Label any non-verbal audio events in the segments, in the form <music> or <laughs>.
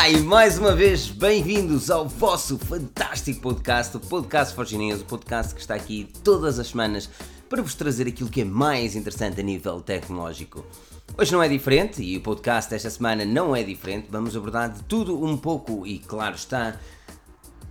Olá e mais uma vez bem-vindos ao vosso fantástico podcast, o Podcast Forginense, o podcast que está aqui todas as semanas para vos trazer aquilo que é mais interessante a nível tecnológico. Hoje não é diferente e o podcast desta semana não é diferente, vamos abordar de tudo um pouco e, claro está,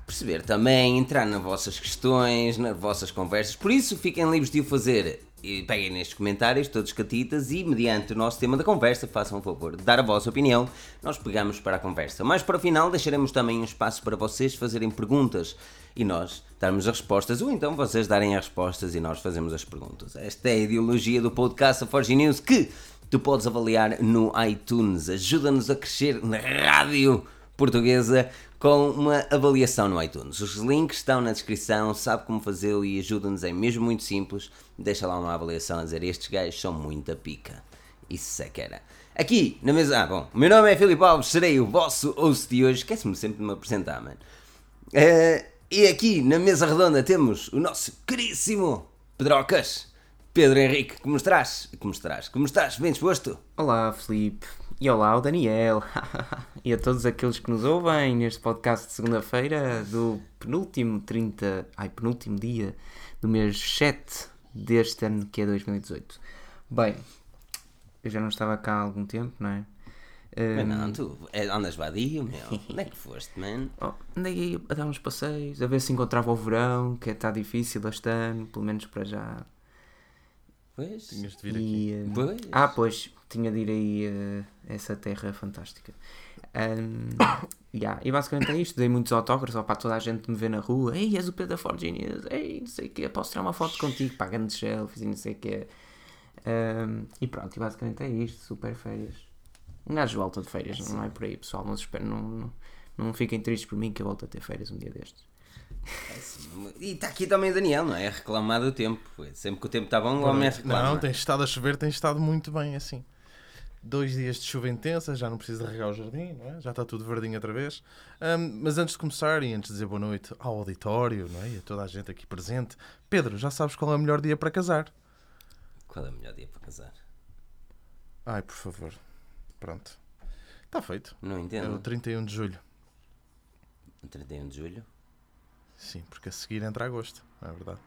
perceber também, entrar nas vossas questões, nas vossas conversas, por isso fiquem livres de o fazer e peguem nestes comentários, todos catitas, e mediante o nosso tema da conversa, façam o favor de dar a vossa opinião, nós pegamos para a conversa. Mas para o final deixaremos também um espaço para vocês fazerem perguntas e nós darmos as respostas, ou então vocês darem as respostas e nós fazemos as perguntas. Esta é a ideologia do podcast Forge News que tu podes avaliar no iTunes. Ajuda-nos a crescer na rádio portuguesa com uma avaliação no iTunes. Os links estão na descrição, sabe como fazê-lo e ajuda-nos, é mesmo muito simples. Deixa lá uma avaliação a dizer estes gajos são muita pica. Isso é que era. Aqui na mesa. Ah, bom, o meu nome é Filipe Alves, serei o vosso host de hoje. Esquece-me sempre de me apresentar, mano. Uh, e aqui na mesa redonda temos o nosso caríssimo Pedrocas. Pedro Henrique, como estás? Como estás? Como estás? Bem disposto? Olá, Filipe. E olá, o Daniel. <laughs> e a todos aqueles que nos ouvem neste podcast de segunda-feira do penúltimo 30, ai, penúltimo dia do mês 7 deste ano que é 2018. Bem, eu já não estava cá há algum tempo, não é? Mas não, tu é, andas vadio, meu. Onde é que foste, man? <laughs> Oh, andei a dar uns passeios, a ver se encontrava o verão, que está difícil este ano, pelo menos para já. Pois. Tinhas de vir E, aqui. eh, Pois. Ah, pois, tinha de ir aí a essa terra fantástica. Um, <coughs> yeah, E basicamente é isto. Dei muitos autógrafos ó, para toda a gente me ver na rua. Ei, és o Pedro Forginius. Ei, não sei o quê. Posso tirar uma foto contigo? Pá, grandes selfies e não sei o quê. Um, e pronto, e basicamente é isto. Super férias. Um gajo volta de férias, não é por aí, pessoal. Não, se espere, não, não, não fiquem tristes por mim que eu volto a ter férias um dia destes. E está aqui também Daniel, não é? A reclamar do tempo. Sempre que o tempo está bom, o homem é reclama. Não, tem estado a chover, tem estado muito bem assim. Dois dias de chuva intensa, já não preciso de regar o jardim, não é? já está tudo verdinho outra vez. Ahm, mas antes de começar e antes de dizer boa noite ao auditório não é? e a toda a gente aqui presente, Pedro, já sabes qual é o melhor dia para casar? Qual é o melhor dia para casar? Ai, por favor. Pronto. Está feito. Não É o entendo. 31 de julho. 31 de julho. Sim, porque a seguir entra agosto, não é verdade?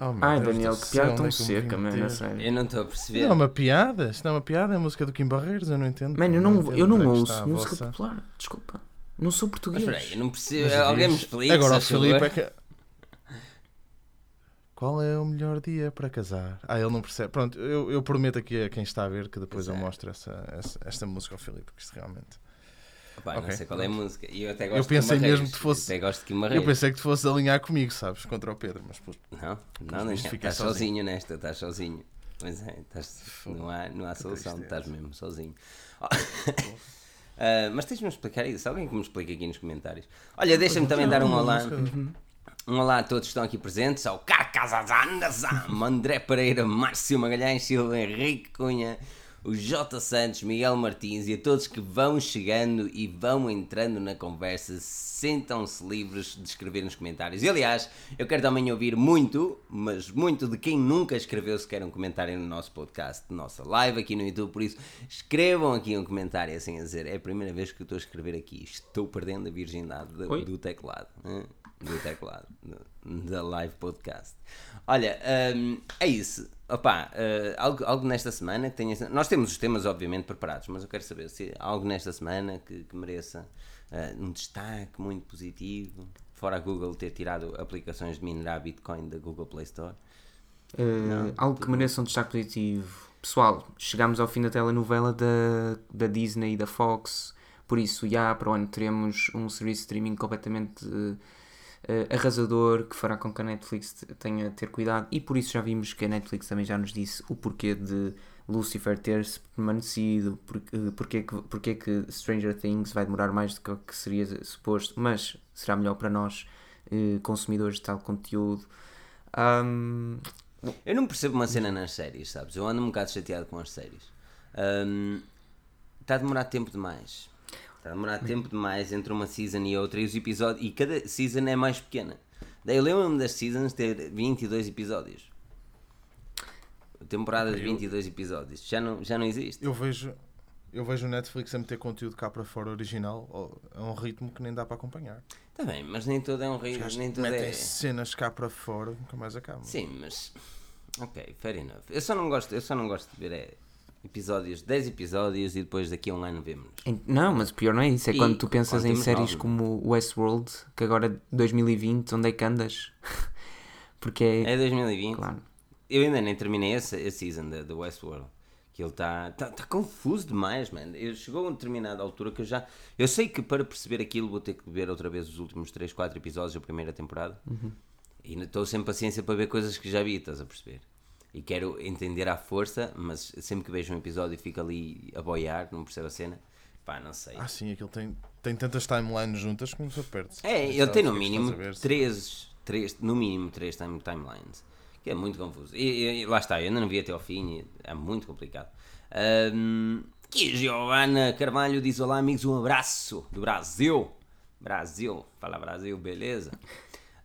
Oh, Ai, Deus Daniel, que piada tão é que seca, mano, a sério. Eu não estou a perceber. Não é uma piada, isto não é uma piada, é a música do Kim Barreiros, eu não entendo. Mano, eu não, entendo eu não é que ouço música vossa- popular. Desculpa. Não sou Mas português. espera aí, eu não percebo. Mas Alguém me explica. Agora o Filipe é que. Qual é o melhor dia para casar? Ah, ele não percebe. Pronto, eu, eu prometo aqui a quem está a ver que depois Pois eu é. mostro essa, essa- esta música ao Filipe, porque isto realmente. Pá, não Ok, sei qual é a música. E eu até gosto Eu de pensei Guimarães. mesmo que fosse- até gosto de Eu pensei que tu fosse alinhar comigo, sabes, contra o Pedro, mas pô, Não, não, não. Estás sozinho. sozinho nesta, estás sozinho. Pois é, estás, não há, não há solução, tristeza. estás mesmo sozinho. <laughs> Ah, mas tens-me a explicar isso? Alguém que me explique aqui nos comentários. Olha, deixa-me também dar um olá. Um olá a todos que estão aqui presentes, ao Carcasazandazam, André Pereira, Márcio Magalhães, Silva Henrique Cunha, o J. Santos, Miguel Martins e a todos que vão chegando e vão entrando na conversa, sentam-se livres de escrever nos comentários. E aliás, eu quero também ouvir muito, mas muito de quem nunca escreveu sequer um comentário no nosso podcast, nossa live aqui no YouTube, por isso escrevam aqui um comentário assim a dizer, é a primeira vez que eu estou a escrever aqui, estou perdendo a virgindade do, Oi? do teclado. do teclado do- da live podcast. Olha, hum, é isso. Opa, eh, algo, algo nesta semana que tenha. Nós temos os temas, obviamente, preparados, mas eu quero saber se algo nesta semana que, que mereça eh, um destaque muito positivo. Fora a Google ter tirado aplicações de minerar Bitcoin da Google Play Store. Uh, Não, algo que mereça um destaque positivo. Pessoal, chegámos ao fim da telenovela da, da Disney e da Fox, por isso, já para o ano teremos um serviço de streaming completamente uh, arrasador que fará com que a Netflix te- tenha de ter cuidado e por isso já vimos que a Netflix também já nos disse o porquê de Lucifer ter se permanecido, por- uh, porque, que, porque que Stranger Things vai demorar mais do que que seria suposto, mas será melhor para nós, uh, consumidores de tal conteúdo. Um, Eu não percebo uma cena nas séries, sabes? Eu ando um bocado chateado com as séries. Hum, Está a demorar tempo demais. Está a demorar tempo demais entre uma season e outra e os episódios. E cada season é mais pequena. Daí eu lembro-me das seasons ter 22 episódios. Temporada de 22 episódios. Já não, já não existe. Eu vejo. eu vejo o Netflix a meter conteúdo cá para fora original a um ritmo que nem dá para acompanhar. Está bem, mas nem tudo é um gajos nem tudo metem é... cenas cá para fora, nunca mais acabam. Sim, mas... Ok, fair enough. Eu só não gosto, eu só não gosto de ver é, episódios, 10 episódios e depois daqui a um ano vemos. Em- Não, mas o pior não é isso. É E quando tu pensas em séries nove. como Westworld, que agora é 2020, onde é que andas? <laughs> Porque é. É 2020. Claro. Eu ainda nem terminei essa, essa season da Westworld. Que ele está tá, tá confuso demais, mano. Eu, chegou a uma determinada altura que eu já. Eu sei que para perceber aquilo vou ter que ver outra vez os últimos 3, 4 episódios da primeira temporada. E ainda estou sem paciência para ver coisas que já vi, estás a perceber? E quero entender à força, mas sempre que vejo um episódio e fico ali a boiar, não percebo a cena, pá, não sei. Ah, sim, aquilo tem, tem tantas timelines juntas que não se perde-se. É, ele tem no mínimo três, três, no mínimo três time, timelines, que é muito confuso. E, e- e lá está, eu ainda não vi até ao fim, e é muito complicado. Ahm, que Giovanna Carvalho diz: Olá, amigos, um abraço do Brasil. Brasil, fala Brasil, beleza?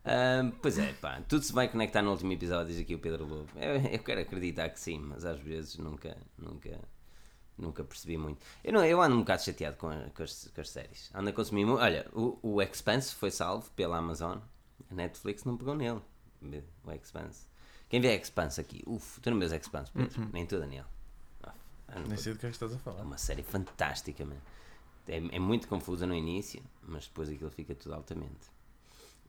Ahm, pois é, pá, tudo se vai conectar no último episódio, diz aqui o Pedro Lobo. Eu, eu quero acreditar que sim, mas às vezes nunca, nunca, nunca percebi muito. Eu, não, eu ando um bocado chateado com, com, as, com as séries. Ando a consumir muito. Olha, o, o Expanse foi salvo pela Amazon, a Netflix não pegou nele. O Expanse. Quem vê Expanse aqui? Uf, tu não vês Expanse, Pedro? Nem tu, Daniel. Ah, ando- Nem sei do que é que estás a é falar. uma série fantástica, mano. É, é muito confusa no início, mas depois aquilo fica tudo altamente.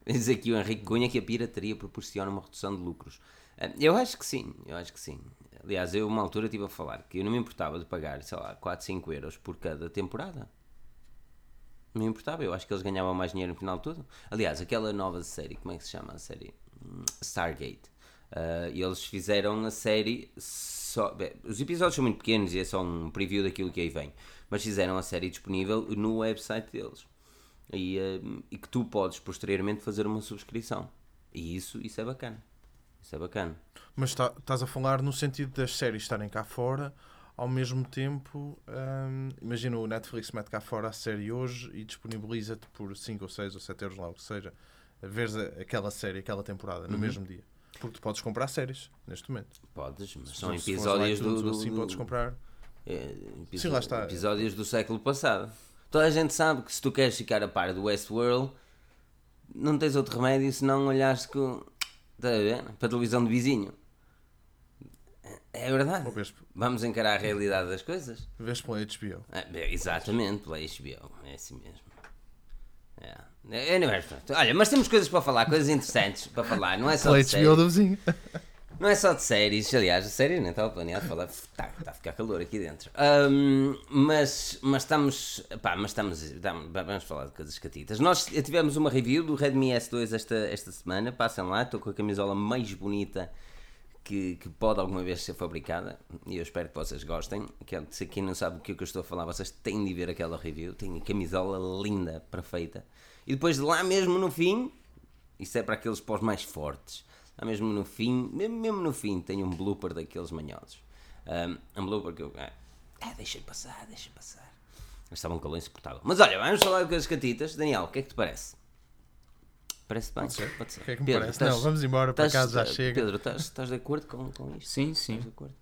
<laughs> Diz aqui o Henrique Cunha que a pirataria proporciona uma redução de lucros. Ah, Eu acho que sim, eu acho que sim. Aliás, eu uma altura estive a falar que eu não me importava de pagar, sei lá, 4, 5 euros por cada temporada. Não me importava, eu acho que eles ganhavam mais dinheiro no final de tudo. Aliás, aquela nova série, como é que se chama a série? Stargate. E eles fizeram a série só. bem, os episódios são muito pequenos e é só um preview daquilo que aí vem. Mas fizeram a série disponível no website deles. E, ah, e que tu podes posteriormente fazer uma subscrição. E isso, isso é bacana. Isso é bacana. Mas tá- estás a falar no sentido das séries estarem cá fora, ao mesmo tempo, hum, imagina o Netflix mete cá fora a série hoje e disponibiliza-te por 5 ou 6 ou 7 euros lá, o que seja, a veres aquela série, aquela temporada, Uhum. no mesmo dia. Porque tu podes comprar séries, neste momento. Podes, mas Se são episódios do, do, assim, do- podes comprar. É, episo- Sim, lá está. Episódios do século passado. Toda a gente sabe que se tu queres ficar a par do Westworld, não tens outro remédio senão olhares com. Ver? Para a televisão de vizinho. É verdade. Ou vês, Vamos encarar a realidade das coisas. vês pela HBO. É, bem, exatamente, pela HBO. É assim mesmo. É. É, não é. Olha, mas temos coisas para falar, coisas interessantes para falar. Não é só Pela HBO do vizinho. <laughs> Não é só de séries, aliás, a série nem estava planeado falar, está tá a ficar calor aqui dentro. Ahm, mas, mas estamos, pá, mas estamos, vamos falar de coisas catitas. Nós tivemos uma review do Redmi S2 esta, esta semana, passem lá, estou com a camisola mais bonita que, que pode alguma vez ser fabricada e eu espero que vocês gostem. Que, se quem não sabe o que é que eu estou a falar, vocês têm de ver aquela review, tem camisola linda, perfeita. E depois lá mesmo no fim, isso é para aqueles pós mais fortes. Lá mesmo no fim, mesmo, mesmo no fim, tem um blooper daqueles manhosos. Um, um blooper que eu. Ah, ah, deixa passar, deixa passar. Mas estava um calor insuportável. Mas olha, vamos falar de coisas catitas. Daniel, o que é que te parece? Parece bem? Pode ser. O que é que me Pedro, parece? estás- Não, vamos embora, para casa já chega. Pedro, estás, de acordo com, com isto? Sim, sim. Estás de acordo?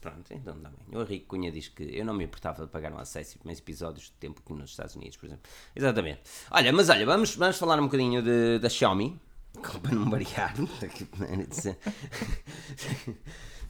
Pronto, então dá bem. O Henrique Cunha diz que eu não me importava de pagar um acesso e mais episódios de tempo que nos Estados Unidos, por exemplo. Exatamente. Olha, mas olha, vamos, vamos falar um bocadinho de, da Xiaomi. Para não variar. <laughs>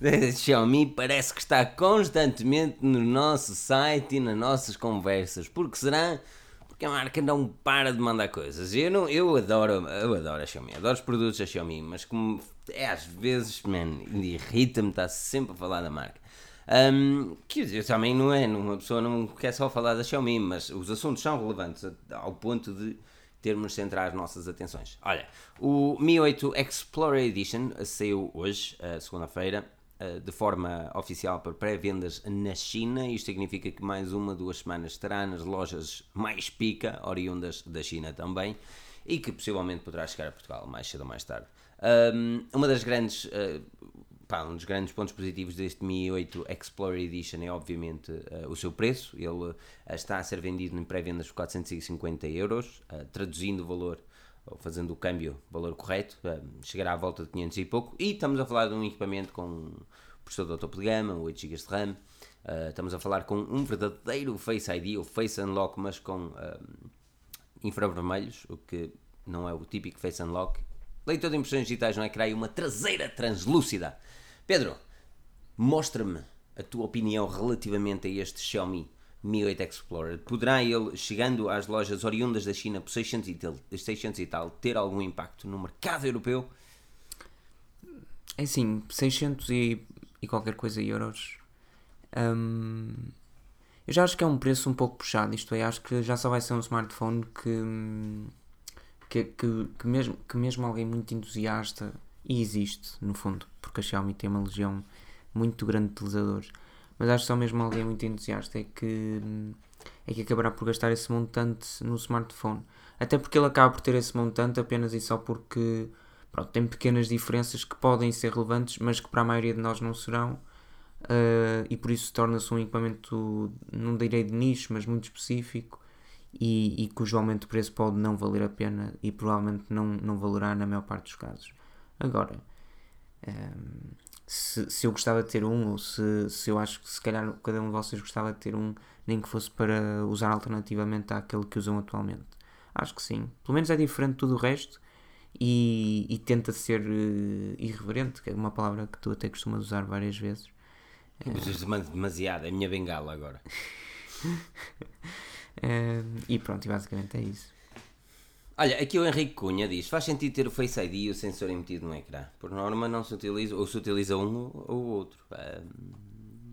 <laughs> Xiaomi parece que está constantemente no nosso site e nas nossas conversas. Porque será? Porque a marca não para de mandar coisas. Eu, não, eu, adoro, eu adoro a Xiaomi, adoro os produtos da Xiaomi, mas como é às vezes, man, irrita-me estar sempre a falar da marca. Um, que eu também não é, uma pessoa não quer só falar da Xiaomi, mas os assuntos são relevantes ao ponto de termos centrar as nossas atenções. Olha, o Mi 8 Explorer Edition saiu hoje, eh, segunda-feira, eh, de forma oficial para pré-vendas na China. Isto significa que mais uma, duas semanas estará nas lojas mais pica, oriundas da China também, e que possivelmente poderá chegar a Portugal mais cedo ou mais tarde. Um, uma das grandes, eh, pá, um dos grandes pontos positivos deste Mi 8 Explorer Edition é obviamente eh, o seu preço. Ele eh, está a ser vendido em pré-vendas por 450 euros, eh, traduzindo o valor ou fazendo o câmbio, valor correto, chegará à volta de 500 e pouco. E estamos a falar de um equipamento com um processador topo de gama, 8 GB de RAM, Uh, estamos a falar com um verdadeiro Face ID, ou Face Unlock, mas com uh, infravermelhos, o que não é o típico Face Unlock. Leitor de impressões digitais no ecrã e uma traseira translúcida. Pedro, mostra-me a tua opinião relativamente a este Xiaomi Mi 8 Explorer. Poderá ele, chegando às lojas oriundas da China por 600 e, tal, 600 e tal, ter algum impacto no mercado europeu? É assim, 600 e, e qualquer coisa euros. Hum, eu já acho que é um preço um pouco puxado. Isto é, acho que já só vai ser um smartphone que, que, que, que mesmo, que mesmo alguém muito entusiasta, e existe no fundo, porque a Xiaomi tem uma legião muito grande de utilizadores, mas acho só mesmo alguém muito entusiasta é que, é que acabará por gastar esse montante no smartphone. Até porque ele acaba por ter esse montante apenas e só porque pronto, tem pequenas diferenças que podem ser relevantes, mas que para a maioria de nós não serão. Uh, e por isso torna-se um equipamento, não direi de nicho, mas muito específico e, e, cujo aumento de preço pode não valer a pena e provavelmente não, não valerá na maior parte dos casos. Agora, um, se, se eu gostava de ter um, ou se, se eu acho que se calhar cada um de vocês gostava de ter um, nem que fosse para usar alternativamente àquele que usam atualmente. Acho que sim. Pelo menos é diferente de tudo o resto e, e tenta ser uh, irreverente, que é uma palavra que tu até costumas usar várias vezes. Usas demasiado, é a minha bengala agora. uh, <laughs> e pronto, e basicamente é isso. Olha, aqui o Henrique Cunha diz: faz sentido ter o Face ID e o sensor emitido no ecrã. Por norma, não se utiliza, ou se utiliza um ou o outro.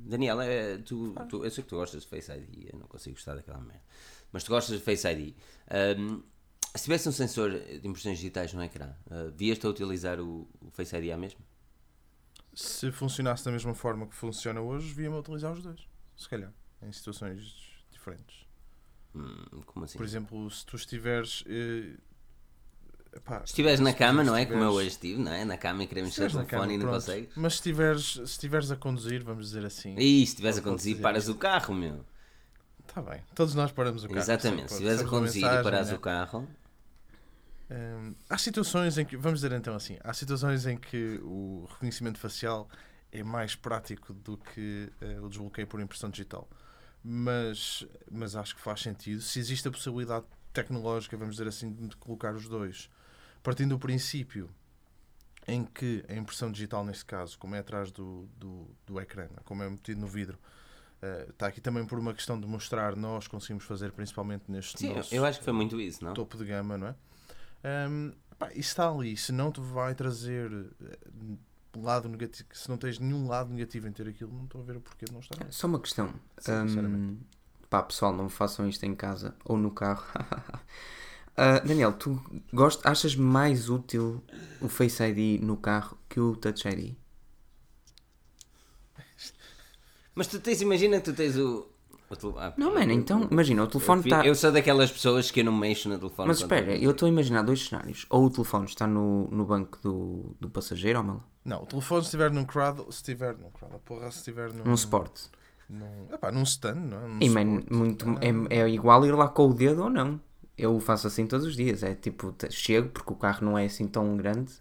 Daniela, é, tu, tu, eu sei que tu gostas de Face ID, eu não consigo gostar daquela merda. Mas tu gostas de Face ID. Um, se tivesse um sensor de impressões digitais no ecrã, uh, vias-te a utilizar o, o, Face ID à mesma? Se funcionasse da mesma forma que funciona hoje, via-me a utilizar os dois. Se calhar, em situações diferentes. Hum, como assim? Por exemplo, se tu estiveres. Eh, epá, se estiveres na cama, não é? Como eu hoje estive, não é? Na cama e queremos o telefone cama, e não pronto. consegues. Mas se estiveres, se estiveres a conduzir, vamos dizer assim. E se estiveres a conduzir, paras o carro, meu. Está bem, todos nós paramos o carro. Exatamente, se estiveres a conduzir e paras né? o carro. Hum, há situações em que, vamos dizer então assim, há situações em que o reconhecimento facial é mais prático do que uh, o desbloqueio por impressão digital mas, mas acho que faz sentido. Se existe a possibilidade tecnológica, vamos dizer assim, de colocar os dois, partindo do princípio em que a impressão digital, neste caso, como é atrás do, do, do ecrã, como é metido no vidro, uh, está aqui também por uma questão de mostrar, nós conseguimos fazer, principalmente neste Sim, eu acho que foi muito isso, não? topo de gama, não é? Um, pá, isso está ali, se não te vai trazer eh, lado negativo, se não tens nenhum lado negativo em ter aquilo, não estou a ver o porquê de não estar. Só uma questão. Sim, um, pá, pessoal, não façam isto em casa ou no carro. uh, <laughs> Daniel, tu gost, achas mais útil o Face ID no carro que o Touch ID? Mas tu tens, imagina que tu tens o, ah, não, mano, então, imagina, o telefone está. Eu sou daquelas pessoas que eu não mexo no telefone. Mas espera, eu estou a imaginar dois cenários. Ou o telefone está no, no banco do, do passageiro, ou mal? Não, o telefone se estiver num crowd, se estiver num crowd, porra, se estiver num. Num sport. Num, epá, num stand, não é? Num e, man, muito, é, é igual ir lá com o dedo ou não. Eu faço assim todos os dias. É tipo, chego porque o carro não é assim tão grande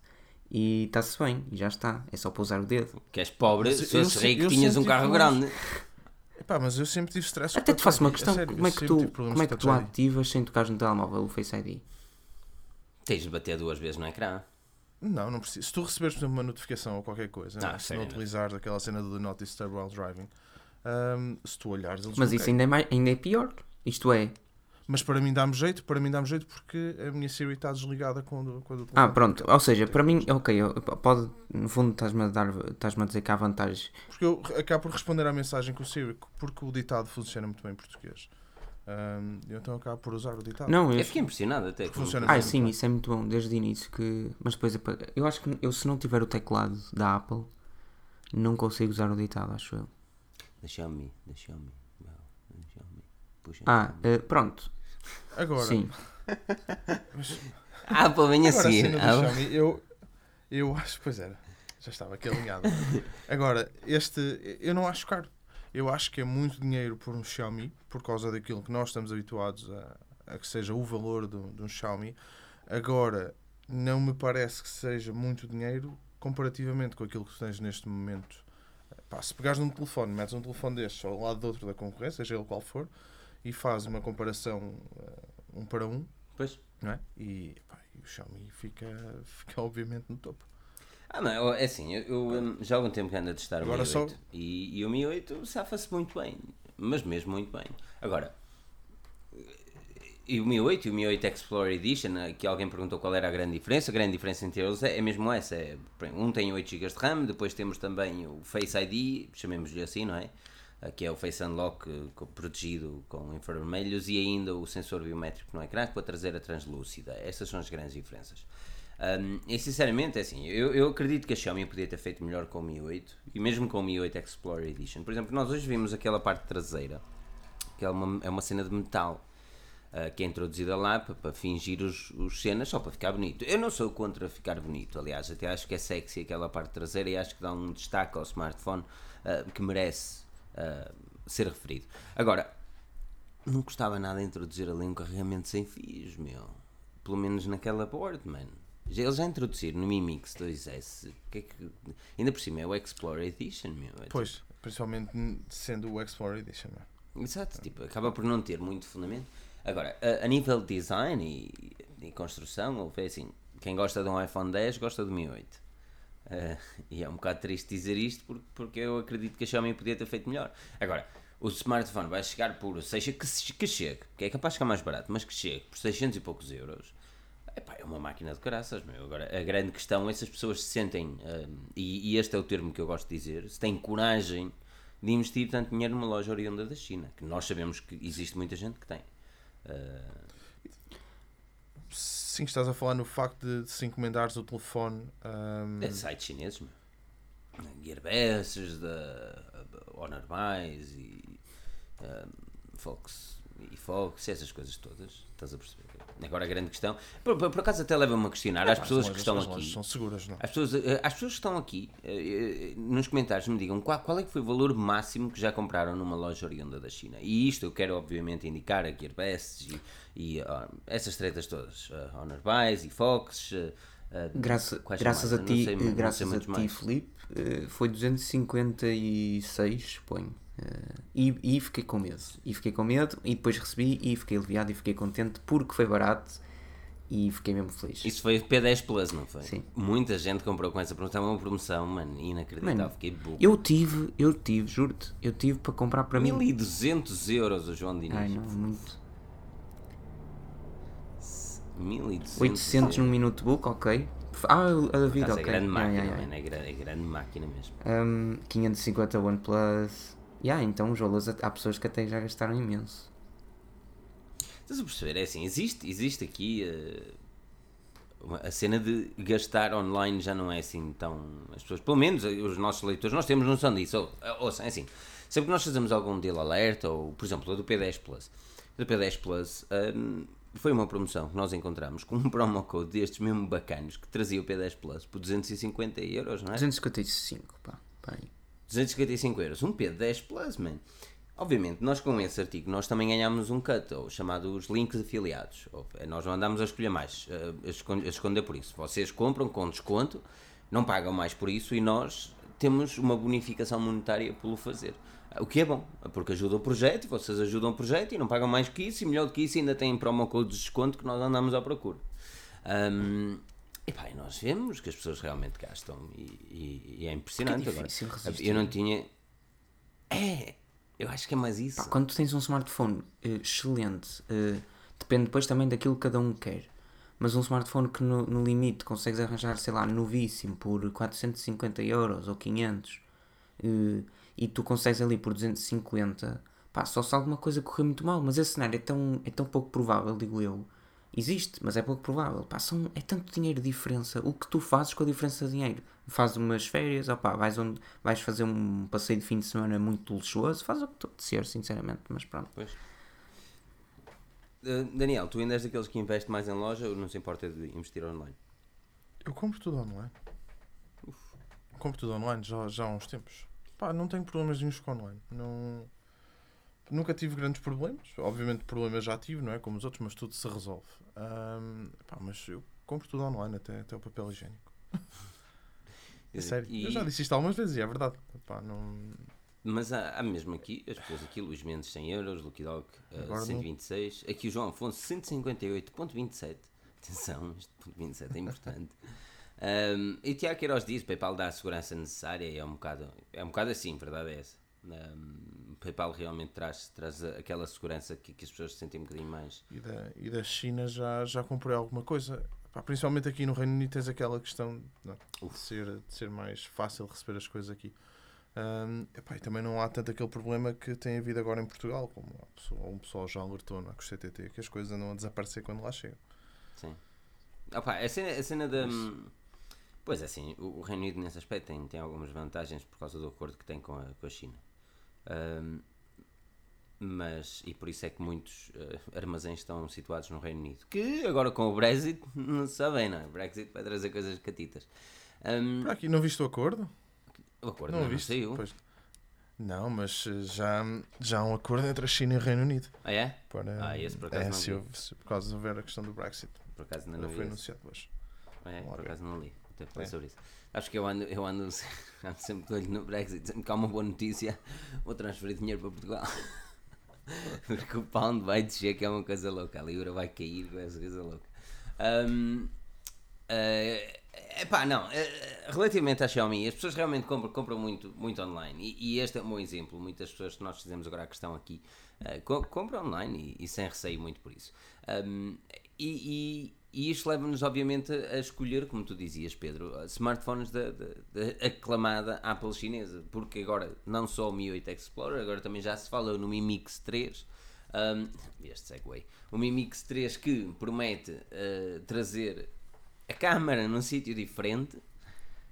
e está-se bem, e já está. É só pousar o dedo. Que és pobre, se fosse rico, tinhas um carro grande. Epá, mas eu sempre tive stress Até te faço uma questão: sério, como é que tu, como é que tu ativas sem tocares no telemóvel o Face ID? Tens de bater duas vezes no ecrã. Não, não precisa. Se tu receberes, por exemplo, uma notificação ou qualquer coisa, ah, né? se não utilizares aquela cena do Not Disturb While Driving, um, se tu olhares, eles Mas isso ainda é, mais, ainda é pior. Isto é, mas para mim dá-me jeito, para mim dá-me jeito porque a minha Siri está desligada quando, quando Ah, pronto. Ou seja, para mim, ok, pode, no fundo estás-me a, dar, estás a dizer que há vantagens. Porque eu acabo por responder à mensagem com o Siri, porque o ditado funciona muito bem em português. Um, eu então acabo por usar o ditado. Não, eu, eu fiquei impressionado até. Funciona ah, sim, bem. isso é muito bom, desde o início. Que... Mas depois, eu acho que eu, se não tiver o teclado da Apple, não consigo usar o ditado, acho eu. Deixa-me, deixa-me. Ah, uh, pronto. Agora. Sim. <laughs> Mas, ah, pô, venha assim. Ah. Eu, eu acho, pois era, já estava aqui alinhado. <laughs> Agora, este, eu não acho caro. Eu acho que é muito dinheiro por um Xiaomi, por causa daquilo que nós estamos habituados a, a que seja o valor de, de um Xiaomi. Agora, não me parece que seja muito dinheiro comparativamente com aquilo que tens neste momento pá, se pegares num telefone, metes um telefone destes ao lado do outro da concorrência, seja ele qual for, e fazes uma comparação eh, um para um, Pois. não é? E, pá, e o Xiaomi fica, fica <laughs> obviamente no topo. Ah, mas é assim, eu, eu, já há algum tempo que ando a testar Agora o Mi só- 8 e, e o Mi 8 safa-se muito bem, mas mesmo muito bem. Agora, e o Mi 8 e o Mi 8 Explorer Edition, eh, que alguém perguntou qual era a grande diferença, a grande diferença entre eles é, é mesmo essa, é, um tem 8 GB de RAM, depois temos também o Face ID, chamemos-lhe assim, não é? Eh, Que é o Face Unlock eh, protegido com infravermelhos e ainda o sensor biométrico no ecrã com a traseira translúcida. Essas são as grandes diferenças. Um, e sinceramente, é assim, eu, eu acredito que a Xiaomi podia ter feito melhor com o Mi 8 e mesmo com o Mi 8 Explorer Edition. Por exemplo, nós hoje vimos aquela parte traseira, que é uma, é uma cena de metal uh, que é introduzida lá para, para fingir os, os cenas só para ficar bonito. Eu não sou contra ficar bonito, aliás, até acho que é sexy aquela parte traseira e acho que dá um destaque ao smartphone uh, que merece uh, ser referido. Agora, não custava nada introduzir ali um carregamento sem fios, meu. Pelo menos naquela board, mano. Eles já introduziram no Mi Mix 2S. Que é que... Ainda por cima é o Explorer Edition, meu. É Pois, principalmente sendo o Explorer Edition. é? Exato, tipo, acaba por não ter muito fundamento. Agora, a, a nível de design e, e construção, ou foi assim, quem gosta de um iPhone 10 gosta do Mi 8. Eh, e é um bocado triste dizer isto porque, porque eu acredito que a Xiaomi podia ter feito melhor. Agora, o smartphone vai chegar por, seja que, que chegue, que é capaz de ficar mais barato, mas que chegue por 600 e poucos euros. Epá, é uma máquina de caraças, meu. Agora, a grande questão é se as pessoas se sentem, hum, e, e este é o termo que eu gosto de dizer, se têm coragem de investir tanto dinheiro numa loja oriunda da China, que nós sabemos que existe muita gente que tem. Uh, Sim, estás a falar no facto de, de se encomendares o telefone. ahm, é sites chineses, meu. Da Honor Mais e hum, Fox e Fox, essas coisas todas. Estás a perceber? Agora a grande questão. Por, por, por acaso até leva-me a questionar às as pessoas lojas- que estão as aqui. São seguras, não? As pessoas, eh, as pessoas que estão aqui, eh, eh, nos comentários, me digam qual, qual é que foi o valor máximo que já compraram numa loja oriunda da China. E isto eu quero, obviamente, indicar a Gearbest e, e essas tretas todas. Uh, Honor Buys e Fox. eh, Graça, graças mais? a ti, sei- graças a ti, mais. Felipe, foi 256, ponho. Eh, e, e fiquei com medo. E fiquei com medo, e depois recebi, e fiquei aliviado, e fiquei contente, porque foi barato, e fiquei mesmo feliz. Isso foi P10 Plus, não foi? Sim. Muita gente comprou com essa promoção. É uma promoção, mano, inacreditável. Mano, Fiquei burro. Eu tive, eu tive, juro-te, eu tive para comprar para mim. 1200 euros o João Diniz. Ai não, muito. 1200 800 num minuto book, ok. Ah, a da vida, acaso ok. É grande máquina, yeah, yeah. mano, é, grande, é grande máquina mesmo. Um, 550 OnePlus. Yeah, então os valores há pessoas que até já gastaram imenso. Estás a perceber? É assim, existe, existe aqui uma- a cena de gastar online já não é assim tão. As pessoas, pelo menos eh, os nossos leitores, nós temos noção disso. Ou, eh, ouçam, é assim, sempre que nós fazemos algum deal alerta, ou por exemplo, a do P10 Plus, a do P10 Plus hum, foi uma promoção que nós encontramos com um <laughs> promo code destes mesmo bacanos que trazia o P10 Plus por 250 euros, não é? 255, pá. pá aí. 255 euros. Um P10 Plus, man. Obviamente, nós com esse artigo, nós também ganhámos um cut, ou chamado os links afiliados. Ou, eh, nós não andamos a escolher mais, eh, a escon- a esconder por isso. Vocês compram com desconto, não pagam mais por isso e nós temos uma bonificação monetária pelo fazer. O que é bom, porque ajuda o projeto, vocês ajudam o projeto e não pagam mais que isso, e melhor do que isso ainda têm promo code de desconto que nós andamos à procura. Ahm, e pá, e nós vemos que as pessoas realmente gastam e, e- e é impressionante é agora. Eu não tinha. É, eu acho que é mais isso. Pá, quando tu tens um smartphone eh, excelente, eh, depende depois também daquilo que cada um quer. Mas um smartphone que no, no limite consegues arranjar, sei lá, novíssimo por 450 euros ou 500 eh, e tu consegues ali por 250, pá, só se alguma coisa correr muito mal. Mas esse cenário é tão, é tão pouco provável, digo eu. Existe, mas é pouco provável. Pá, são, é tanto dinheiro de diferença. O que tu fazes com a diferença de dinheiro? Fazes umas férias, opá, vais, onde, vais fazer um passeio de fim de semana muito luxuoso, faz o que tu apetecer, sinceramente, mas pronto. Pois. Uh, Daniel, tu ainda és daqueles que investe mais em loja ou não se importa de investir online? Eu compro tudo online. Compro tudo online já, já há uns tempos. Pá, não tenho problemas nenhums com online. Não... Nunca tive grandes problemas. Obviamente problemas já tive, não é? Como os outros, mas tudo se resolve. Ahm, pá, mas eu compro tudo online, até, até o papel higiênico. <laughs> É sério. E- Eu já disse isto algumas vezes e é verdade. Epá, não... Mas há, há mesmo aqui, as pessoas aqui, Luís Mendes 100 euros, Lucky Dog eh, Agora não. 126, aqui o João Afonso 158.27. Atenção, este ponto 27 é importante. <laughs> Um, e Tiago Queiroz diz, PayPal dá a segurança necessária e é um bocado, é um bocado assim, verdade é essa. Um, PayPal realmente traz, traz aquela segurança que, que as pessoas se sentem um bocadinho mais. E da, e da China já, já comprei alguma coisa. Epá, principalmente aqui no Reino Unido tens aquela questão não, de, ser, de ser mais fácil receber as coisas aqui. Epá, e também não há tanto aquele problema que tem havido agora em Portugal, como pessoa, um pessoal já alertou não é, com o CTT, que as coisas andam a desaparecer quando lá chegam. Sim. Opa, a cena, a cena da. Pois é, assim, o, o Reino Unido nesse aspecto tem, tem algumas vantagens por causa do acordo que tem com a, com a China. Um, mas, e por isso é que muitos eh, armazéns estão situados no Reino Unido. Que agora com o Brexit, <laughs> não se sabe bem, não é? O Brexit vai trazer coisas catitas. Um, Por aqui, não viste o acordo? o acordo não não, não viste? saiu. Pois. Não, mas eh, já, já há um acordo entre a China e o Reino Unido. Ah, é? Para, Ah, esse por acaso é, não se, houve- se por causa de houver a questão do Brexit. Por acaso Não não foi anunciado hoje. É, Vamos lá por acaso não li. Até falei É. sobre isso. Acho que eu ando, eu ando, <laughs> ando sempre de olho no Brexit. Sempre que há uma boa notícia, vou transferir dinheiro para Portugal. <laughs> Porque o pound vai descer, que é uma coisa louca. A libra vai cair, que é uma coisa louca. Um, é epá, não. eh, relativamente à Xiaomi, as pessoas realmente compram, compram muito, muito online. E, e este é um bom exemplo. Muitas pessoas que nós fizemos agora a questão aqui eh, co- compram online e, e sem receio muito por isso. Um, e, e- e isto leva-nos, obviamente, a escolher, como tu dizias, Pedro, smartphones da, da- da aclamada Apple chinesa. Porque agora, não só o Mi 8 Explorer, agora também já se fala no Mi Mix 3. Um, este segue. O Mi Mix 3 que promete eh, trazer a câmara num sítio diferente.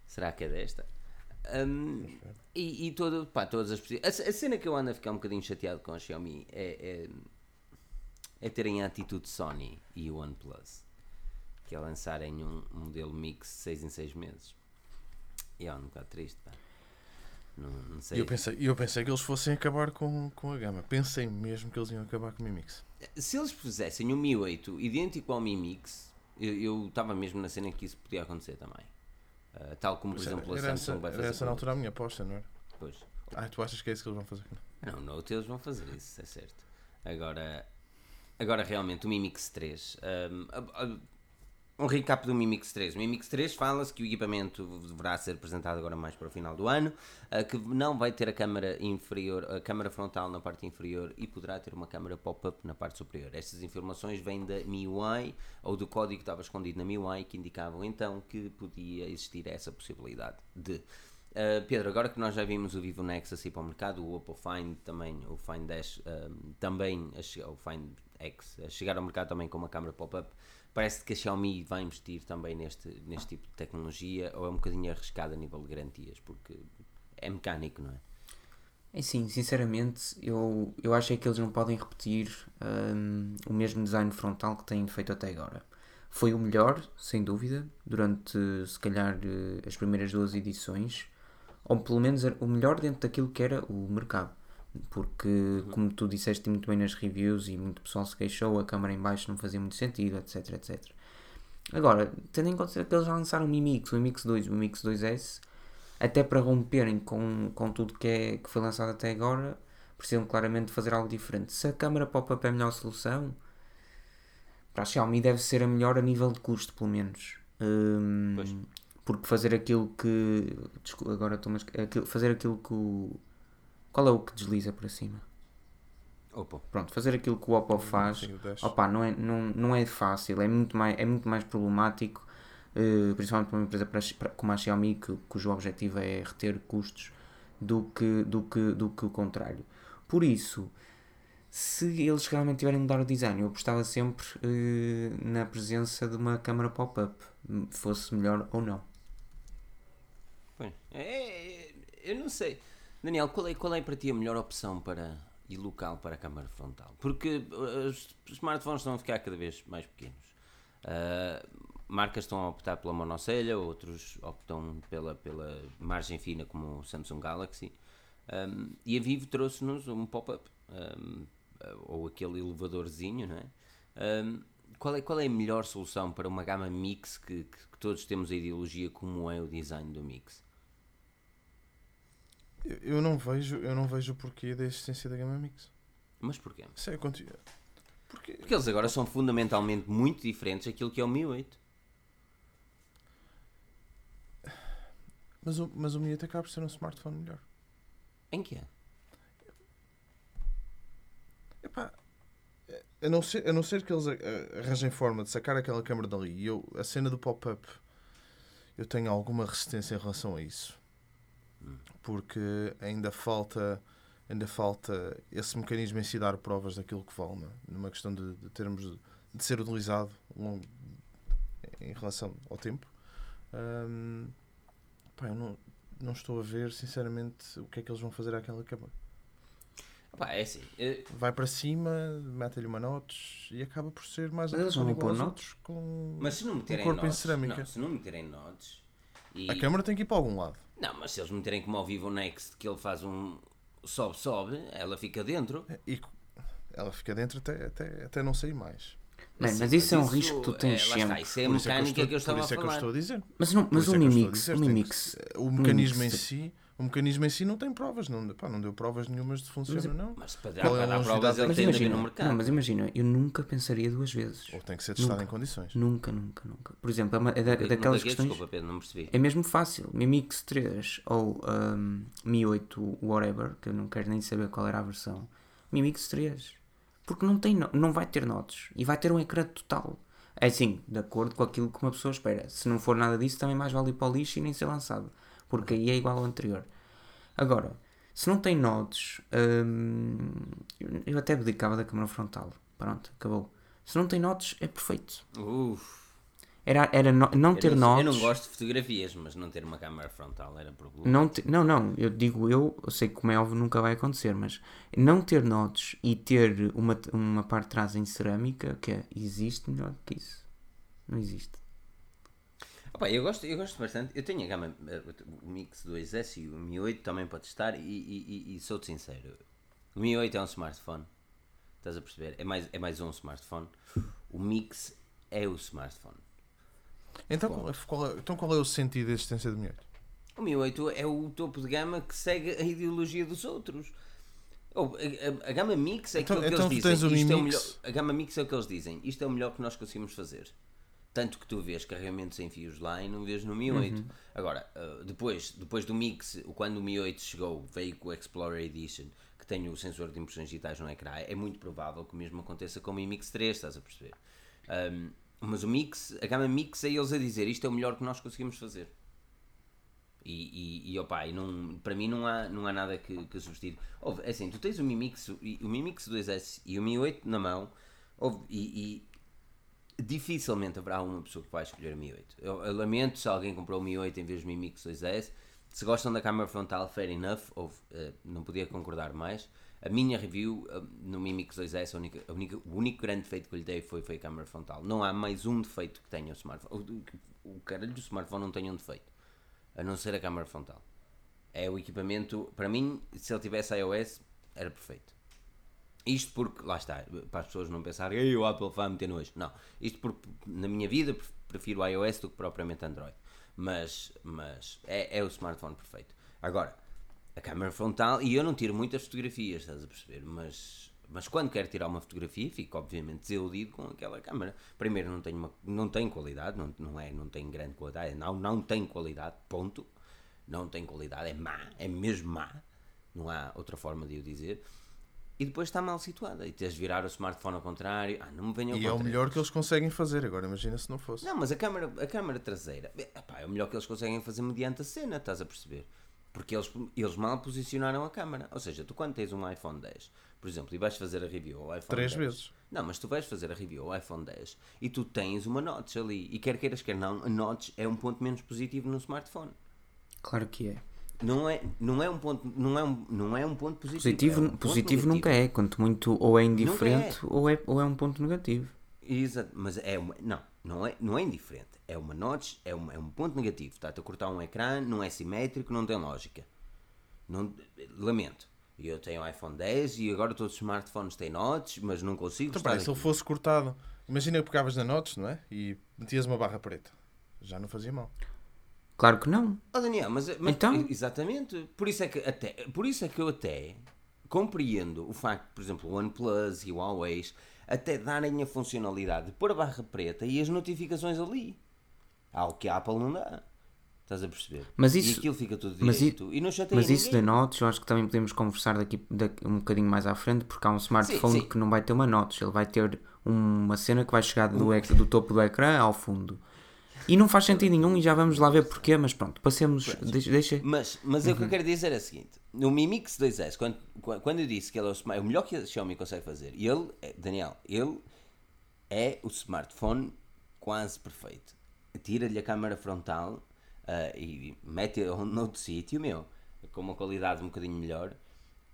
Será que é desta? Um, e, e todo, pá, todas as possi- a, a cena que eu ando a ficar um bocadinho chateado com a Xiaomi é, é, é terem a atitude Sony e o OnePlus que é lançarem um, um modelo mix 6 em 6 meses. E é um bocado triste, pá. Não, não sei. eu pensei, eu pensei que eles fossem acabar com, com a gama. Pensei mesmo que eles iam acabar com o Mi Mix. Se eles fizessem um Mi 8 idêntico ao Mi Mix, eu estava mesmo na cena que isso podia acontecer também. Ah, tal como, por Era- exemplo, a era Samsung essa, vai era fazer. essa com na altura a minha aposta, não era? Pois. Ah, tu achas que é isso que eles vão fazer? Não, Note eles vão fazer isso, é certo. Agora, agora realmente, o Mi Mix 3. Um, a- a- um recap do Mi Mix 3. O Mi Mix 3 fala-se que o equipamento deverá ser apresentado agora mais para o final do ano, uh, que não vai ter a câmara inferior, a câmara frontal na parte inferior e poderá ter uma câmara pop-up na parte superior. Estas informações vêm da MIUI ou do código que estava escondido na MIUI que indicavam então que podia existir essa possibilidade de Uh, Pedro, agora que nós já vimos o Vivo Nexus ir para o mercado, o Oppo Find também, o Find Dash um, também, a o Find X, a chegar ao mercado também com uma câmera pop-up, parece que a Xiaomi vai investir também neste, neste tipo de tecnologia ou é um bocadinho arriscado a nível de garantias, porque é mecânico, não é? É sim, sinceramente, eu, eu acho é que eles não podem repetir hum, o mesmo design frontal que têm feito até agora. Foi o melhor, sem dúvida, durante se calhar eh, as primeiras duas edições, ou pelo menos o melhor dentro daquilo que era o mercado. Porque, como tu disseste muito bem nas reviews e muito pessoal se queixou, a câmara em baixo não fazia muito sentido, etc, etc. Agora, tendo em conta que eles já lançaram o Mi Mix, o Mi Mix 2 e o Mi Mix 2S, até para romperem com, com tudo que, é, que foi lançado até agora, precisam claramente de fazer algo diferente. Se a câmara pop-up é a melhor solução, para a Xiaomi deve ser a melhor a nível de custo, pelo menos. Hum, porque fazer aquilo que. desculpa, agora estou aquilo, Fazer aquilo que o. Qual é o que desliza para cima? Oppo. Pronto, fazer aquilo que o Oppo faz. Opa, não é, não, não é fácil, é muito mais, é muito mais problemático, eh, principalmente para uma empresa para, para- como a Xiaomi, que, cujo objetivo é reter custos, do que, do, que, do que o contrário. Por isso, se eles realmente tiverem de mudar o design, eu apostava sempre eh, na presença de uma câmara pop-up, fosse melhor ou não. Pois. É, é- eu não sei. Daniel, qual é, qual é para ti a melhor opção para e local para a câmara frontal? Porque uh, os smartphones estão a ficar cada vez mais pequenos. Uh, marcas estão a optar pela monocelha, outros optam pela, pela margem fina como o Samsung Galaxy. Um, e a Vivo trouxe-nos um pop-up, um, ou aquele elevadorzinho, não é? Um, qual é? Qual é a melhor solução para uma gama mix que, que- que todos temos a ideologia como é o design do mix? Eu- não vejo, eu não vejo o porquê da existência da Gama Mix. Mas porquê? Sério, continua. Porquê? Porque eles agora são fundamentalmente muito diferentes daquilo que é o Mi 8. Mas o, mas o Mi 8 acaba por ser um smartphone melhor. Em que é? Epá, a não ser, a não ser que eles arranjem forma de sacar aquela câmera dali e eu, a cena do pop-up, eu tenho alguma resistência em relação a isso. Porque ainda falta, ainda falta esse mecanismo em si dar provas daquilo que vale, é? numa questão de, de termos de, ser utilizado longo- em relação ao tempo. Hum, pá, eu não, não estou a ver, sinceramente, o que é que eles vão fazer àquela câmera. Pá, é assim. eh, vai para cima, mete-lhe uma notes e acaba por ser mais Mas eles um vão pôr notes? Com... Mas se não meterem corpo em notes, cerâmica. Não, se não meterem notes. E... A câmara tem que ir para algum lado. Não, mas se eles meterem como ao vivo o Next, que ele faz um sobe-sobe, ela fica dentro. E ela fica dentro até, até, até não sair mais. Assim, mas isso é um risco que tu tens é, lá está, sempre. Isso é a Por isso é que eu mecânica estou, que eu estava isso a é que eu falar. estou a dizer. Mas, não, mas isso o é a Mimix, dizer, o Mimix, o mecanismo em si, o mecanismo em si não tem provas, não, pá, não deu provas nenhumas de funciona, não. Mas para Qual é dar provas ele mas tem de no mercado. não, mas imagina, eu nunca pensaria duas vezes. Ou tem que ser testado Nunca. em condições. Nunca, nunca, nunca. Por exemplo, é, é da- Nunca- daquelas questões. Desculpa, Pedro, não percebi. É mesmo fácil. Mi Mix 3 ou um, Mi 8 whatever, que eu não quero nem saber qual era a versão. Mi Mix 3. Porque não, tem, não vai ter notes. E vai ter um ecrã total. É assim, de acordo com aquilo que uma pessoa espera. Se não for nada disso, também mais vale ir para o lixo e nem ser lançado. Porque aí é igual ao anterior. Agora, se não tem notes, hum, eu- até abdicava da câmara frontal. Pronto, acabou. Se não tem notes, é perfeito. Uf, Era, era no- não eu, ter não, notes. eu não gosto de fotografias, mas não ter uma câmera frontal era problema. Não, te- não, não, eu digo eu, eu sei que como é óbvio nunca vai acontecer, mas não ter notes e ter uma, uma parte de trás em cerâmica, que é, existe melhor que isso. Não existe. Opa, eu, gosto, eu gosto bastante. Eu tenho a gama, o Mix 2S e o Mi 8 também pode estar. E, e, e- e sou-te sincero: o Mi 8 é um smartphone. Estás a perceber? É mais, é mais um smartphone. O Mix é o smartphone. Então qual, é, qual é- então qual é o sentido da existência do Mi 8? O Mi 8 é o topo de gama que segue a ideologia dos outros. Ou, a, a- a gama Mix é Então- aquilo que então eles dizem. Mi Isto é o melhor, a gama Mix é o que eles dizem. Isto é o melhor que nós conseguimos fazer. Tanto que tu vês carregamentos em fios lá e não vês no Mi 8. Agora, uh, depois, depois do Mix, quando o Mi 8 chegou, veio com o Explorer Edition, que tem o sensor de impressões digitais no ecrã, é muito provável que o mesmo aconteça com o Mi Mix 3, estás a perceber? Um, mas o Mix, a gama Mix é eles a dizer isto é o melhor que nós conseguimos fazer. E, e, e opa, e não, para mim não há, não há nada que, que substituir. Ouve, é assim, tu tens o Mi Mix, o, Mi Mix 2S e o Mi 8 na mão, ouve, e dificilmente haverá uma pessoa que vai escolher o Mi 8. Eu, eu lamento se alguém comprou o Mi 8 em vez do Mi Mix 2S. Se gostam da câmera frontal, fair enough, ouve, eh, não podia concordar mais. A minha review eh, no Mi Mix 2S, a única, a única, o único grande defeito que lhe dei foi, foi a câmera frontal. Não há mais um defeito que tenha o smartphone. O, o caralho do smartphone não tem um defeito, a não ser a câmera frontal. É o equipamento, para mim, se ele tivesse iOS, era perfeito. Isto porque, lá está, para as pessoas não pensarem, Ei, o Apple vai meter nojo. Não, isto porque na minha vida pref- prefiro iOS do que propriamente Android. Mas, mas é, é o smartphone perfeito. Agora, a câmera frontal, e eu não tiro muitas fotografias, estás a perceber? Mas, mas quando quero tirar uma fotografia, fico obviamente desiludido com aquela câmera. Primeiro, não tem, uma, não tem qualidade, não, não, é, não tem grande qualidade, não, não tem qualidade, ponto. Não tem qualidade, é má, é mesmo má. Não há outra forma de o dizer. E depois está mal situada. E tens de virar o smartphone ao contrário. Ah, não me venham E é o melhor que eles conseguem fazer. Agora imagina se não fosse. não, mas a câmara, a câmara traseira epá, é o melhor que eles conseguem fazer mediante a cena, estás a perceber? Porque eles, eles mal posicionaram a câmara. Ou seja, tu quando tens um iPhone 10, por exemplo, e vais fazer a review ao iPhone Três 10, vezes. Não, mas tu vais fazer a review ao iPhone 10 e tu tens uma notch ali. E quer queiras, quer não, a notch é um ponto menos positivo no smartphone. Claro que é. Não é, não é, um, ponto, não é, um, não é um ponto positivo. Positivo, é um ponto positivo negativo. nunca é. Quanto muito ou é indiferente ou, é, ou é um ponto negativo. Exato, mas é uma, não, não é, não é indiferente. É uma notch, é, uma, é um ponto negativo. Está-te a cortar um ecrã, não é simétrico, não tem lógica. Não, lamento. Eu tenho um iPhone 10 e agora todos os smartphones têm notch, mas não consigo Então, se ele fosse cortado, imagina que pegavas na notes, não é? E metias uma barra preta. Já não fazia mal. Claro que não. Oh Daniel, mas, mas- Então? exatamente. Por isso, é que até, por isso é que eu até compreendo o facto, por exemplo, o OnePlus e o Huawei até darem a funcionalidade de pôr a barra preta e as notificações ali. Algo que a Apple não dá. Estás a perceber? Mas e isso- aquilo fica tudo mas i- direito e não chateia Mas isso da notes, eu acho que também podemos conversar daqui, daqui um bocadinho mais à frente, porque há um smartphone sim. que não vai ter uma notes, ele vai ter uma cena que vai chegar do, do topo do ecrã ao fundo. E não faz sentido nenhum e já vamos lá ver porquê, mas pronto, passemos, deixa, deixa- Mas, mas é o que Uhum. eu quero dizer é o seguinte: no Mi Mix 2S, quando, quando eu disse que ele é o, smart- é o melhor que a Xiaomi consegue fazer, e ele, é- Daniel, ele é o smartphone quase perfeito. Tira-lhe a câmara frontal ah, e mete-a noutro sítio, meu, com uma qualidade um bocadinho melhor.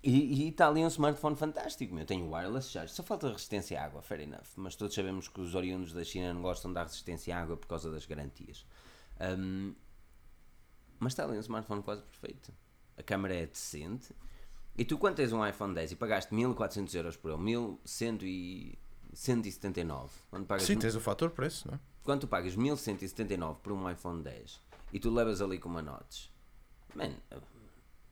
E está ali um smartphone fantástico, meu. Tem o wireless charge, só falta resistência à água, fair enough. Mas todos sabemos que os oriundos da China não gostam da resistência à água por causa das garantias. Ahm, mas está ali um smartphone quase perfeito. A câmera é decente. E tu, quando tens um iPhone 10 e pagaste 1400 euros por ele, 1179, quando pagas, Sim, tens o fator preço, não é? quando tu pagas 1179 por um iPhone 10 e tu levas ali com uma notes, man,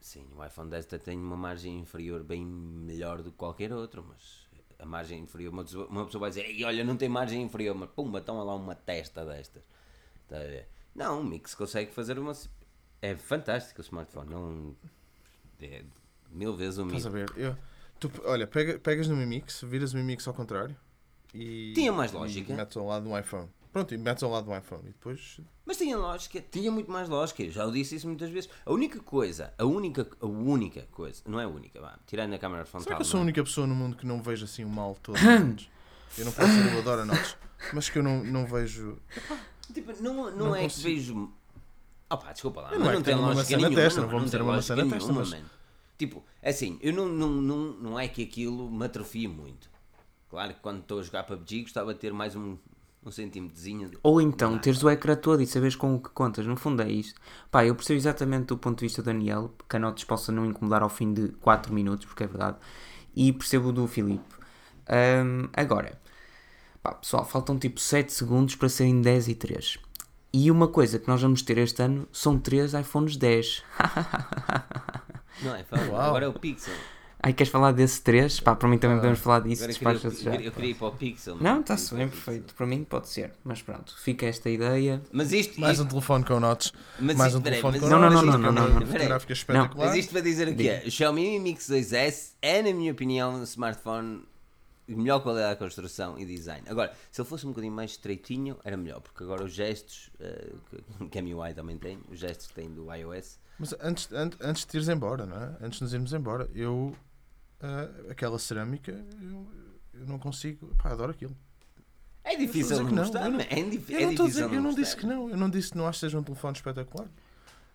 sim, o iPhone 10 até tem uma margem inferior bem melhor do que qualquer outro, mas a margem inferior, uma pessoa, uma pessoa vai dizer, Ei, olha, não tem margem inferior, mas pumba, toma lá uma testa destas. Está a ver? Não, o Mix consegue fazer uma. É fantástico o smartphone, não. É mil vezes o Estás Mix. a ver? Eu, tu, olha, pega- pegas no Mi Mix, viras o Mi Mix ao contrário e. Tinha mais e lógica. metes ao lado do iPhone. Pronto, e metes ao lado do iPhone. E depois. Mas tinha lógica, tinha muito mais lógica. Eu já o disse isso muitas vezes. A única coisa, a única, a única coisa, não é a única, vá, tirando a câmera frontal. Será que eu sou a não única pessoa no mundo que não vejo assim o mal todo? <laughs> eu não posso ser, eu adoro a notes. Mas que eu não, não vejo. Tipo, não, não, Não é consigo. que vejo. Opa, desculpa lá, Não mas é não tem lógica nenhuma. testa, não, não vou não meter uma maçã na testa, mas-. Tipo, assim, eu não, não, não, não é que aquilo me atrofie muito. Claro que quando estou a jogar PUBG gostava de ter mais um, um centímetrozinho. de- Ou então teres o ecrã todo e saberes com o que contas, no fundo é isto. Pá, eu percebo exatamente do ponto de vista do Daniel, que a notes possa não incomodar ao fim de 4 minutos, porque é verdade, e percebo o do Filipe. Ahm, agora, pá, pessoal, faltam tipo 7 segundos para serem 10 e 3. E uma coisa que nós vamos ter este ano são 3 iPhones 10. <laughs> Não é, fala, Uau. agora é o Pixel. Ai, queres falar desse 3? Pá, para mim também podemos falar disso, Agora eu queria, já. eu, eu queria ir para o Pixel. Não, está-se ir bem, perfeito. Para mim pode ser, mas pronto, fica esta ideia. Mas isto, Mais isto- um telefone com notes. Mas mais isto- um peraí, telefone mas com Não, não, notes. não, uma não, não, câmera não. fotográfica espetacular. Mas isto para dizer o quê? O Xiaomi Mi Mix 2S é, na minha opinião, um smartphone de melhor qualidade de construção e design. Agora, se ele fosse um bocadinho mais estreitinho, era melhor, porque agora os gestos, eh, que- a MIUI também tem, os gestos que tem do iOS, Mas antes, an- antes de ires embora, não é? Antes de nos irmos embora, eu. Ah, aquela cerâmica, eu, eu não consigo. Pá, adoro aquilo. é difícil não que não, gostar, eu não- mas é, dif- Eu é não, a difícil dizer, eu não disse que não. Eu não disse que não acho que seja um telefone espetacular.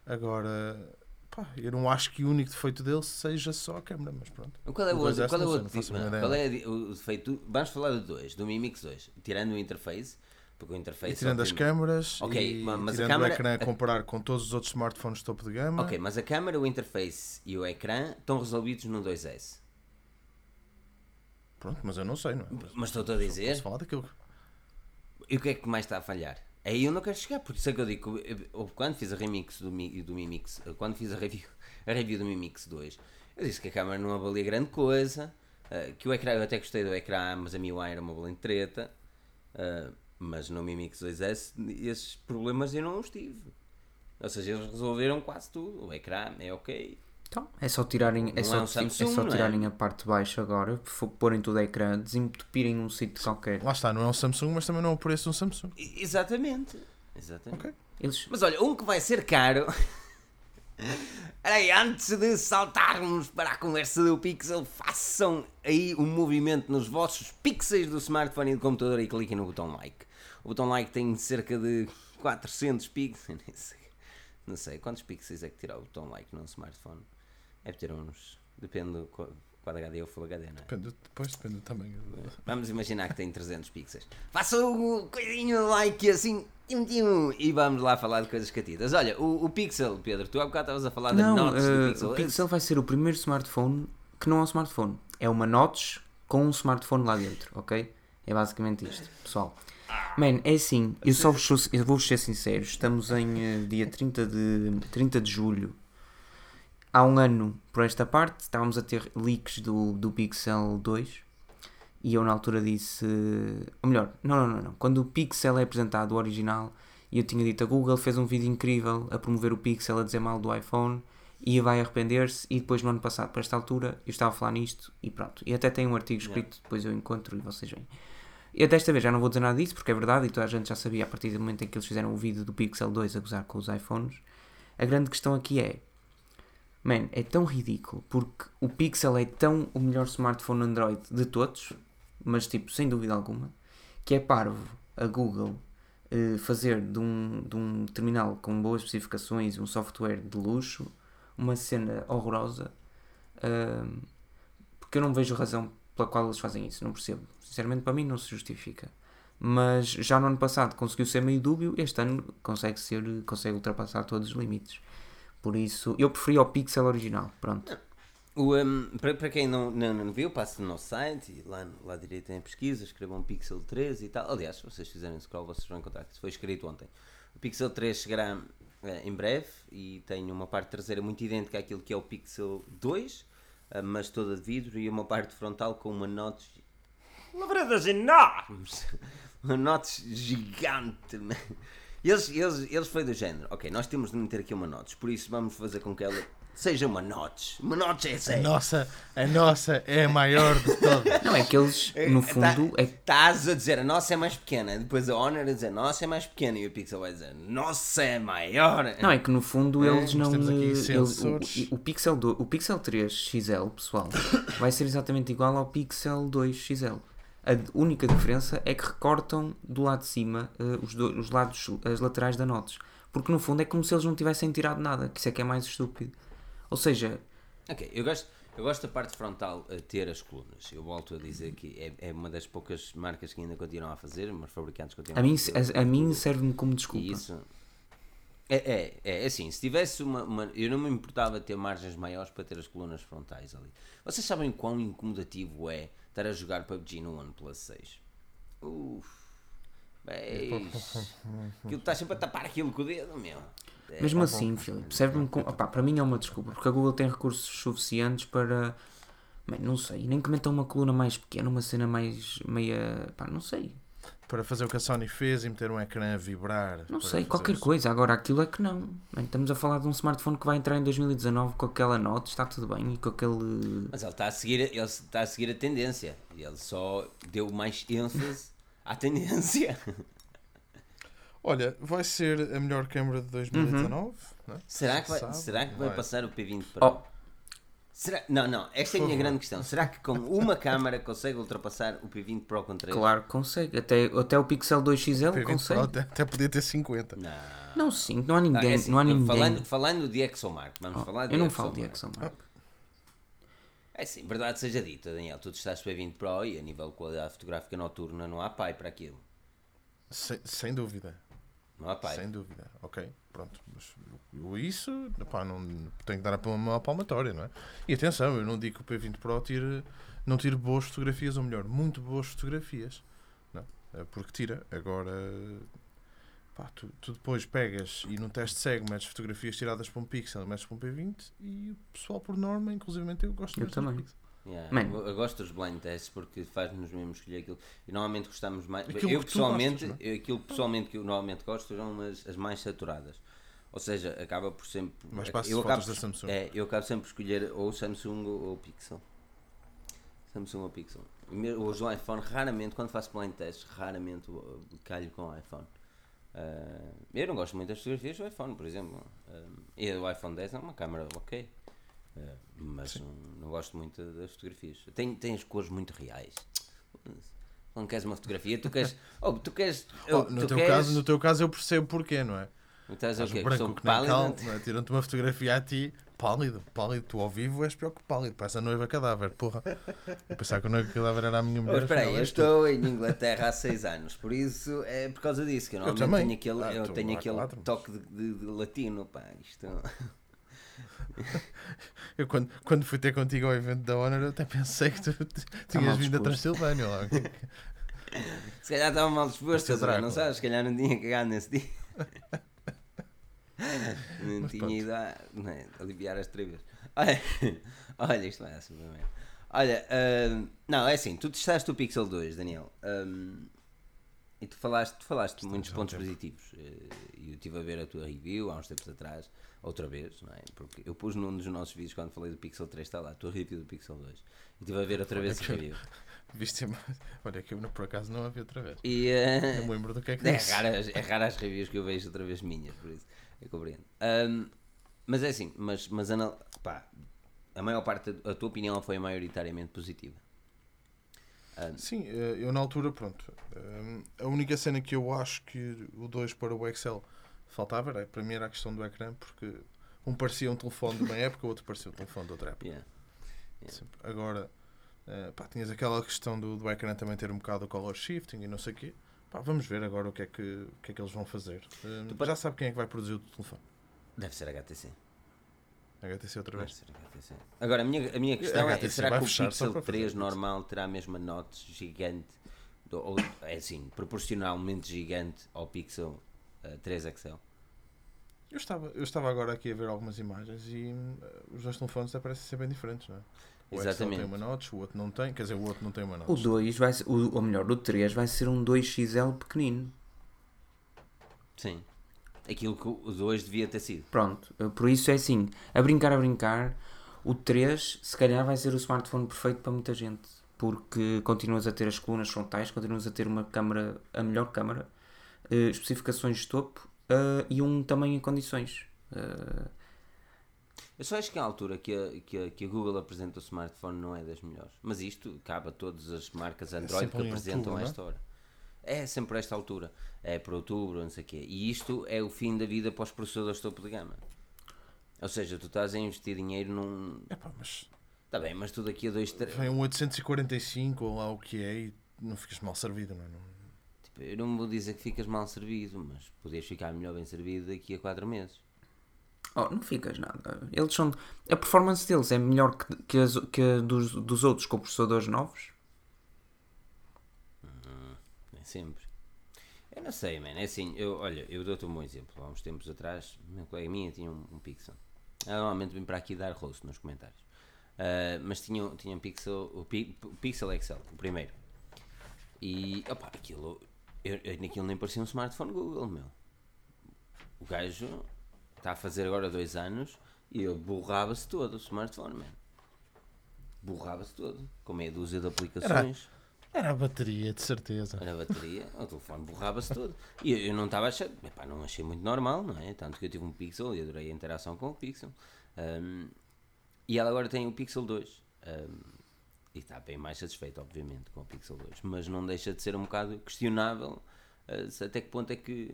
Agora. Pá, eu não acho que o único defeito dele seja só a câmera, mas pronto. Qual é o outro? 2S Qual é o outro? a mínima qual é a o defeito? Vamos falar do 2, do Mi Mix 2, tirando o interface, porque o interface. E tirando as obviamente- câmaras, Ok, e ma- mas a tirando câmara- o ecrã a comparar com todos os outros smartphones de topo de gama. Ok, mas a câmera, o interface e o ecrã estão resolvidos no 2S. Pronto, mas eu não sei, não é? Mas estou-te a dizer. Posso falar daquilo. E o que é que mais está a falhar? Aí eu não quero chegar, por isso é que eu digo, eu- quando fiz a remix do, Mi, do Mi Mix, quando fiz a review, a review do Mi Mix 2, eu disse que a câmera não avalia grande coisa, eh, que o ecrã, eu até gostei do ecrã, mas a MIUI era uma bolinha treta, eh, mas no Mi Mix 2S esses problemas eu não os tive. Ou seja, eles resolveram quase tudo, o ecrã é ok, Então, é só tirarem, é só, é um ti- Samsung, é só não é? tirarem a parte de baixo agora, porem tudo a ecrã, desentupirem num sítio qualquer. Lá está, não é um Samsung, mas também não é o preço de um Samsung. Exatamente. Exatamente. Ok. Eles, Mas olha, um que vai ser caro. Peraí, <laughs> antes de saltarmos para a conversa do Pixel, façam aí um movimento nos vossos pixels do smartphone e do computador e cliquem no botão like. O botão like tem cerca de 400 pixels. <laughs> Não sei quantos pixels é que tirar o botão like num smartphone. Deve ter uns. Depende do Quad HD ou Full HD, não é? Depende, depois depende do tamanho. Vamos imaginar que tem 300 pixels. Faça o coisinho de like assim. tim, tim, E vamos lá falar de coisas catitas. Olha, o, o Pixel, Pedro, tu há bocado estavas a falar da não, Notch eh, do Pixel. o Pixel vai ser o primeiro smartphone que não é um smartphone. É uma notch com um smartphone lá dentro, ok? É basicamente isto, pessoal. Man, é assim, eu só vos, sou- eu vou ser sincero, estamos em eh, dia 30 de, 30 de julho. Há um ano, por esta parte, estávamos a ter leaks do, do Pixel 2 e eu na altura disse, ou melhor, não, não, não, não, quando o Pixel é apresentado, o original, e eu tinha dito a Google fez um vídeo incrível a promover o Pixel, a dizer mal do iPhone e vai arrepender-se e depois no ano passado, para esta altura, eu estava a falar nisto e pronto. E até tem um artigo escrito, depois eu encontro e vocês veem. Eu desta vez já não vou dizer nada disso porque é verdade e toda a gente já sabia a partir do momento em que eles fizeram o vídeo do Pixel 2 a gozar com os iPhones. A grande questão aqui é, man, é tão ridículo porque o Pixel é tão o melhor smartphone Android de todos, mas tipo, sem dúvida alguma, que é parvo a Google eh, fazer de um, de um terminal com boas especificações um software de luxo uma cena horrorosa ahm, porque eu não vejo razão pela qual eles fazem isso, não percebo. Sinceramente, para mim não se justifica. Mas já no ano passado conseguiu ser meio dúbio, este ano consegue ser, consegue ultrapassar todos os limites. Por isso, eu preferi ao Pixel original. Pronto. O, um, para, para quem não, não, não viu, passe no nosso site e lá, lá direito em pesquisa, escrevam Pixel 3 e tal. Aliás, se vocês fizerem scroll, vocês vão encontrar que isso foi escrito ontem. O Pixel 3 chegará eh, em breve e tem uma parte traseira muito idêntica àquilo que é o Pixel 2, eh, mas toda de vidro, e uma parte frontal com uma notch. Lavradas <laughs> enormes! Uma notch gigante! Eles, eles, eles foi do género, ok, nós temos de meter aqui uma notch, por isso vamos fazer com que ela seja uma notch. Uma notch é A sério. nossa, a nossa é a maior de todas. <laughs> Não, é que eles, no fundo, é Estás a dizer a nossa é mais pequena, depois a Honor a dizer a nossa é mais pequena e o Pixel vai dizer nossa é maior. Não, é que no fundo eles não. temos aqui eh, eles- o, o, o Pixel 2, o Pixel 3 XL, pessoal, vai ser exatamente igual ao Pixel 2 XL. A única diferença é que recortam do lado de cima eh, os, do- os lados, as laterais da notes. Porque no fundo é como se eles não tivessem tirado nada, que isso é que é mais estúpido. Ou seja, Ok, eu gosto, eu gosto da parte frontal a ter as colunas. Eu volto a dizer que é, é uma das poucas marcas que ainda continuam a fazer, mas fabricantes continuam a mim, fazer. a, a mim serve-me como E desculpa. isso. É, é, é assim, se tivesse uma, uma- Eu não me importava ter margens maiores para ter as colunas frontais ali. Vocês sabem quão incomodativo é estar a jogar PUBG no OnePlus 6? Uff. Aquilo está sempre a tapar aquilo com o dedo, meu. É, Mesmo assim, Filipe, serve-me opá, para mim é uma desculpa, porque a Google tem recursos suficientes para. Bem, não sei, nem que metam uma coluna mais pequena, uma cena mais meia. pá, não sei. Para fazer o que a Sony fez e meter um ecrã a vibrar. Não sei, qualquer isso. coisa. Agora aquilo é que não. Bem, estamos a falar de um smartphone que vai entrar em 2019 com aquela nota, está tudo bem, e com aquele. Mas ele está a seguir, ele está a seguir a tendência. Ele só deu mais ênfase à tendência. Olha, vai ser a melhor câmera de 2019. não é? Será que vai, será que vai Vai. passar o P20 Pro? Oh. Será, não, não, esta é a minha grande questão. Será que com uma câmara consegue ultrapassar o P20 Pro com 3? Claro que consegue. Até, até o Pixel 2 XL P20 consegue. Pro até, até podia ter 50. Não. Não, sim, não há Não, ninguém. é assim, não há ninguém. Falando, falando de ExoMark, vamos Oh, falar de eu não falo de ExoMark. ExoMark. É assim, verdade seja dita, Daniel, tu estás P20 Pro e a nível de qualidade fotográfica noturna não há pai para aquilo. Sem, sem dúvida. Não há pai. Sem dúvida. Ok, pronto. Mas eu isso, pá, não tenho que dar a uma palmatória, não é? E atenção, eu não digo que o P20 Pro tire, não tire boas fotografias, ou melhor, muito boas fotografias. Não, é porque tira. Agora, pá, tu, tu depois pegas e num teste cego metes fotografias tiradas para um pixel, metes para um P20 e o pessoal, por norma, inclusive eu gosto Eu muito dos também. pixels. Yeah, eu, eu gosto dos blind tests porque faz-nos mesmo escolher aquilo. E normalmente gostamos mais. Aquilo eu pessoalmente, gostas, eu- aquilo pessoalmente que eu normalmente gosto são as, as mais saturadas. Ou seja, acaba por sempre. Mas passas eu acabo, da Samsung. É, eu acabo sempre por escolher ou Samsung ou, ou Pixel. Samsung ou Pixel. Hoje o iPhone, raramente, quando faço blind tests, raramente calho com o iPhone. Uh, eu não gosto muito das fotografias do iPhone, por exemplo. Uh, e o iPhone 10 é uma câmera ok. Uh, mas não, não gosto muito das fotografias. Tem, tem as cores muito reais. Quando queres uma fotografia, tu queres. Oh, tu queres. <laughs> Oh, tu no, teu queres, caso, no teu caso eu percebo porquê, não é? Estás o Estás quê? Que branco que nem cal, não é? Tiram-te uma fotografia a ti, pálido, pálido. Tu ao vivo és pior que pálido, parece a noiva cadáver, porra. Eu pensava que a noiva cadáver era a minha mulher. Mas espera aí, eu tu. estou em Inglaterra há 6 anos, por isso é por causa disso que eu normalmente também. tenho aquele, Ah, eu tu tenho aquele quatro. toque de, de- de latino, pá, isto... <laughs> Eu quando, quando fui ter contigo ao evento da Honor, eu até pensei que tu t- tinhas vindo da. Transilvânia. lá. <laughs> Se calhar estava mal disposto, Zé, não sabes? Se calhar não tinha cagado nesse dia. <laughs> Não Mas tinha pronto. ido a não é, aliviar as trevas. Olha, olha, isto vai assim mesmo. Olha, hum, não, é assim, tu testaste o Pixel 2, Daniel. hum, e tu falaste, tu falaste muitos um pontos tempo. positivos. eh, E eu estive a ver a tua review há uns tempos atrás, outra vez, não é? Porque eu pus num dos nossos vídeos quando falei do Pixel 3, está lá, tua review do Pixel 2. E estive a ver outra vez <laughs> a que- review. Viste Olha, que eu por acaso não a vi outra vez. E. eh, Não me lembro do que é que <laughs> É disse. raro, é raro as reviews que eu vejo outra vez minhas, por isso eu compreendo. Ahm, mas é assim, mas, mas anal- pá, a maior parte, a tua opinião foi maioritariamente positiva. Sim, eh, eu na altura, pronto. A única cena que eu acho que o 2 para o Excel faltava era, para mim, era a questão do ecrã, porque um parecia um telefone de uma época, o outro parecia um telefone de outra época. Yeah. Sempre. Agora, eh, pá, tinhas aquela questão do, do ecrã também ter um bocado o color shifting e não sei o quê. Pá, vamos ver agora o que é que, o que, é que eles vão fazer. Eh, Tu já sabe quem é que vai produzir o telefone. Deve ser HTC. HTC outra Deve vez. ser HTC. Agora, a minha, a minha questão é: será que o Pixel para fazer 3 isso. normal terá a mesma notch gigante, do, ou, é assim, proporcionalmente gigante ao Pixel eh, 3 XL? Eu estava, eu estava agora aqui a ver algumas imagens e hum, os dois telefones parecem ser bem diferentes, não é? O Excel Exatamente. tem uma notch, o outro não tem. Quer dizer, o outro não tem uma notch. O 2 vai ser, o, ou melhor, o 3 vai ser um 2XL pequenino. Sim. Aquilo que o 2 devia ter sido. Pronto, por isso é assim, a brincar, a brincar, o 3 se calhar vai ser o smartphone perfeito para muita gente, porque continuas a ter as colunas frontais, continuas a ter uma câmara, a melhor câmara, eh, especificações de topo eh, e um tamanho em condições. Eh, Eu só acho que a altura que a, que a, que a Google apresenta o smartphone não é das melhores. Mas isto cabe a todas as marcas Android sempre que apresentam outubro, é? esta hora. É sempre a esta altura. É para outubro, não sei o quê. E isto é o fim da vida para os processadores topo de gama. Ou seja, tu estás a investir dinheiro num. Epá, mas Está bem, mas tu daqui a dois. três. vem um 845 ou lá o que é e não ficas mal servido, não é? Não- eu não vou dizer que ficas mal servido, mas podias ficar melhor bem servido daqui a 4 meses. oh, não ficas nada. Eles são, a performance deles é melhor que, que, as- que a dos, dos outros com processadores novos. Nem sempre. Eu não sei, mano. É assim, eu, olha, eu dou-te um bom exemplo. Há uns tempos atrás, uma colega minha tinha um, um Pixel. Ela normalmente vem para aqui dar roast nos comentários. Ah, mas tinha, tinha um Pixel, o, Pi- o Pixel XL, o primeiro. E, opá, aquilo, eu, eu, naquilo nem parecia um smartphone Google, meu. O gajo está a fazer agora dois anos e ele borrava-se todo o smartphone, man. Borrava-se todo, com meia dúzia de aplicações. Era a bateria, de certeza. Olha a bateria, o telefone borrava-se todo. E eu, eu não estava a achar, epá, não achei muito normal, não é? Tanto que eu tive um Pixel e adorei a interação com o Pixel. Um, e ela agora tem o Pixel 2. Um, e está bem mais satisfeito, obviamente, com o Pixel 2. Mas não deixa de ser um bocado questionável uh, até que ponto é que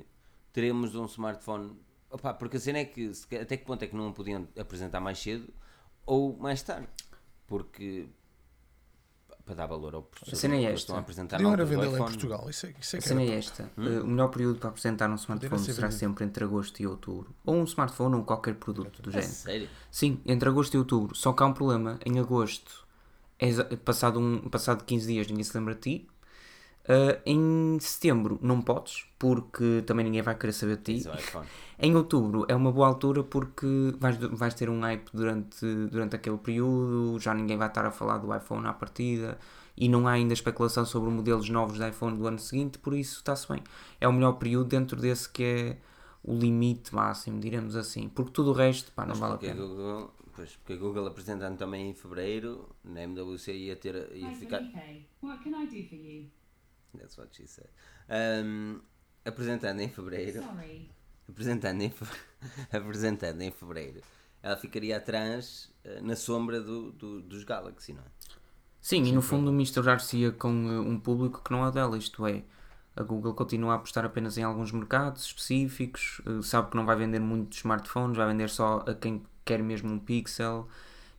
teremos um smartphone. Opá, porque a cena é que se- até que ponto é que não podiam apresentar mais cedo ou mais tarde. Porque para dar valor ao processador cena é esta. estão a apresentar Podiam era vendê-lo em. Portugal. Isso é, isso é A cena é esta. Eh, o melhor período para apresentar um smartphone ser será vendido. sempre entre agosto e outubro. Ou um smartphone ou qualquer produto do A género. sério? Sim, entre agosto e outubro. Só que há um problema. Em agosto, é passado, um, passado 15 dias, ninguém se lembra de ti. Uh, em setembro, não podes, porque também ninguém vai querer saber de ti. É. <laughs> Em outubro é uma boa altura porque vais, vais ter um hype durante, durante aquele período, já ninguém vai estar a falar do iPhone à partida e não há ainda especulação sobre modelos novos de iPhone do ano seguinte, por isso está-se bem. É o melhor período dentro desse que é o limite máximo, diremos assim, porque tudo o resto pá, não vale a Porque a pena. Google, pois, porque a Google apresentando também em Fevereiro, na MWC ia ter ia Hi, ficar. Felipe. What can I do for you? That's what she said. Um, apresentando em Fevereiro, Sorry. apresentando em, fe- <laughs> apresentando em Fevereiro, ela ficaria atrás eh, na sombra do, do- dos Galaxy, não é? Sim, e no fundo misturar-se-ia com uh, um público que não é dela, isto é, a Google continua a apostar apenas em alguns mercados específicos, uh, sabe que não vai vender muitos smartphones, vai vender só a quem quer mesmo um Pixel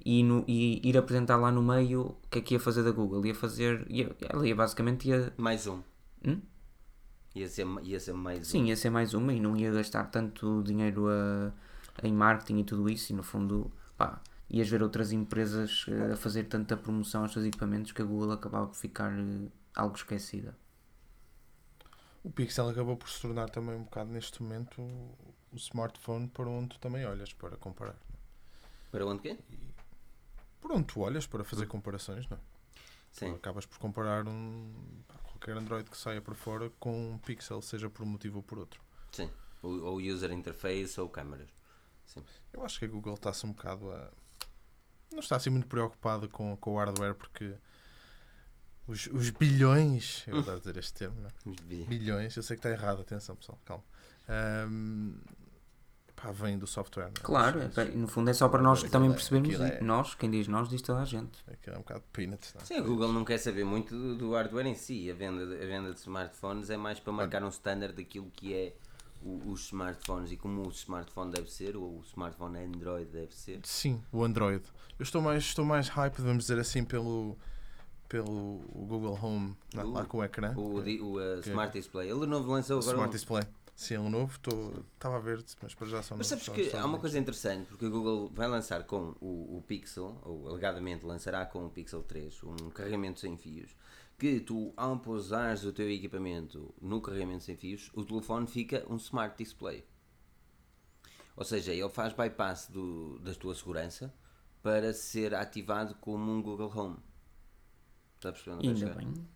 e, no- e ir apresentar lá no meio o que é que ia fazer da Google, ia fazer, ia, ela ia basicamente ia, Mais um. Hum? Ia, ser, ia ser mais sim, um. ia ser mais uma e não ia gastar tanto dinheiro a, em marketing e tudo isso e no fundo, pá, ias ver outras empresas uh, a fazer tanta promoção aos seus equipamentos que a Google acabava por ficar uh, algo esquecida. O Pixel acabou por se tornar também um bocado neste momento o, o smartphone para onde tu também olhas para comparar. Para onde quê? Para onde tu olhas para fazer comparações, não é? Tu Sim. acabas por comparar um, qualquer Android que saia por fora com um Pixel, seja por um motivo ou por outro. Sim. Ou, user interface ou câmaras. Sim. Eu acho que a Google está-se um bocado a. Não está assim muito preocupada com, com o hardware porque os, os bilhões, eu vou dizer este termo, não é? bilhões, eu sei que está errado, atenção pessoal, calma. Ahm, pá, vem do software. não é? Claro, é, no fundo é só para nós Aquilo também é- percebermos. é- Nós, quem diz nós, diz toda a gente. Aquilo é um bocado peanuts. Não é? Sim, a Google não quer saber muito do, do hardware em si. A venda, de- a venda de smartphones é mais para marcar um standard daquilo que é o- os smartphones e como o smartphone deve ser, ou o smartphone Android deve ser. Sim, o Android. Eu estou mais, estou mais hype, vamos dizer assim, pelo, pelo o Google Home, lá, lá com o ecrã. O, di- o, uh, que- Smart Display. Ele novo lançou o agora. Smart um- Display. Sim, é um novo, estou- estava a ver, mas para já só Mas sabes que há uma coisa interessante, porque a Google vai lançar com o, o Pixel, ou alegadamente lançará com o Pixel 3, um carregamento sem fios, que tu, ao pousares o teu equipamento no carregamento sem fios, o telefone fica um Smart Display. Ou seja, ele faz bypass do, da tua segurança para ser ativado como um Google Home. Está a perceber Ainda bem.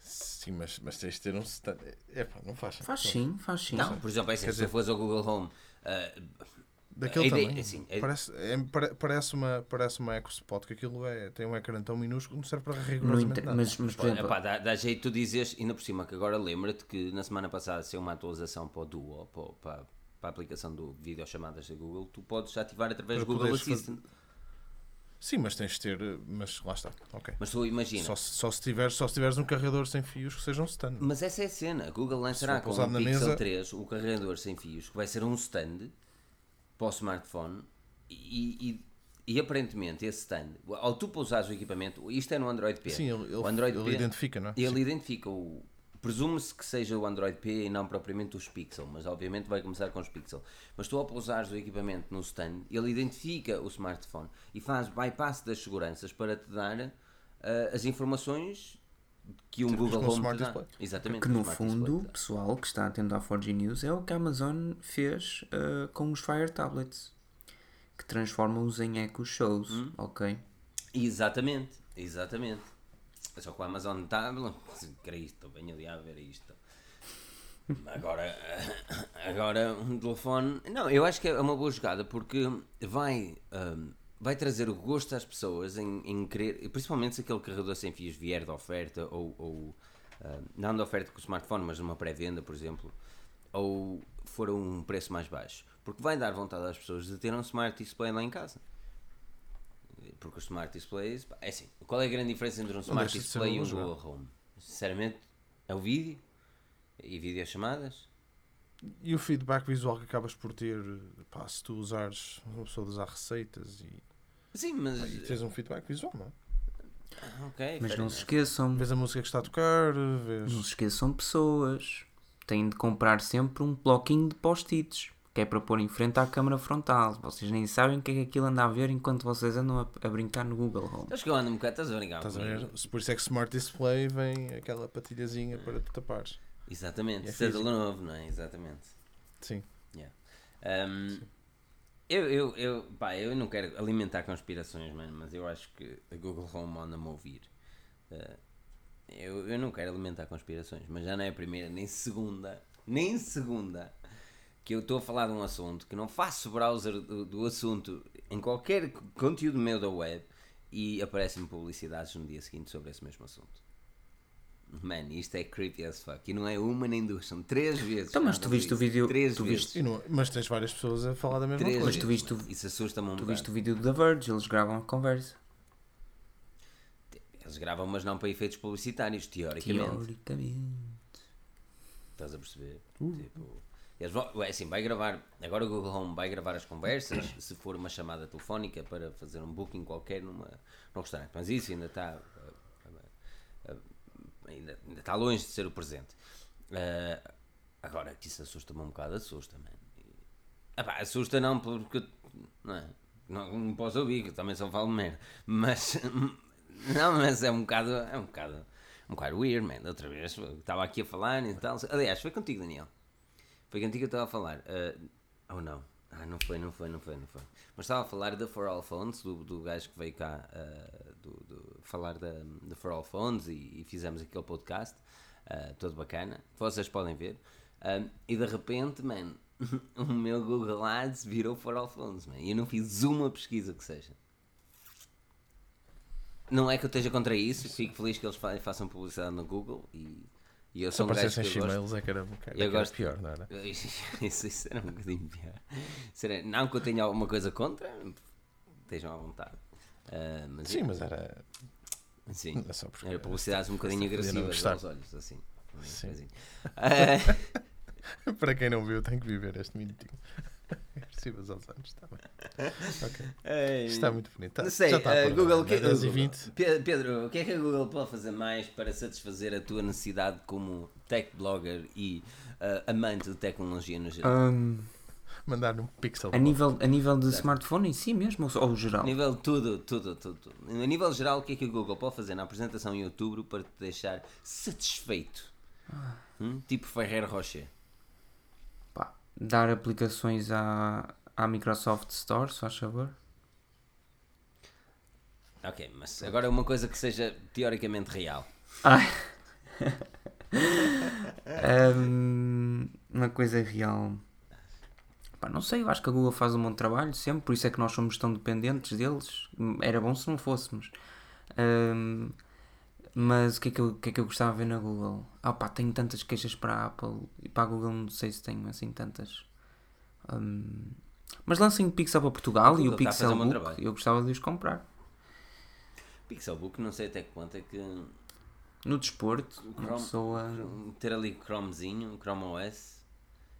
Sim, mas, mas tens de ter um stand. É pá, não faz. Faz sim, faz sim. Não, por exemplo, é assim, Quer se dizer- tu fores ao Google Home, ah, Daquele ideia- tamanho. assim, é- parece, é- pare- parece, uma, parece uma EcoSpot, que aquilo é, tem um ecrã tão minúsculo que não serve para rigorosamente nada. mas, mas, por exemplo, Epá, dá, dá jeito tu dizes, ainda por cima, que agora lembra-te que na semana passada saiu uma atualização para o Duo, para, para, para a aplicação do videochamadas da Google, tu podes ativar através Para do Google poderes fazer- Assistant. Sim, mas tens de ter. Mas lá está. Ok. Mas tu imagina, Só, se- só, se tiveres, só se tiveres um carregador sem fios que seja um stand. mas essa é a cena, a Google lançará for com pousado o na Pixel mesa- 3 o carregador sem fios, que vai ser um stand para o smartphone e, e, e aparentemente esse stand, ao tu pousares o equipamento, isto é no Android P, Sim, ele, o Android ele identifica, não é? Ele identifica o. Presume-se que seja o Android P e não propriamente os Pixel, mas obviamente vai começar com os Pixel. Mas tu ao pousares o equipamento no stand, ele identifica o smartphone e faz bypass das seguranças para te dar ah, as informações que um Google Home Smart te dá. Display. Exatamente. que no fundo, Display pessoal que está atento à 4G News, é o que a Amazon fez uh, com os Fire Tablets, que transformam-os em Echo Shows, Hum. ok? Exatamente, exatamente. Só que o Amazon está. Cristo, venho ali a ver isto. Agora, <coughs> agora um telefone. Não, eu acho que é uma boa jogada porque vai, hum, vai trazer o gosto às pessoas em, em querer. Principalmente se aquele carregador sem fios vier de oferta ou. ou hum, não de oferta com o smartphone, mas numa pré-venda, por exemplo. Ou for um preço mais baixo. Porque vai dar vontade às pessoas de ter um smart display lá em casa. Porque os smart displays, é assim, qual é a grande diferença entre um smart display e um Google Home? Sinceramente, é o vídeo e videochamadas. E o feedback visual que acabas por ter, pá, se tu usares, uma pessoa usar receitas e, Sim, mas. e tens um feedback visual, não é? Ok, Mas fair não se esqueçam, Vês a música que está a tocar, vês. não se esqueçam pessoas, têm de comprar sempre um bloquinho de post-its, que é para pôr em frente à câmara frontal. Vocês nem sabem o que é que aquilo anda a ver enquanto vocês andam a, a brincar no Google Home. Acho que eu ando um bocado, estás a brincar Estás a ver? Por isso é que Smart Display vem aquela patilhazinha para te tapares. Exatamente, É de novo, não é? Exatamente. Sim. Um, eu, eu, eu, pá, eu não quero alimentar conspirações, mano, mas eu acho que a Google Home anda-me a ouvir. Uh, eu, eu não quero alimentar conspirações, mas já não é a primeira, nem segunda, nem segunda que eu estou a falar de um assunto que não faço browser do, do assunto em qualquer conteúdo meu da web e aparecem-me publicidades no dia seguinte sobre esse mesmo assunto. Man, isto é creepy as fuck. E não é uma nem duas, são três vezes. Então, mas tu viste vi o vídeo- Três tu vezes. viste- não- mas tens várias pessoas a falar da mesma Três coisa. Mas tu viste o- mano. Isso assusta-me um Tu bocado. viste o vídeo do The Verge, eles gravam a conversa. Eles gravam, mas não para efeitos publicitários, teoricamente. Teoricamente. Estás a perceber? Tipo, eles vão, é assim, vai gravar. Agora o Google Home vai gravar as conversas <coughs> se for uma chamada telefónica para fazer um booking qualquer numa, num restaurante. Mas isso ainda está. ah, ah, ainda, ainda está longe de ser o presente. Ah, agora que isso assusta-me um bocado, assusta, mano. Assusta não porque. Não, é? não, não posso ouvir, que eu também só falo merda. Mas. <laughs> Não, mas é um bocado. É um bocado. um bocado weird, man. Outra vez estava aqui a falar e tal. Aliás, foi contigo, Daniel. Foi contigo que eu estava a falar. Uh, oh não. Ah, não foi, não foi, não foi, não foi. Mas estava a falar da For All Phones, do, do gajo que veio cá uh, do, do- falar da, For All Phones e, e fizemos aquele podcast, uh, todo bacana. Vocês podem ver. Um, e de repente, man, <laughs> o meu Google Ads virou For All Phones, man. E eu não fiz uma pesquisa que seja. Não é que eu esteja contra isso, fico feliz que eles fa- façam publicidade no Google e, e eu Se sou um gajo que eu gosto. é que era, que Eu era gosto- pior, não era? <laughs> Isso, isso, era um bocadinho pior. Era- não que eu tenha alguma coisa contra, estejam à vontade. Ah, mas Sim, mas era. sim, É só porque. era publicidades um bocadinho agressivas gostar. aos olhos, assim. Sim. Ah, <laughs> Para quem não viu, tem que viver este minutinho. <laughs> Agressivas aos anos, está bem. <laughs> Ok. Isto está muito bonito. Tá- Não sei, já está ah, por Google, que? 10 Google, 20. Pe- Pedro, o que é que a Google pode fazer mais para satisfazer a tua necessidade como tech blogger e ah, amante de tecnologia no geral? Hum, Mandar um pixel. a, nível, a nível de smartphone em si mesmo, ou, ou geral? A nível de tudo, tudo, tudo, tudo. A nível geral, o que é que a Google pode fazer na apresentação em outubro para te deixar satisfeito? Hum? Tipo Ferreiro Rocher. Dar aplicações à, à Microsoft Store, se faz favor. Ok, mas agora uma coisa que seja teoricamente real. Hum, <laughs> uma coisa real. Pá, não sei, eu acho que a Google faz um bom trabalho sempre, por isso é que nós somos tão dependentes deles. Era bom se não fôssemos. Hum, mas o que, é que eu, o que é que eu gostava de ver na Google? Ah pá, tenho tantas queixas para a Apple e para a Google não sei se tenho assim tantas. Hum, mas lancem o Pixel para Portugal e o fazer Pixel um bom Book, trabalho. eu gostava de os comprar. Pixelbook, não sei até que ponto é que No desporto, uma Chrome- pessoa... ter ali o Chromezinho, o Chrome OS,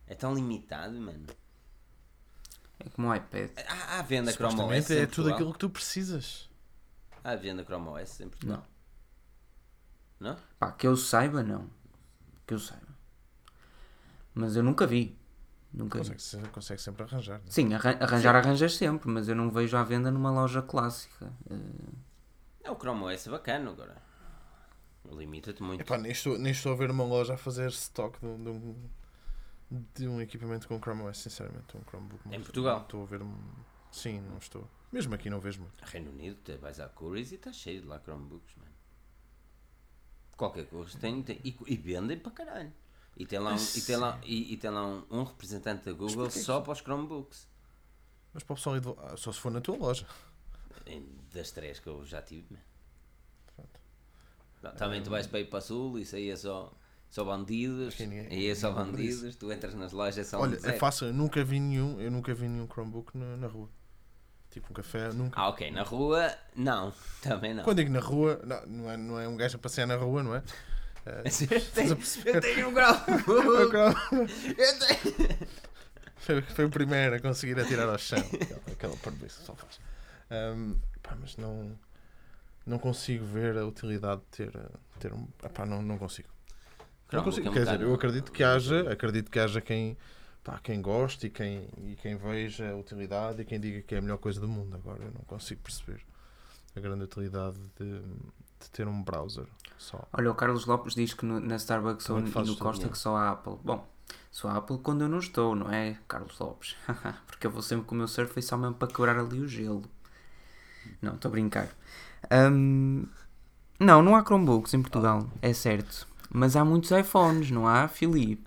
é tão limitado, mano. É como o iPad. Há, há venda Chrome OS é tudo aquilo que tu precisas. Há venda Chrome OS em Portugal? Não? Pá, que eu saiba, não. Que eu saiba. Mas eu nunca vi. Nunca vi. Consegue, se- consegue sempre arranjar. né? Sim, arran- arranjar arranjas sempre, mas eu não vejo à venda numa loja clássica. Eh, É o Chrome OS é bacana agora. Limita-te muito. Epá, nem, estou, nem estou a ver uma loja a fazer stock de, um- de um, de um equipamento com Chrome OS, sinceramente. Um Chromebook. não Em Portugal? não Estou a ver. Sim, não estou. Mesmo aqui não vejo muito. Reino Unido, te vais à Currys e está cheio de lá Chromebooks, mano. Qualquer coisa tem, tem e, e vendem para caralho. E tem lá um, e tem lá, e, e tem lá um, um representante da Google só para os Chromebooks. Mas para o pessoal ah, só se for na tua loja. Das três que eu já tive. Pronto. Não, também tu vais para ir para sul, isso aí é só, só bandidos. Ninguém- Aí é só <laughs> compra bandidos, tu entras nas lojas é só um Olha, é fácil, eu nunca vi nenhum, eu nunca vi nenhum Chromebook na, na rua. Tipo um café, nunca. Ah, ok, na rua, não, <laughs> também não. Quando digo na rua, não, não, é, não é um gajo a passear na rua, não é? <laughs> A perceber? eu tenho um grau. <laughs> Eu tenho- foi, foi o primeiro a conseguir atirar ao chão. Aquela, aquela que só faz. Ahm, pá, mas não, não consigo ver a utilidade de ter, ter um. Epá, não, não consigo. Não consigo. é um Quer dizer, eu acredito que haja, acredito que haja quem, pá, quem goste e quem, e quem veja a utilidade e quem diga que é a melhor coisa do mundo. Agora eu não consigo perceber a grande utilidade de, de ter um browser só. Olha, o Carlos Lopes diz que no- na Starbucks ou que e no Costa que só há Apple. Bom, só há Apple quando eu não estou, não é, Carlos Lopes? <laughs> Porque eu vou sempre com o meu Surface só mesmo para quebrar ali o gelo. Não, estou a brincar. Hum, não, não há Chromebooks em Portugal, é certo. Mas há muitos iPhones, não há, Filipe?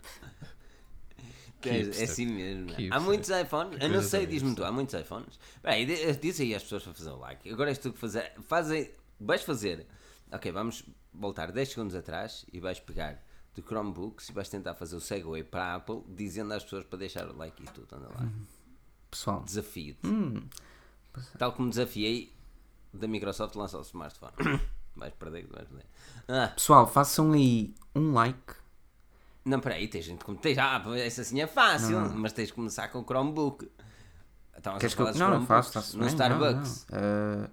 É, é assim mesmo. Hipster. Há muitos iPhones. Eu não sei, diz-me tu, há muitos iPhones. Peraí, diz aí às pessoas para fazer o like. Agora és tu que fazer. Fazem. Vais fazer. Ok, vamos voltar 10 segundos atrás e vais pegar do Chromebooks e vais tentar fazer o segue para a Apple dizendo às pessoas para deixar o like e tudo. Anda lá. Pessoal, Desafio-te. hum, Tal como desafiei da Microsoft lançar o smartphone. <coughs> vais perder, vais perder. Ah, pessoal, façam aí um like. Não, peraí, tens gente como tens. Ah, essa assim é fácil, mas tens de começar com o Chromebook. Então, Queres que eu... Não, não faço, faço no bem, Starbucks. não, não. Uh,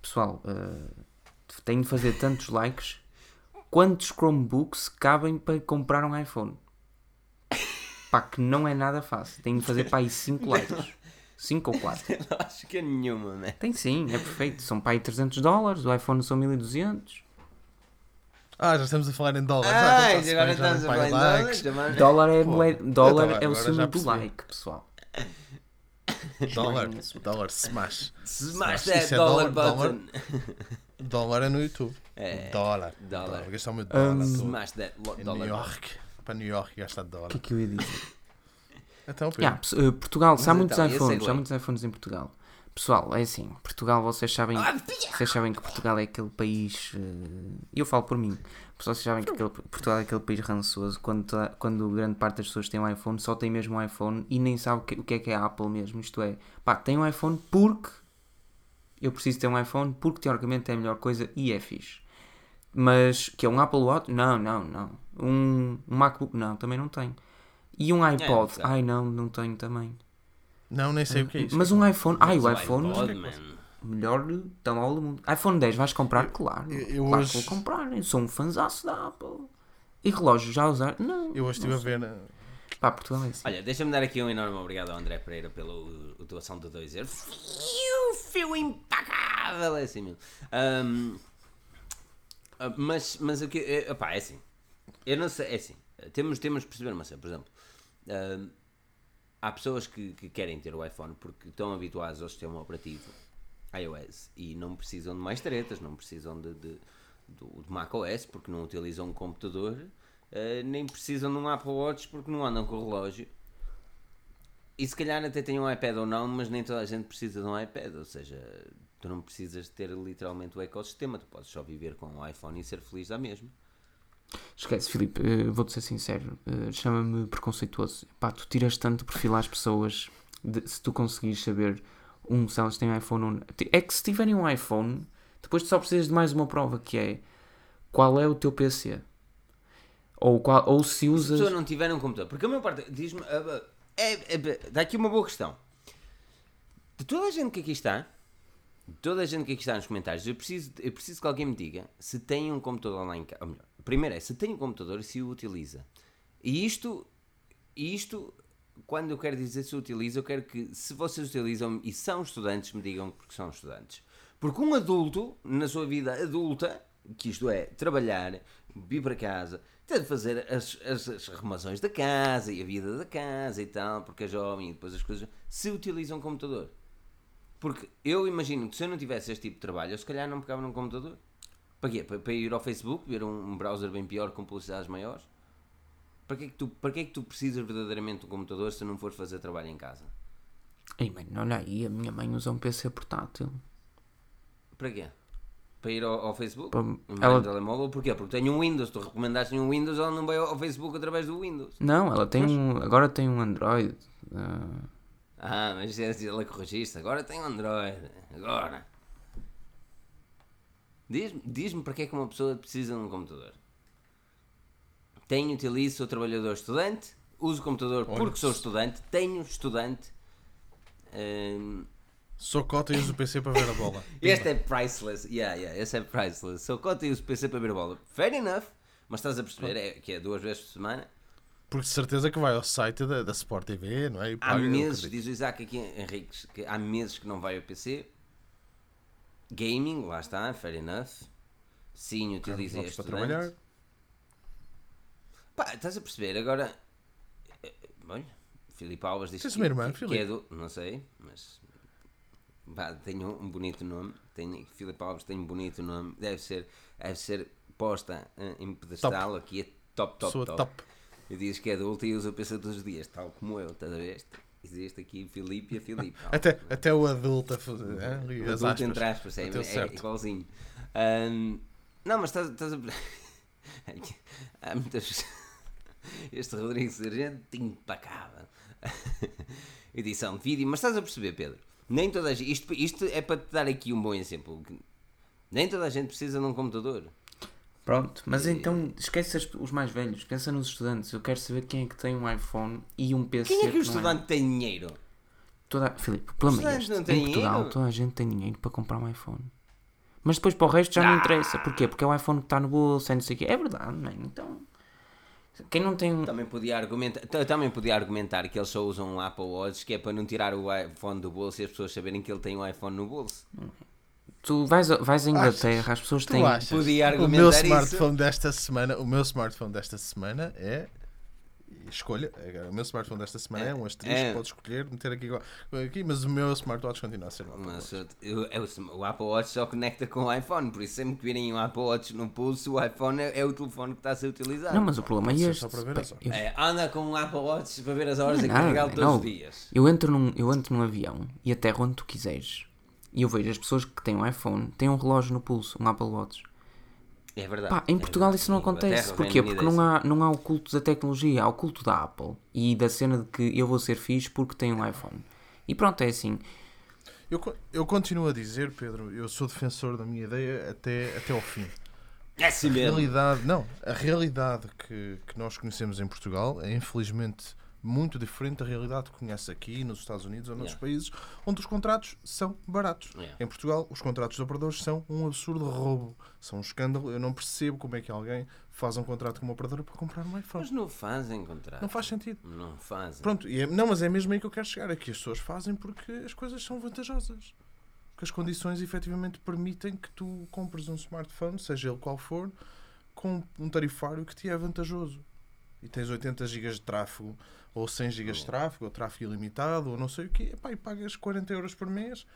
pessoal, uh, tenho de fazer tantos likes quantos Chromebooks cabem para comprar um iPhone. Pá, que não é nada fácil. Tenho de fazer para aí 5 likes. 5 ou 4. <laughs> Não acho que é nenhuma, né? Tem sim, é perfeito. São para aí 300 dólares, o iPhone são 1200. Ah, já estamos a falar em dólares. Ai, Ah, então agora estamos a falar em likes. dólares. Dólar é, Pô, moeda- dólar é o já do like, pessoal. <laughs> Dólar, dólar, smash. Smash Isso that é dollar dólar, button. Dólar é no YouTube. É, Dólar. dólar. Gastar o meu dólar Um. Smash that lo- Em dollar New. York. Para New York gastar O dólar. que é que eu ia dizer? Então. Yeah, eh, Portugal, se há Mas muitos então, é iPhones, há muitos iPhones em Portugal. Pessoal, é assim, Portugal, vocês sabem, Ah, vocês sabem que Portugal é aquele país, eh, eu falo por mim, vocês sabem que aquele- Portugal é aquele país rançoso, quando, quando grande parte das pessoas tem um iPhone, só tem mesmo um iPhone e nem sabe o que, o que é que é a Apple mesmo, isto é, pá, tem um iPhone porque eu preciso ter um iPhone porque teoricamente é a melhor coisa e é fixe. Mas que é um Apple Watch? Não, não, não. Um, um MacBook? Não, também não tenho. E um iPod? verdade. Ai não, não tenho também. Não, nem sei o que é isso. Mas um iPhone. Ai, o iPhone. man. Melhor telemóvel do mundo. iPhone 10 vais comprar? Claro. eu- claro hoje- que vou comprar. Eu sou um fanzaço da Apple. E relógio já usar? Não. Eu hoje estive a ver. eh, Pá, Portugal é assim. Olha, deixa-me dar aqui um enorme obrigado ao André Pereira pela doação de 2 euros. Fio, fio impecável, é assim mesmo. Ahm, ah, mas, mas o que. É, opá, é assim. Eu não sei, é assim. Temos, temos de perceber uma coisa, por exemplo. ahm, há pessoas que, que querem ter o iPhone porque estão habituados ao sistema operativo iOS e não precisam de mais taretas, não precisam de, de, do, de macOS porque não utilizam um computador, eh, nem precisam de um Apple Watch porque não andam com o relógio. E se calhar até têm um iPad ou não, mas nem toda a gente precisa de um iPad, ou seja, tu não precisas ter literalmente o ecossistema, tu podes só viver com um iPhone e ser feliz da mesma. Esquece, Filipe, eh, vou-te ser sincero. eh, Chama-me preconceituoso. Pá, tu tiras tanto perfil às pessoas de- se tu conseguires saber um se elas têm iPhone ou não. É que se tiverem um iPhone, depois tu só precisas de mais uma prova que é qual é o teu PC. Ou, qual, ou se Se a usas. pessoa não tiver um computador, porque a maior parte diz-me. É, é, dá aqui uma boa questão. De toda a gente que aqui está, de toda a gente que aqui está nos comentários, eu preciso, eu preciso que alguém me diga se tem um computador lá em casa. Ou melhor, primeiro é se tem um computador e se o utiliza. E isto, isto, quando eu quero dizer se utiliza, eu quero que se vocês utilizam e são estudantes, me digam porque são estudantes. Porque um adulto, na sua vida adulta, que isto é, trabalhar, vir para casa, ter de fazer as, as, as arrumações da casa e a vida da casa e tal, porque é jovem e depois as coisas, se utiliza um computador. Porque eu imagino que se eu não tivesse este tipo de trabalho, eu se calhar não pegava num computador. Para quê? Para, para ir ao Facebook, ver um, um browser bem pior com publicidades maiores? Para que, é que tu, para que é que tu precisas verdadeiramente de um computador se não fores fazer trabalho em casa? Ei, mano, olha aí, a minha mãe usa um PC portátil. Para quê? Para ir ao, ao Facebook? Para- Um ela- telemóvel? Porquê? Porque tenho um Windows. Tu recomendaste um Windows, ela não vai ao ao Facebook através do Windows. Não, ela tem um. Agora tem um Android. ah, Ah, mas é ela corrigiste. Agora tem um Android. Agora. Diz-me diz para que é que uma pessoa precisa de um computador? Tenho, utilizo, sou trabalhador estudante, uso o computador Olha, porque sou estudante, tenho estudante. Hum, Sou cota e uso o PC para ver a bola. <laughs> este é priceless. Yeah, yeah, esse é priceless. Sou cota e uso PC para ver a bola. Fair enough. Mas estás a perceber é, que é duas vezes por semana. Porque de certeza que vai ao site da, da Sport TV, não é? Há meses, diz o Isaac aqui, Henriques, que há meses que não vai ao PC. Gaming, lá está, fair enough. Sim, utiliza este para trabalhar. Pá, estás a perceber? Agora, eh, olha, Filipe Alves Tens que, uma irmã, que, Filipe? é do, não sei, mas pá, tem um, bonito nome. Tem, Filipe Alves tem um bonito nome. Deve ser, deve ser posta eh, em pedestal aqui, é top, top, Pessoa top. top. E diz que é adulto e usa o PC todos os dias, tal como eu, estás a ver? Existe aqui Filipe e a Filipe. <laughs> Até, até o adulto a fazer. é? O adulto, aspas. entre aspas, é, é igualzinho. Ahm, não, mas estás, estás a. <laughs> Há muitas. <laughs> Este Rodrigo Sargento impecável. Edição de vídeo, mas estás a perceber, Pedro? Nem toda a gente. Isto, isto é para te dar aqui um bom exemplo. Nem toda a gente precisa de um computador. Pronto, mas então esquece os mais velhos, pensa nos estudantes. Eu quero saber quem é que tem um iPhone e um PC. Quem é que o não estudante tem dinheiro? Toda... Filipe, pelo menos não em Portugal dinheiro? toda a gente tem dinheiro para comprar um iPhone. Mas depois para o resto já não interessa. Porquê? Porque é o iPhone que está no bolso, é não sei o quê. É verdade, man. Então, quem não tem. Também podia, argumentar, também podia argumentar que eles só usam um Apple Watch que é para não tirar o iPhone do bolso e as pessoas saberem que ele tem um iPhone no bolso. Tu vais, a- vais à Inglaterra, as pessoas têm. achas? Podia O meu isso. smartphone desta semana, o meu smartphone desta semana é escolha. Agora, O meu smartphone desta semana é, um asterisco, É. podes escolher, meter aqui, aqui, mas o meu smartwatch continua a ser um Apple Mas Watch. eu- eu- eu- o Apple Watch só conecta com o iPhone, por isso sempre que virem um Apple Watch no pulso, o iPhone é, é o telefone que está a ser utilizado. Não, mas o problema é este. só para ver as horas. É, anda com um Apple Watch para ver as horas Não e é carregá-lo todos os dias. Eu entro, num, eu entro num avião e aterro onde tu quiseres. E eu vejo as pessoas que têm um iPhone, têm um relógio no pulso, um Apple Watch. É verdade. Pá, em É Portugal verdade. isso não acontece. Porquê? Porque é não assim. há, não há o culto da tecnologia, há o culto da Apple e da cena de que eu vou ser fixe porque tenho um iPhone. E pronto, é assim. Eu, eu continuo a dizer, Pedro, eu sou defensor da minha ideia até, até ao fim. É assim A mesmo. realidade, não, a realidade que, que nós conhecemos em Portugal é infelizmente muito diferente da realidade que conhece aqui nos Estados Unidos ou noutros Yeah. países onde os contratos são baratos. Yeah. Em Portugal, os contratos de operadores são um absurdo roubo, são um escândalo. Eu não percebo como é que alguém faz um contrato com uma operadora para comprar um iPhone. Mas não fazem contrato. Não faz sentido. Não fazem. Pronto, é- não, mas é mesmo aí que eu quero chegar. Aqui as pessoas fazem porque as coisas são vantajosas. Que as condições efetivamente permitem que tu compres um smartphone, seja ele qual for, com um tarifário que te é vantajoso. E tens 80 GB de tráfego, ou 100 GB de tráfego, ou tráfego ilimitado, ou não sei o quê, epá, e pagas 40 euros por mês.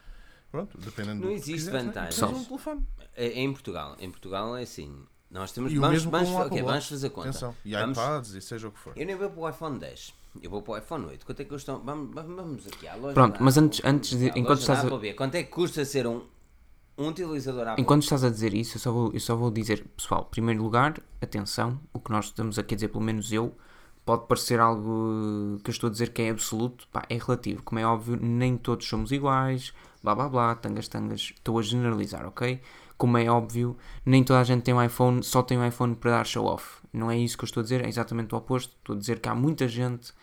Pronto, dependendo Não do que existe quiseres, né? vantagem. Tens um telefone. É- é Em Portugal, em Portugal é assim. Nós temos. E o vamos, mesmo vamos, com o fa- Apple ok, Watch. vamos fazer conta. Atenção. E Vamos- iPads, e seja o que for. Eu nem vou para o iPhone 10. Eu vou para o iPhone 8. Quanto é que custa? Vamos, vamos- aqui à loja. Pronto, mas Apple. antes- antes de- enquanto estás a- ver Quanto é que custa ser um, um utilizador Apple? Enquanto estás a dizer isso, eu só vou, eu só vou dizer, pessoal, em primeiro lugar, atenção, o que nós estamos aqui a dizer, pelo menos eu, pode parecer algo que eu estou a dizer que é absoluto, pá, é relativo. Como é óbvio, nem todos somos iguais, blá blá blá, tangas tangas, estou a generalizar, ok? Como é óbvio, nem toda a gente tem um iPhone, só tem um iPhone para dar show off. Não é isso que eu estou a dizer, é exatamente o oposto. Estou a dizer que há muita gente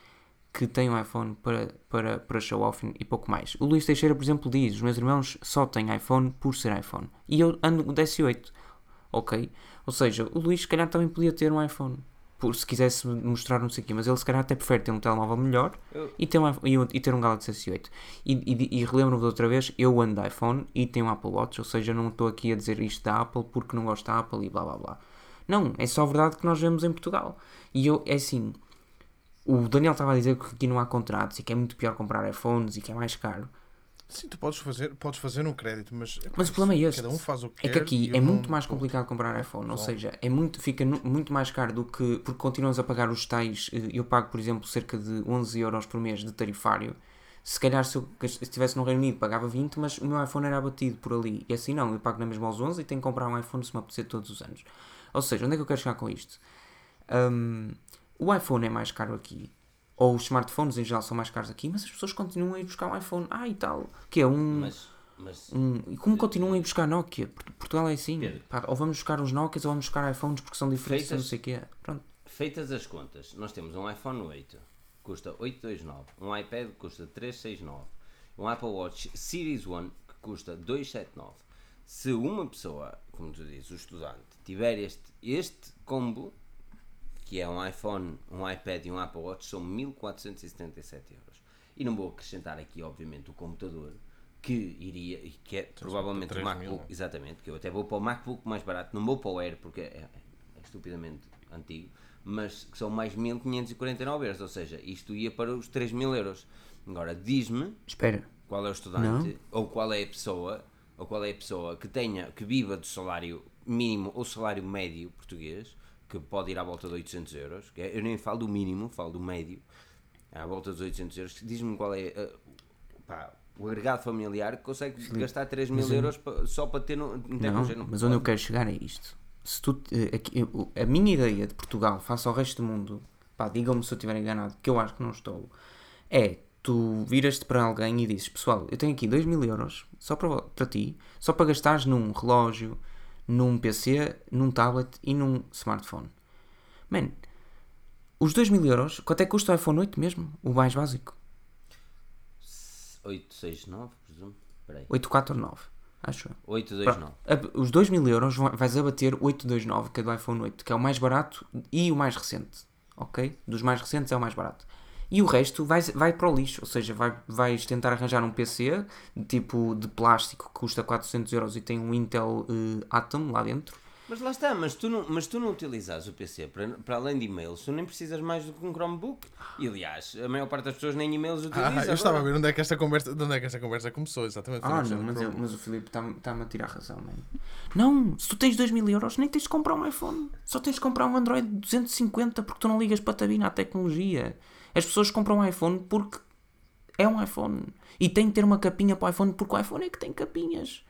que tem um iPhone para, para, para show off e pouco mais. O Luís Teixeira, por exemplo, diz: os meus irmãos só têm iPhone por ser iPhone. E eu ando com o DS8. Ok? Ou seja, o Luís se calhar também podia ter um iPhone. Por, se quisesse mostrar não sei o quê, mas ele se calhar até prefere ter um telemóvel melhor Eu- e ter um, e ter um Galaxy S8. E, e, e relembro-me de outra vez, eu ando de iPhone e tenho Apple Watch, ou seja, não estou aqui a dizer isto da Apple porque não gosto da Apple e blá blá blá. Não, é só verdade que nós vemos em Portugal. E eu, é assim, o Daniel estava a dizer que aqui não há contratos e que é muito pior comprar iPhones e que é mais caro. Sim, tu podes fazer, podes fazer um crédito, mas, epá, Mas o problema é este. Cada um faz o que É que aqui é não- muito mais complicado comprar iPhone, ou Claro. seja, é muito, fica muito mais caro do que. Porque continuas a pagar os tais. eh, Eu pago, por exemplo, cerca de 11 euros por mês de tarifário. Se calhar se eu se estivesse no Reino Unido pagava 20, mas o meu iPhone era abatido por ali. E assim não, eu pago na mesma aos 11 e tenho que comprar um iPhone se me apetecer todos os anos. Ou seja, onde é que eu quero chegar com isto? Hum, o iPhone é mais caro aqui. Ou os smartphones em geral são mais caros aqui, mas as pessoas continuam a ir buscar um iPhone. Ah, e tal. Que é um. Mas, mas Um, e como continuam a ir buscar Nokia? Port- Portugal é assim. Pedro. Pá, ou vamos buscar os Nokias ou vamos buscar iPhones porque são diferentes, Feitas- não sei o quê. Pronto. feitas as contas, nós temos um iPhone 8 custa 829, um iPad custa 369, um Apple Watch Series 1 que custa 279. Se uma pessoa, como tu dizes, o estudante, tiver este, este combo, que é um iPhone, um iPad e um Apple Watch, são 1477 euros. E não vou acrescentar aqui, obviamente, o computador, que iria, que é provavelmente o 3 mil, MacBook, não é? exatamente, que eu até vou para o MacBook mais barato, não vou para o Air porque é, é estupidamente antigo, mas que são mais 1549 euros, ou seja, isto ia para os 3 mil euros. Agora, diz-me Espera. qual é o estudante ou qual é a pessoa ou qual é a pessoa que tenha que viva do salário mínimo ou salário médio português que pode ir à volta de 800 euros é- eu nem falo do mínimo falo do médio à volta dos 800 euros diz-me qual é uh, pá, o agregado familiar que consegue gastar 3 mil euros pa- só para ter no, Não, no mas onde eu quero chegar é isto. Se tu, eh, aqui, eu- a minha ideia de Portugal face ao resto do mundo, pá, digam-me se eu estiver enganado, que eu acho que não estou, é tu viras-te para alguém e dizes, pessoal, eu tenho aqui 2 mil euros só para, para ti, só para gastares num relógio, num PC, num tablet e num smartphone. Man, os 2 mil euros, quanto é que custa o iPhone 8 mesmo? O mais básico? 869 presumo Peraí. 849, acho eu. 829 A- Os 2 mil euros va- vais abater 829, que é do iPhone 8, que é o mais barato e o mais recente. Ok? Dos mais recentes é o mais barato. E o resto vai, vai para o lixo, ou seja, vai, vais tentar arranjar um PC tipo de plástico que custa 400 euros e tem um Intel eh, Atom lá dentro. Mas lá está, mas tu não, mas tu não utilizas o PC para, para além de e-mails, tu nem precisas mais do que um Chromebook. E aliás, a maior parte das pessoas nem e-mails utilizam. Ah, eu estava a agora. ver onde é que esta conversa, de onde é que esta conversa começou, exatamente. Ah, não, mas, eu- mas o Filipe está-me está a tirar razão, mano. Não, se tu tens 2 mil euros, nem tens de comprar um iPhone. Só tens de comprar um Android 250 porque tu não ligas para a tabina à tecnologia. As pessoas compram um iPhone porque é um iPhone. E tem de ter uma capinha para o iPhone porque o iPhone é que tem capinhas.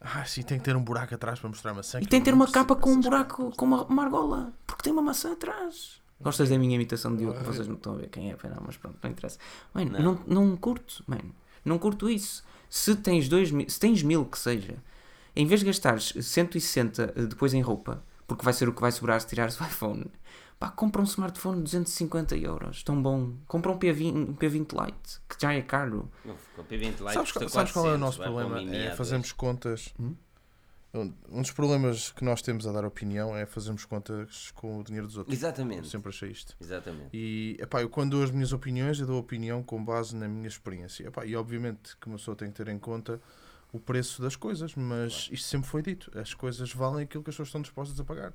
Ah, sim, tem que ter um buraco atrás para mostrar a maçã. E que tem eu de ter não uma capa com um buraco, com uma, uma argola. Porque tem uma maçã atrás. Gostas da minha imitação de Diogo? Vocês não estão a ver quem é, não, mas pronto, não interessa. Mano, não. Não, curto, mano. Não curto isso. Se tens, dois, mil- se tens mil que seja, em vez de gastares 160 eh, depois em roupa, porque vai ser o que vai sobrar se tirares o iPhone, pá, compra um smartphone de 250 euros. Tão bom. Compra um P20, um P20 Lite, que já é caro. Não, o P20 Lite Sabes, custa sabes qual é o 400, nosso um problema? É A2. fazermos contas. Um um dos problemas que nós temos a dar opinião é fazermos contas com o dinheiro dos outros. Eu Exatamente. sempre achei isto. Exatamente. E epá, eu quando dou as minhas opiniões, eu dou opinião com base na minha experiência. Epá, e obviamente que uma pessoa tem que ter em conta o preço das coisas, mas isto sempre foi dito. As coisas valem aquilo que as pessoas estão dispostas a pagar.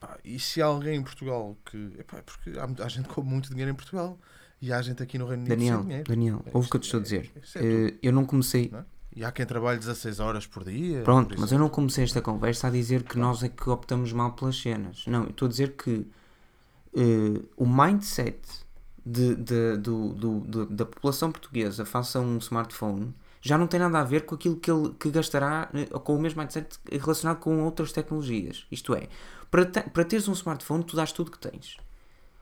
Pá, e se há alguém em Portugal que. Epá, porque há, há gente com muito dinheiro em Portugal e há gente aqui no Reino Unido Daniel, dinheiro. Daniel, É, ouve o que eu te estou a é- dizer. é Eh, eu não comecei. não é? E há quem trabalhe 16 horas por dia. Pronto, por mas eu não comecei esta conversa a dizer que nós é que optamos mal pelas cenas. Não, eu estou a dizer que eh, o mindset de, de- do- do- do- da população portuguesa face a um smartphone já não tem nada a ver com aquilo que ele que gastará eh, com o mesmo mindset relacionado com outras tecnologias. Isto é, para, te- para teres um smartphone, tu dás tudo que tens.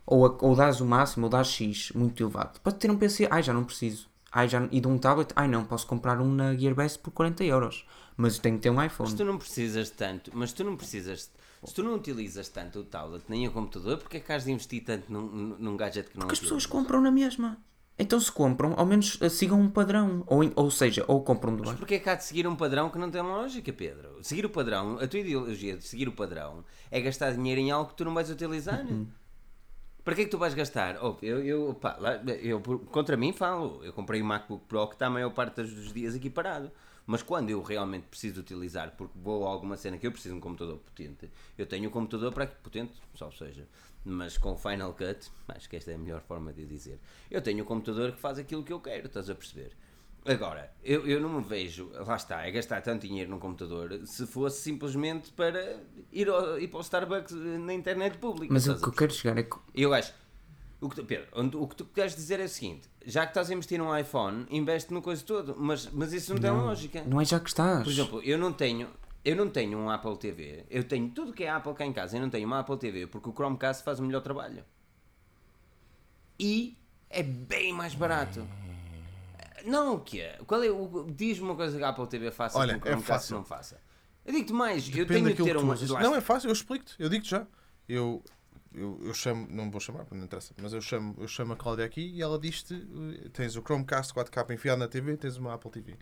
Ou, a- ou dás o máximo, ou dás X muito elevado. Para ter um PC, ai já não preciso. Ai, já, e de um tablet, ai não, posso comprar um na Gearbest por 40 euros. Mas tenho que ter um iPhone. Mas tu não precisas tanto, mas tu não precisas, se tu não utilizas tanto o tablet nem o computador, porque é que has de investir tanto num, num gadget que não Porque as pessoas compram na mesma. Então se compram, ao menos eh, sigam um padrão. Ou, ou seja, ou compram do Mas porquê é que há de seguir um padrão que não tem lógica, Pedro? Seguir o padrão, a tua ideologia de seguir o padrão é gastar dinheiro em algo que tu não vais utilizar. Uhum. Para que é que tu vais gastar? Oh, eu, eu, pá, eu, contra mim falo, eu comprei o MacBook Pro que está a maior parte dos dias aqui parado. Mas quando eu realmente preciso utilizar, porque vou a alguma cena que eu preciso de um computador potente, eu tenho um computador para potente, só seja, mas com o Final Cut, acho que esta é a melhor forma de dizer. Eu tenho um computador que faz aquilo que eu quero, estás a perceber? Agora, eu, eu não me vejo, lá está, é gastar tanto dinheiro num computador se fosse simplesmente para ir, ao, ir para o Starbucks eh, na internet pública. Mas o que a eu quero chegar é que eu acho. O que, tu- Pedro, o que tu queres dizer é o seguinte: já que estás a investir num iPhone, investe no coisa todo, mas, mas isso não, tem lógica. não é já que estás. Por exemplo, eu não tenho. Eu não tenho um Apple TV, eu tenho tudo que é Apple cá em casa, eu não tenho uma Apple TV porque o Chromecast faz o melhor trabalho. E é bem mais barato. Não, o que é? Qual é o. Diz-me uma coisa que a Apple TV faça Olha, que o é Chromecast fácil. não faça. Eu digo-te mais, eu Depende tenho de daquilo ter que tu uma. lá Não, é fácil, eu explico-te. Eu digo-te já. Eu, eu, eu chamo, não vou chamar, porque não interessa, mas eu chamo, eu chamo a Cláudia aqui e ela diz-te: tens o Chromecast 4K enfiado na TV, tens uma Apple TV.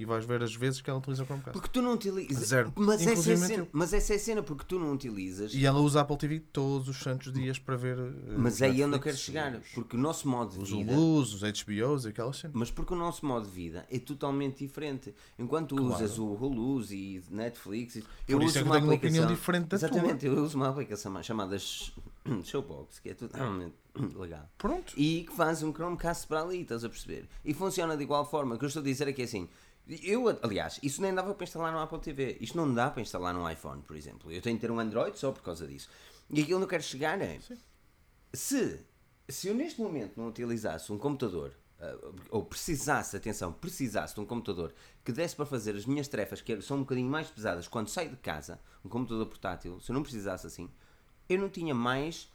E vais ver as vezes que ela utiliza o Chromecast. Porque tu não utilizas. Zero. Mas essa, é a cena, mas essa é a cena, porque tu não utilizas. E ela usa a Apple TV todos os santos dias para ver. eh, Mas os é aí onde eu Netflix, quero chegar. Os, Porque o nosso modo de os vida. Hulus, os HBOs e aquelas cenas. Mas porque o nosso modo de vida é totalmente diferente. Enquanto tu usas o Hulu e Netflix, eu Por uso é que uma tenho uma aplicação. opinião diferente da tua. Exatamente, eu uso uma aplicação chamada Sh- <coughs> Showbox, que é totalmente <coughs> legal. Pronto. E que faz um Chromecast para ali, estás a perceber? E funciona de igual forma. O que eu estou a dizer é que é assim. Eu, aliás, isso nem dava para instalar no Apple TV. Isto não dá para instalar no iPhone, por exemplo. Eu tenho de ter um Android só por causa disso. E aquilo que eu quero chegar é. Se, se eu neste momento não utilizasse um computador, ah, ou precisasse, atenção, precisasse de um computador que desse para fazer as minhas tarefas, que são um bocadinho mais pesadas quando saio de casa, um computador portátil, se eu não precisasse assim, eu não tinha mais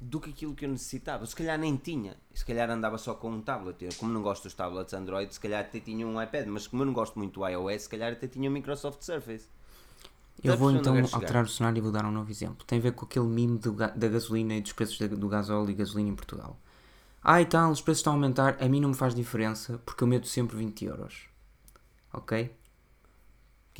do que aquilo que eu necessitava. Se calhar nem tinha. Se calhar andava só com um tablet. Eu, como não gosto dos tablets Android, se calhar até tinha um iPad. Mas como eu não gosto muito do iOS, se calhar até tinha o Microsoft Surface. Eu Sabes vou então alterar o cenário e vou dar um novo exemplo. Tem a ver com aquele ga- da gasolina e dos preços da- do gasóleo e gasolina em Portugal. Ah, e tal, os preços estão a aumentar, a mim não me faz diferença porque eu meto sempre 20 euros. Ok?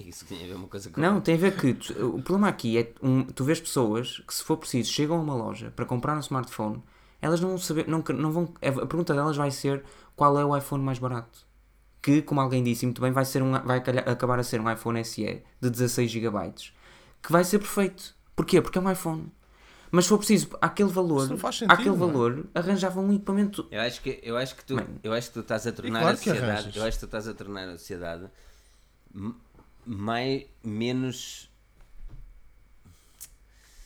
Que é que isso tem a ver uma coisa com Não, tem a ver que tu- o problema aqui é um, tu vês pessoas que se for preciso chegam a uma loja para comprar um smartphone Elas não vão saber, não, não vão, a pergunta delas vai ser qual é o iPhone mais barato. Que, como alguém disse muito bem, vai, ser um, vai calhar- acabar a ser um iPhone SE de 16 GB. Que vai ser perfeito. Porquê? Porque é um iPhone. Mas se for preciso, aquele valor, sentido, aquele é? valor, arranjavam um equipamento. Eu acho que, eu acho que, tu, eu acho que tu estás a tornar claro a sociedade. Eu acho que tu estás a tornar a sociedade mais, menos.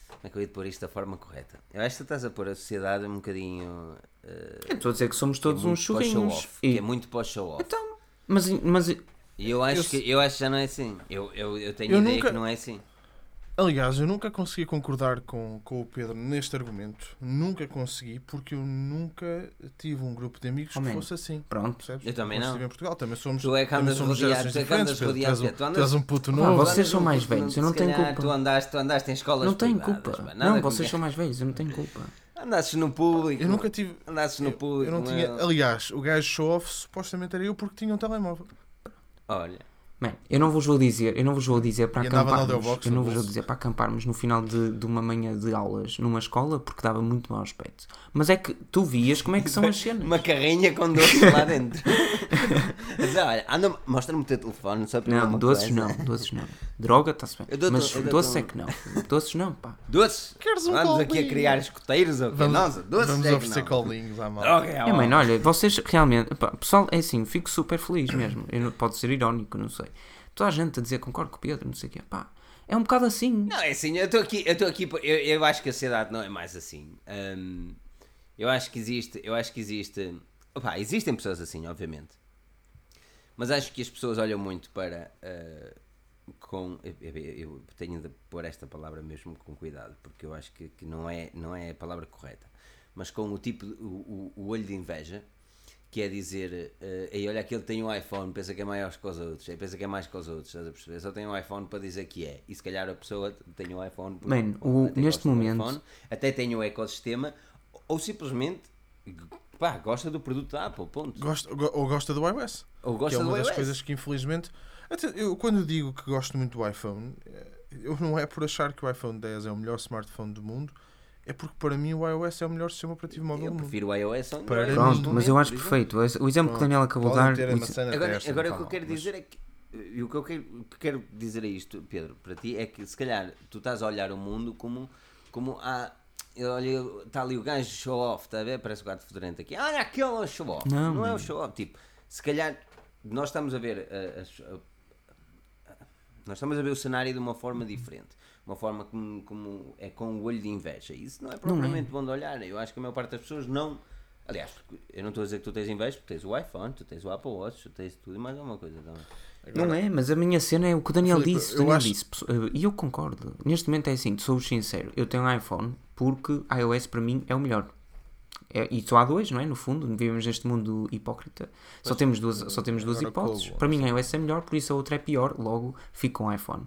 Como é que eu ia pôr isto da forma correta? Eu acho que estás a pôr a sociedade um bocadinho. Eu Estou a dizer que somos é todos muito uns off, E- Que é muito para o show off. Então, mas, mas eu acho, Eu que, eu acho que já não é assim. Eu, eu, eu tenho Eu ideia nunca- que não é assim. Aliás, eu nunca consegui concordar com, com o Pedro neste argumento. Nunca consegui, porque eu nunca tive um grupo de amigos Oh, que fosse assim. pronto. Percebes? Eu também não. em Portugal, também somos, Tu é que andas somos rodeado, tu é que andas. Tu és rodeado, um- tu andas- um puto Ah, novo. vocês Andas são mais velhos, eu não tenho culpa. Tu andaste, tu andaste em escolas Não tenho culpa. Não, vocês são mais velhos, eu não tenho culpa. Andasses no público. Eu nunca tive. Andasses no público. eu não tinha. Aliás, o gajo show-off supostamente era eu porque tinha um telemóvel. Olha. Man, eu não vos vou dizer, eu não vos vou dizer para acamparmos, eu no não vos vou dizer para acamparmos no final de, de uma manhã de aulas numa escola porque dava muito mau aspecto. Mas é que tu vias como é que são as cenas. Uma carrinha com doces lá dentro. <laughs> Mas olha, anda, mostra-me o teu telefone só para Não, doces coisa. não, doces não. Droga, está-se bem. Dou-te- Mas doces um- é que não. Doces não, pá. Doces? Queres um Vamos aqui a criar escoteiros ou quê? Vamos, Nossa, doces vamos é que oferecer colinhos à malta. Droga, É, mano, olha, vocês realmente. pá, pessoal, é assim, fico super feliz mesmo. Eu pode ser irónico, não sei. Toda a gente a dizer concordo com o Pedro, não sei o quê. Pá, é um bocado assim. Não, é assim, eu estou aqui, eu estou aqui, eu, eu acho que a sociedade não é mais assim. Hum, eu acho que existe, eu acho que existe, opá, existem pessoas assim, obviamente. Mas acho que as pessoas olham muito para ah, com, eu, eu- tenho de pôr esta palavra mesmo com cuidado, porque eu acho que, que não, é, não é a palavra correta. Mas com o tipo, o, o, o olho de inveja, que é dizer, eh, "Ei, olha, aquele tem um iPhone, pensa que é maior que os outros, aí pensa que é mais que os outros, estás a perceber? Só tem um iPhone para dizer que é. E se calhar a pessoa tem um iPhone porque Man, o- até neste momento- iPhone, até tem o ecossistema, ou simplesmente pá, gosta do produto da Apple, ponto. Gosta, ou go- ou gosta do iOS. Ou que gosta é uma do das iOS. coisas que infelizmente. Até eu, quando digo que gosto muito do iPhone, eh, eu não é por achar que o iPhone 10 é o melhor smartphone do mundo, é porque para mim o iOS é o melhor sistema operativo móvel Eu prefiro o iOS ao Para Pronto, mas eu acho perfeito. O exemplo que o Daniel acabou de dar. ter a o maçã na Agora, agora o que eu quero mas- dizer é que. E o que eu quero, que quero dizer a isto, Pedro, para ti, é que se calhar tu estás a olhar o mundo como. como há, olha, está ali o gajo show off, está a ver? Parece o gato fedorento aqui. Olha, aquele é o show off. Não, Não, é o mano. show off. Tipo, se calhar nós estamos a ver. a- as- a- nós estamos a ver o cenário de uma forma diferente. Uma forma como, como é com o olho de inveja. Isso não é propriamente bom de olhar. Eu acho que a maior parte das pessoas não. Aliás, eu não estou a dizer que tu tens inveja, porque tens o iPhone, tu tens o Apple Watch, tu tens tudo e mais alguma coisa também. Não é, mas a minha cena é o que o Daniel Filipe, disse. O Daniel acho- disse, e eu concordo. Neste momento é assim, sou sincero. Eu tenho um iPhone porque iOS para mim é o melhor. É- e só há dois, não é? No fundo, vivemos neste mundo hipócrita. Só temos duas, só temos duas hipóteses. Para mim, a iOS é melhor, por isso a outra é pior. Logo, fico com o iPhone.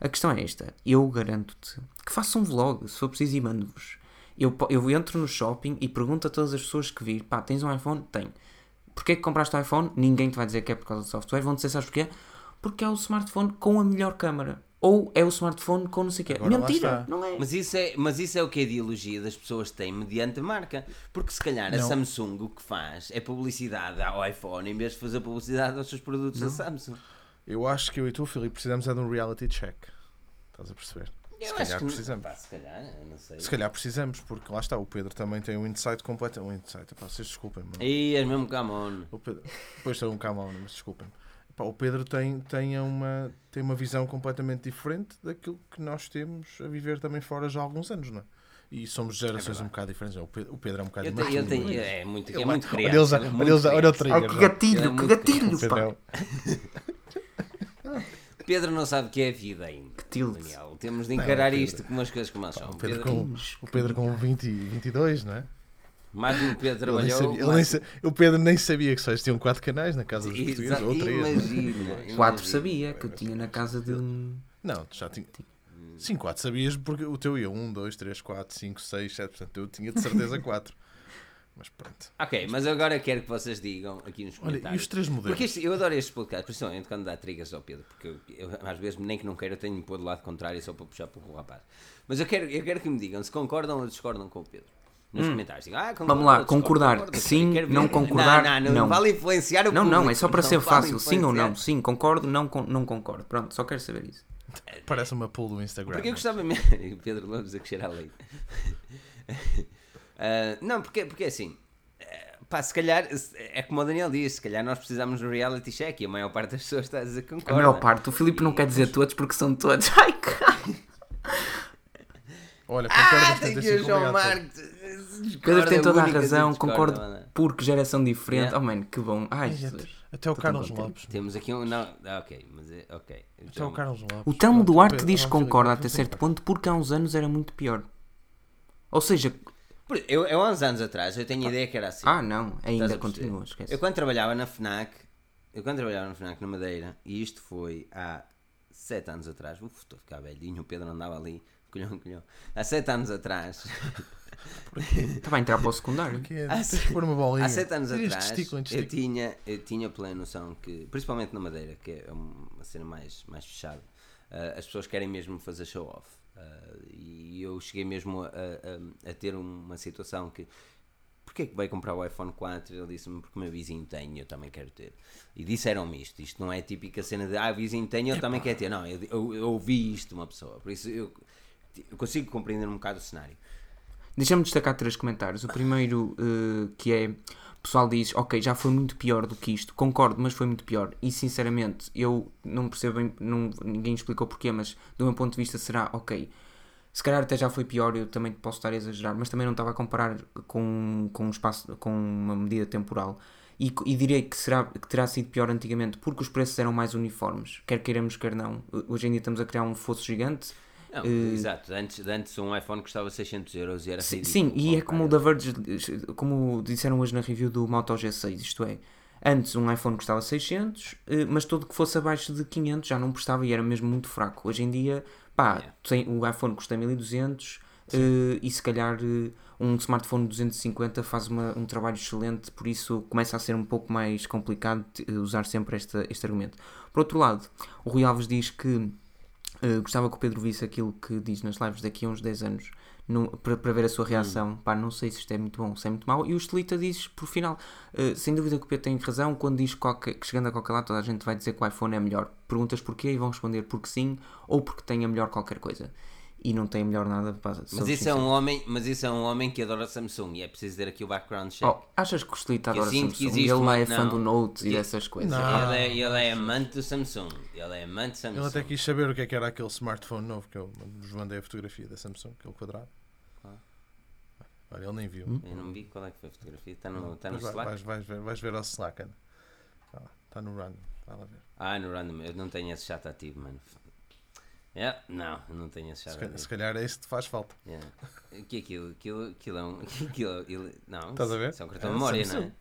A questão é esta: eu garanto-te que faça um vlog, se for preciso, e mando-vos. Eu, eu entro no shopping e pergunto a todas as pessoas que vir: pá, tens um iPhone? Tenho. Porquê que compraste o iPhone? Ninguém te vai dizer que é por causa do software. Vão dizer, sabes porquê? Porque é o smartphone com a melhor câmara. Ou é o smartphone com não sei o quê. Agora Mentira, não é? Mas isso, é, mas isso é o que a ideologia das pessoas tem mediante a marca. Porque se calhar a Não. Samsung o que faz é publicidade ao iPhone em vez de fazer publicidade aos seus produtos da Samsung. Eu acho que eu e tu, Filipe, precisamos é de um reality check. Estás a perceber? Eu se calhar precisamos. pá, se calhar, não. Se calhar precisamos, porque lá está, o Pedro também tem um insight completo. Um insight, pá, vocês desculpem, mano. Aí és mesmo camon. O Pedro, depois tem um camão, mas desculpem. Pá, o Pedro tem, tem, uma, tem uma visão completamente diferente daquilo que nós temos a viver também fora já há alguns anos, não é? E somos gerações um bocado diferentes. O Pedro, o Pedro é um bocado mais tenho, ele tem, é muito, é muito criança. olha é olha olha o trigger. Oh, que não. gatilho, é que gatilho, pá. é- <laughs> Pedro não sabe o que é a vida ainda. tilt. Daniel. Temos de encarar Pedro. isto como as coisas como elas são. o Pedro Pedro- com, o Pedro com 20, e 22, não é? Mais um Pedro Ele nem trabalhou. sabia- ele mais- nem sa- o Pedro nem sabia que só existiam 4 canais na casa dos portugueses, ou 3. Imagina. Quatro sabia que eu tinha na casa de um. Não, tu já tinha. Sim, 4 sabias porque o teu ia 1, 2, 3, 4, 5, 6, 7. Portanto, eu tinha de certeza <laughs> 4. Mas pronto. Ok, mas agora quero que vocês digam aqui nos Olha, comentários. e os três modelos? Porque este- eu adoro estes podcasts, principalmente quando dá trigas ao Pedro, porque eu, eu, às vezes, nem que não quero, eu tenho de pôr do lado contrário só para puxar para o rapaz. Mas eu quero, eu quero que me digam se concordam ou discordam com o Pedro. Nos comentários. Digo, ah, concordo, Hum. Vamos lá, discordo, concordar. concordo, Sim, não concordar, Não, não, não, não. vale influenciar o Não, não, é público, só para ser vale fácil. Sim ou não? Sim, concordo, não, não concordo. Pronto, só quero saber isso. Parece uma pool do Instagram. Porque eu gostava mesmo. <laughs> Pedro Lopes a que cheira a leite. <laughs> Ah, não, porque, porque é assim. eh, Pá, se calhar, é como o Daniel diz, se calhar nós precisamos de um reality check e a maior parte das pessoas está a dizer que A concorda. maior parte, o Filipe não quer dizer todos porque são todos. <laughs> Ai, caralho. Olha, Ah, concordo tem que 75, ir o João obrigado. Marques. Pedro tem toda a razão, discorda, concordo mano. porque geração diferente. Yeah. Oh, mano, que bom. Ai, Ai, Jesus. Até o Carlos contente. Lopes. Temos aqui um. Não, ah, ok, mas é. Ok. Até João- o Carlos Lopes. O Telmo Duarte Pedro- diz que ah, concorda até certo ponto porque há uns anos era muito pior. Ou seja, Eu, eu há uns anos atrás, eu tenho a ideia que era assim. ah não, ainda continua, esquece. Eu quando trabalhava na FNAC, eu quando trabalhava na FNAC na Madeira, e isto foi há 7 anos atrás, uf, estou a ficar velhinho, o Pedro andava ali, colhão, colhão. Há 7 anos atrás, Estava a entrar para o secundário. Que é, Há se- pôr uma bolinha. há 7 anos Tens atrás, testículo em eu testículo. tinha, eu tinha plena noção que, principalmente na Madeira, que é uma cena mais, mais fechada, ah, as pessoas querem mesmo fazer show off. Ah, e eu cheguei mesmo a, a- a ter uma situação que Porquê que vai comprar o iPhone 4? Ele disse-me porque o meu vizinho tem e eu também quero ter. E disseram-me isto. Isto não é típica cena de ah, o vizinho tem e eu também quero ter. Não, eu, eu, eu ouvi isto de uma pessoa. Por isso eu, eu consigo compreender um bocado o cenário. Deixa-me destacar três comentários. O primeiro, eh, que é: o pessoal diz, ok, já foi muito pior do que isto. Concordo, mas foi muito pior. E sinceramente, eu não percebo não, ninguém explicou porquê, mas do meu ponto de vista será, ok. Se calhar até já foi pior, eu também posso estar a exagerar, mas também não estava a comparar com, com um espaço, com uma medida temporal. E, e direi que, será, que terá sido pior antigamente porque os preços eram mais uniformes, quer queiramos, quer não. Hoje em dia estamos a criar um fosso gigante Não, Eh, Exato. Antes, antes um iPhone custava 600 euros e era Sim, sim, e é como o da Verge, como disseram hoje na review do Moto G6, isto é, antes um iPhone custava 600, eh, mas todo que fosse abaixo de 500 já não prestava e era mesmo muito fraco. Hoje em dia, pá, Yeah. tem, o iPhone custa 1200 eh, e se calhar eh, um smartphone de 250 faz uma- um trabalho excelente, por isso começa a ser um pouco mais complicado eh, usar sempre esta, este argumento. Por outro lado, o Rui Alves diz que eh, gostava que o Pedro visse aquilo que diz nas lives daqui a uns 10 anos no- para, para ver a sua reação. Pá, não sei se isto é muito bom ou se é muito mau. E o Estelita diz, por final, eh, sem dúvida que o Pedro tem razão quando diz qualquer- que chegando a qualquer lado toda a gente vai dizer que o iPhone é melhor. Perguntas porquê e vão responder porque sim ou porque tem a melhor qualquer coisa. E não tem melhor nada. Pá, Mas isso, é um homem, mas isso é um homem que adora Samsung e é preciso ter aqui o background check. Oh, achas que o Estelita adora que Samsung? existe Ele lá uma- é fã não. do Note e Que- dessas coisas. Não. Ele, é, ele é amante do Samsung. Ele é amante Samsung. Ele até quis saber o que é que era aquele smartphone novo que eu vos mandei a fotografia da Samsung, aquele quadrado. Qual? Olha, ele nem viu. Hum? Eu não vi qual é que foi a fotografia. Está no, está no vai- Slack? vais, vais ver, vais ver ao Slack. Ana. Está Está no run. Vai lá ver. Ah, no random. Eu não tenho esse chat ativo, mano. Yeah, não, não tenho esse chat Se calhar, ativo. se calhar é isso que te faz falta. Yeah. O que é aquilo? Aquilo, aquilo é um. <laughs> Aquilo, ele- não, Estás a ver? Isso é um cartão É de memória, não é?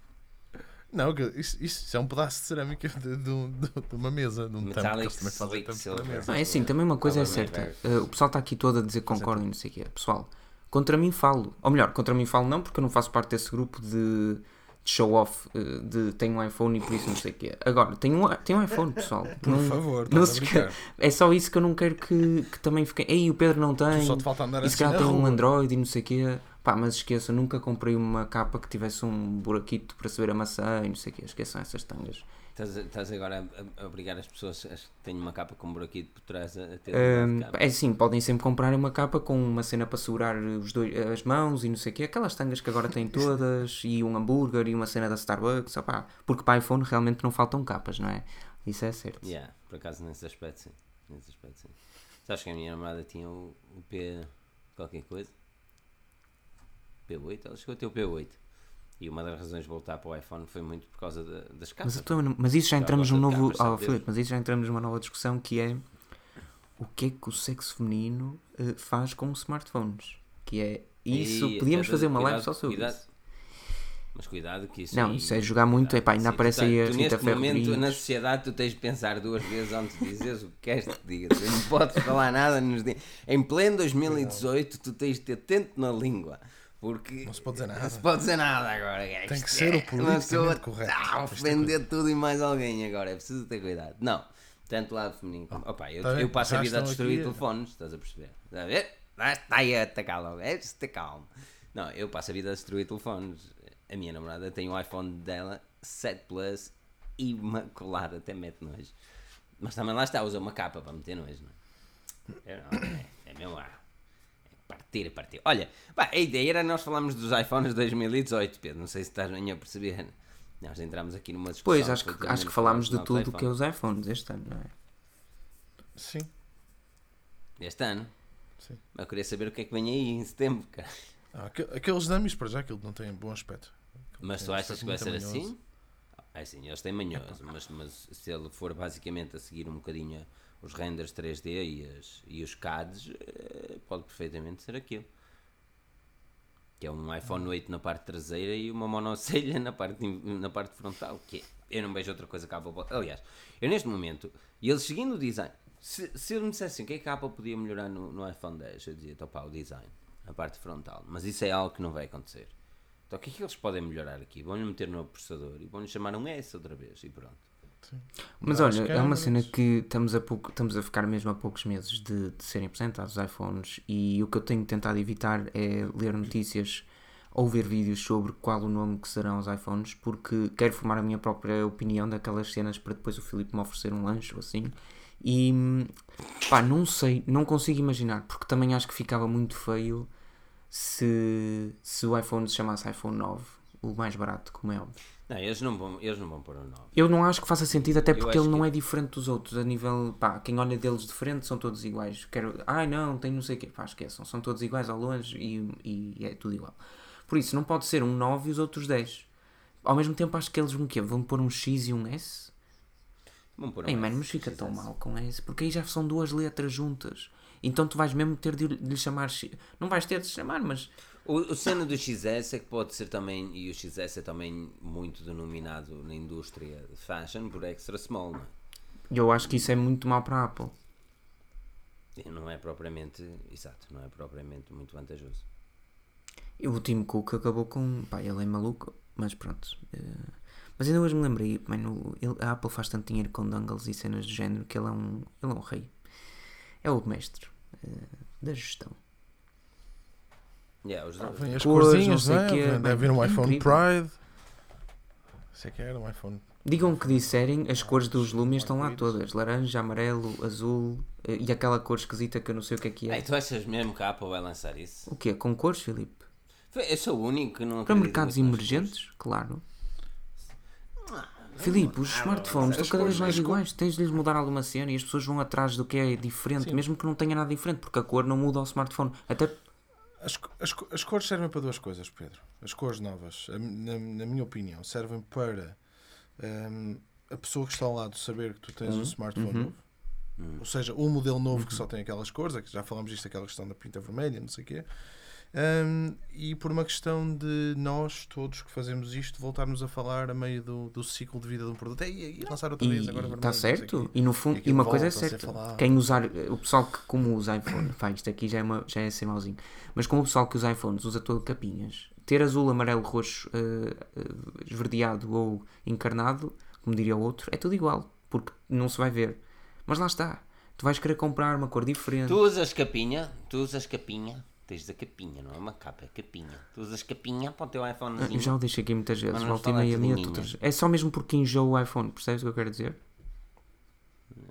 Não, que isso, isso, é um pedaço de cerâmica de, de, de- de uma mesa, de um tampo. que Metallic eles Silver. para mesa. Não, é assim, também uma coisa é certa. Eh, o pessoal está aqui todo a dizer que concorda e não sei o quê. Pessoal, contra mim falo. Ou melhor, contra mim falo não, porque eu não faço parte desse grupo de, de show-off, eh, de tenho um iPhone e por isso não sei o quê. Agora, tenho um, tenho um iPhone, pessoal. Por Não- favor, não se esque-. É só isso que eu não quero que, que também fiquem. Ei, o Pedro não tem. Só te falta andar E se assim calhar tem um. Android e não sei o quê. Pá, mas esqueça, nunca comprei uma capa que tivesse um buraquito para saber a maçã e não sei o quê. Esqueçam essas tangas. Estás, estás agora a, a obrigar as pessoas a que têm uma capa com um por trás a, a ter capa. é assim, podem sempre comprar uma capa com uma cena para segurar os dois, as mãos e não sei o quê, aquelas tangas que agora têm todas, e um hambúrguer e uma cena da Starbucks, opá, porque para iPhone realmente não faltam capas, não é? Isso é certo. Yeah, por acaso nesse aspecto sim. Nesse aspecto sim. Sabes que a minha namorada tinha o, o P qualquer coisa? P8? Ela chegou a ter o P8. E uma das razões de voltar para o iPhone foi muito por causa da- das Mas, capas. eu tô- mas isso já entramos num novo. Oh. Filipe, mas isso já entramos numa nova discussão que é o que é que o sexo feminino eh, faz com os smartphones? Que é isso, E podíamos até fazer uma cuidado- live só sobre cuidado- isso. Mas cuidado que isso. Não, isso é jogar muito, epá, ainda Sim, aparece tá- aí a tu Rita neste momento, Rodrigues. na sociedade, tu tens de pensar duas vezes antes de dizeres o que queres que te diga. Tu não podes falar nada nos dias. Em pleno 2018, tu tens de ter tento na língua. Porque Não se pode dizer nada. não se pode dizer nada agora. Tem que ser o é- politicamente correto. Está a ofender tudo e mais alguém agora. É preciso ter cuidado. Não, tanto lado feminino como. Opa, eu, Tá eu passo a vida a destruir aqui- telefones, estás a perceber? Está a ver? Está aí a atacar logo. É, está calmo. Não, eu passo a vida a destruir telefones. A minha namorada tem o iPhone dela 7 Plus imaculado, até mete nojo. Mas também lá está, usa uma capa para meter nojo, não é? Eu não, é, é ah, é partir, partir. Olha, pá, a ideia era nós falarmos dos iPhones 2018, Pedro. Não sei se estás bem a perceber. Nós entramos aqui numa discussão. Pois, acho que, acho que falámos de tudo que é os iPhones este ano, não é? Sim, Este ano. sim. Mas eu queria saber o que é que vem aí em setembro, cara. Ah, aque- aqueles dummies, para já, aquilo não tem bom aspecto. Aquilo Mas tu achas que vai ser assim? É assim, eles têm manhoso, mas, mas se ele for basicamente a seguir um bocadinho os renders 3D e, as, e os CADs, eh, pode perfeitamente ser aquilo. Que é um iPhone 8 na parte traseira e uma monocelha na parte, na parte frontal. Que é- eu não vejo outra coisa que a Apple. Aliás, eu neste momento, e eles seguindo o design, se, se ele me dissessem o que é que a Apple podia melhorar no, no iPhone 10, eu dizia, topá, o design, a parte frontal. Mas isso é algo que não vai acontecer. Então o que é que eles podem melhorar aqui? Vão-lhe meter novo processador e vão-lhe chamar um S outra vez e pronto. Mas olha, é uma cena que estamos a, pouco, estamos a ficar mesmo a poucos meses de, de serem apresentados os iPhones e o que eu tenho tentado evitar é ler notícias ou ver vídeos sobre qual o nome que serão os iPhones porque quero formar a minha própria opinião daquelas cenas para depois o Filipe me oferecer um lanche ou assim. E pá, não sei, não consigo imaginar porque também acho que ficava muito feio se, se o iPhone se chamasse iPhone 9 o mais barato, como é óbvio. Não, eles não vão, eles não vão pôr um 9. Eu não acho que faça sentido, até porque ele não que- é diferente dos outros. A nível, pá, quem olha deles de frente são todos iguais. Quero, ai não, tem não sei o quê, pá, esqueçam. São todos iguais ao longe e, e é tudo igual. Por isso, não pode ser um 9 e os outros 10. Ao mesmo tempo, acho que eles vão, quê? vão pôr um X e um S. Vão pôr um Ei, S, mano, mas fica tão mal com S, porque aí já são duas letras juntas. Então tu vais mesmo ter de lhe chamar X. Não vais ter de chamar, mas O, o cena do XS é que pode ser também, e o XS é também muito denominado na indústria de fashion por extra small, não é? eu acho que isso é muito mal para a Apple. E Não é propriamente, exato, não é propriamente muito vantajoso. E o Tim Cook acabou com. Pá, ele é maluco, mas pronto. eh, mas ainda hoje me lembrei, mano, ele- a Apple faz tanto dinheiro com dongles e cenas do género que ele é um, ele é um rei. É o mestre eh, da gestão. Yeah, os Ah, vem as Cores, corzinhas, não sei não é? Deve vir um é iPhone incrível. Pride. Sei que era um iPhone. Digam o que disserem, as cores dos Lumias estão lá todas: laranja, amarelo, azul eh, e aquela cor esquisita que eu não sei o que é que é. Ei, tu achas mesmo que a Apple vai lançar isso? O quê? Com cores, Filipe? Eu sou o único que não Para mercados emergentes? Claro. Filipe, os smartphones estão cada vez mais iguais. Tens de lhes mudar alguma cena e as pessoas vão atrás do que é diferente, Sim. mesmo que não tenha nada diferente, porque a cor não muda ao smartphone. Até As, as, as cores servem para duas coisas, Pedro. As cores novas, na, na minha opinião, servem para hum, a pessoa que está ao lado saber que tu tens um smartphone uhum. novo. Ou seja, um modelo novo que só tem aquelas cores, é já falámos disto, aquela questão da pinta vermelha, não sei o quê. Hum, e por uma questão de nós, todos que fazemos isto, voltarmos a falar a meio do, do ciclo de vida de um produto. E, e lançar outra vez, e agora está certo. E no fundo, e, aquilo uma coisa é certa: quem usar, o pessoal que como usa iPhone, <coughs> pá, isto aqui já é, uma, já é ser mauzinho, mas como o pessoal que usa iPhones usa todo capinhas, ter azul, amarelo, roxo, eh, eh, esverdeado ou encarnado, como diria o outro, é tudo igual, porque não se vai ver. Mas lá está, tu vais querer comprar uma cor diferente. Tu usas capinha, tu usas capinha, tens a capinha, não é uma capa, é capinha. Tu usas capinha para o teu Eu iPhonezinho. já o deixei aqui muitas vezes, volta e meia, tu- É só mesmo porque enjoo o iPhone, percebes o que eu quero dizer?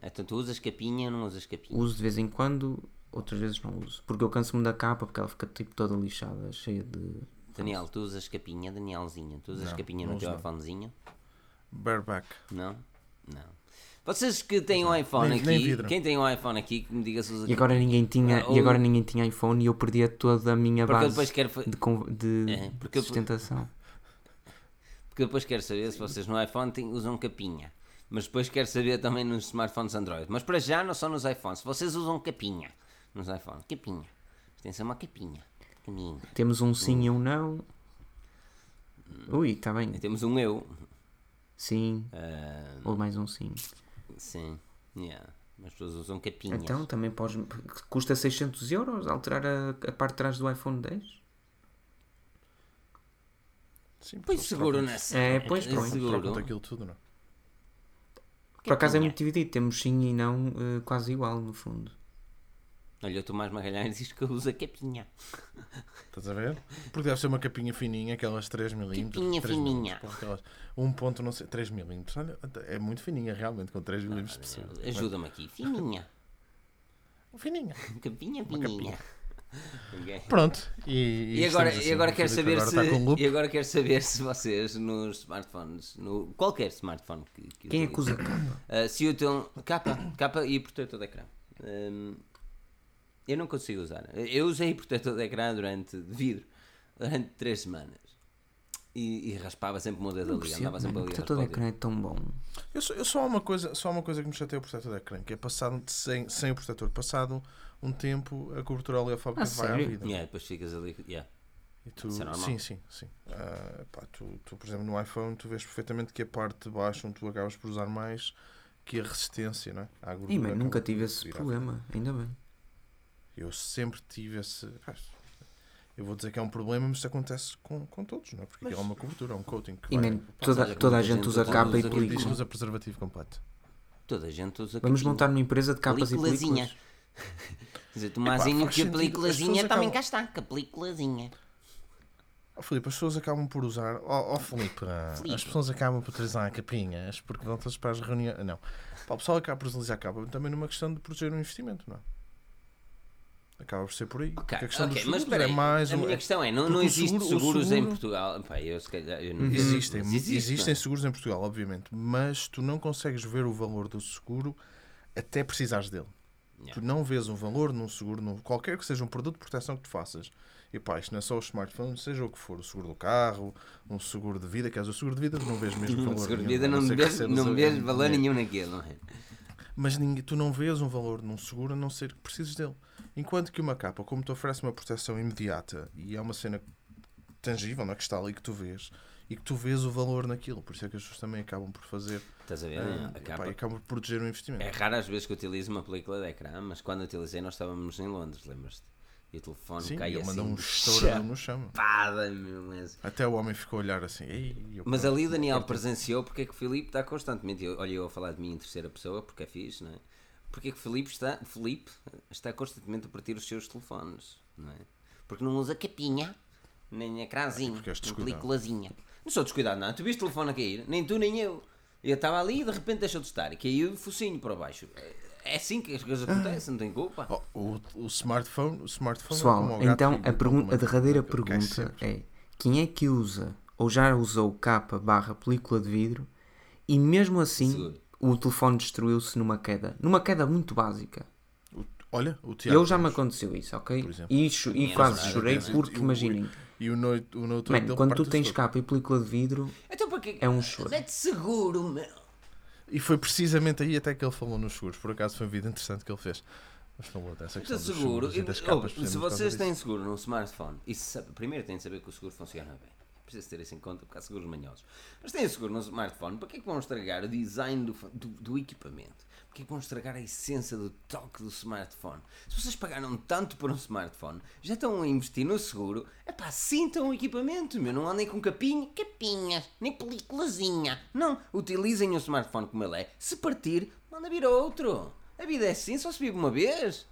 Então tu usas capinha ou não usas capinha? Uso de vez em quando, outras vezes não uso. Porque eu canso-me da capa, porque ela fica tipo toda lixada, cheia de. Daniel, tu usas capinha, Danielzinho? Tu usas Não, capinha no teu não. iPhonezinho? Bareback. Não? Não. Vocês que têm um iPhone Nem- aqui, nem quem tem um iPhone aqui, que me diga se usa E agora ninguém tinha, Ah, e agora ou- ninguém tinha iPhone e eu perdia toda a minha Porque eu base depois quero, de, de É, porque eu- sustentação. porque eu depois quero saber se vocês no iPhone têm- usam capinha. Mas depois quero saber também nos smartphones Android. Mas para já não só nos iPhones. Se vocês usam capinha nos iPhones, capinha. Tem que ser uma capinha. Capinha. Temos um sim e um não. Ui, está bem. E temos um eu. Sim, Ah, ou mais um sim. Sim. Yeah. Mas as pessoas usam capinhas. Então também podes. Custa 600 euros alterar a, a parte de trás do iPhone 10? Sim, Põe porque seguro nessa. É, pois, põe. Trocam seguro. aquilo tudo, não é? Por acaso é muito dividido. Temos sim e não eh, quase igual no fundo. Olha, o Tomás Magalhães diz que usa capinha. Estás a ver? Porque deve ser uma capinha fininha, aquelas 3 milímetros. Capinha 3 fininha. milímetros, aquelas- Um ponto, não sei, 3 milímetros. Olha, é muito fininha realmente, com 3 milímetros de espessura. Ajuda-me aqui. Fininha. <laughs> Fininha. Capinha fininha. Ok. Pronto. E, E agora, estamos e agora assim. quero saber se agora com loop. e agora quero saber se vocês nos smartphones, no qualquer smartphone que, que Quem é que usa capa? ah, se utilizam capa, capa e protetor de ecrã. Hum, eu não consigo usar. Eu usei <laughs> protetor de ecrã durante de vidro durante 3 semanas. E, e raspava sempre o meu dedo ali, andava sempre mano. ali O protetor de ecrã é tão bom. Eu só, eu só há uma coisa, só há uma coisa que me chateia o protetor de ecrã, que é passado sem, sem o protetor, passado um tempo a cobertura oleofóbica Ah, vai à vida. Yeah, depois ficas ali. Yeah. E tu, Isso é normal. sim, sim, sim. Ah, pá, tu, tu, por exemplo, no iPhone, tu vês perfeitamente que a parte de baixo, onde tu acabas por usar mais, que a resistência, não é? À gordura mano, acaba nunca tive esse problema. Ainda bem. Eu sempre tive esse. pá, Eu vou dizer que é um problema, mas isso acontece com, com todos, não é? Porque aquilo é uma cobertura, é um coating que E, vai- man, toda, toda a gente usa capa e usa Diz que película. usa preservativo completo. Toda a gente usa Vamos montar uma empresa de capas e películas. Quer <laughs> dizer, Tomazinho, que a peliculazinha também acabam- cá está. Que a peliculazinha. Oh, Filipe, as pessoas acabam por usar. Oh, oh Filipe, ah, Filipe. as pessoas acabam por utilizar capinhas porque vão todas para as reuniões. Não. Pá, o pessoal acaba por utilizar a capa também numa questão de proteger o investimento, não é? Acaba por ser por aí. Ok, Porque a questão ok, dos mas seguros é mais a minha questão é, não, não o existe seguro- o seguros em seguro- Portugal. Pá, eu, calhar, eu não- Existem, existe, existem não é? seguros em Portugal, obviamente, mas tu não consegues ver o valor do seguro até precisares dele. Yeah. Tu não vês um valor num seguro, num, qualquer que seja um produto de proteção que tu faças. E pá, isto não é só os smartphones, seja o que for, o seguro do carro, um seguro de vida, é o seguro de vida, tu não vês mesmo <laughs> valor. O seguro de nenhum, vida a não vês não vês em valor nenhum naquilo, não é? Mas ninguém, tu não vês um valor num seguro a não ser que precises dele. Enquanto que uma capa, como te oferece uma proteção imediata e é uma cena tangível, não é? que está ali que tu vês e que tu vês o valor naquilo. Por isso é que as pessoas também acabam por fazer, Estás a ver? ah, a capa. acabam por proteger o investimento. É raro as vezes que utilizo uma película de ecrã, mas quando utilizei nós estávamos em Londres, lembras-te? E o telefone Sim, cai assim. mandou um de estourador no chão. meu, mas... Até o homem ficou a olhar assim. Mas ali o Daniel presenciou porque é que o Filipe está constantemente. Olha, eu a falar de mim em terceira pessoa, porque é fixe, não é? Porque é que o Filipe está, Filipe está constantemente a partir os seus telefones, não é? Porque não usa capinha, nem ecrãzinho, porque és nem descuidado. peliculazinha. Não sou descuidado, não. Tu viste o telefone a cair? Nem tu, nem eu. Eu estava ali e de repente deixou de estar. E caiu o focinho para baixo. É assim que as coisas acontecem, não tem culpa. Oh, o, o smartphone, o smartphone é Pessoal, como o gato então a, pergun- a derradeira que cai pergunta é quem é que usa ou já usou capa barra película de vidro e mesmo assim Seguro. o telefone destruiu-se numa queda, numa queda muito básica. Olha, o Tiago. Eu já me aconteceu isso, ok? E, e Minha quase chorei também. porque O- imaginem, E o noite, o noite man, quando tu tens capa e película de vidro Então para que é um choro. Mete seguro, meu. E foi precisamente aí até que ele falou nos seguros. Por acaso foi um vídeo interessante que ele fez. Mas falou dessa questão Então, dos seguro. seguros e e- capas. oh, se por vocês têm seguro num smartphone, sabe- primeiro têm de saber que o seguro funciona bem. Precisa ter isso em conta porque há seguros manhosos. Mas têm seguro num smartphone, para que é que vão estragar o design do, do, do equipamento? Para que é que vão estragar a essência do toque do smartphone? Se vocês pagaram tanto por um smartphone, já estão a investir no seguro, é pá, sintam o equipamento, meu. Não andem com capinha, capinhas, nem peliculazinha. Não, utilizem o smartphone como ele é. Se partir, manda vir outro. A vida é assim, só se vive uma vez.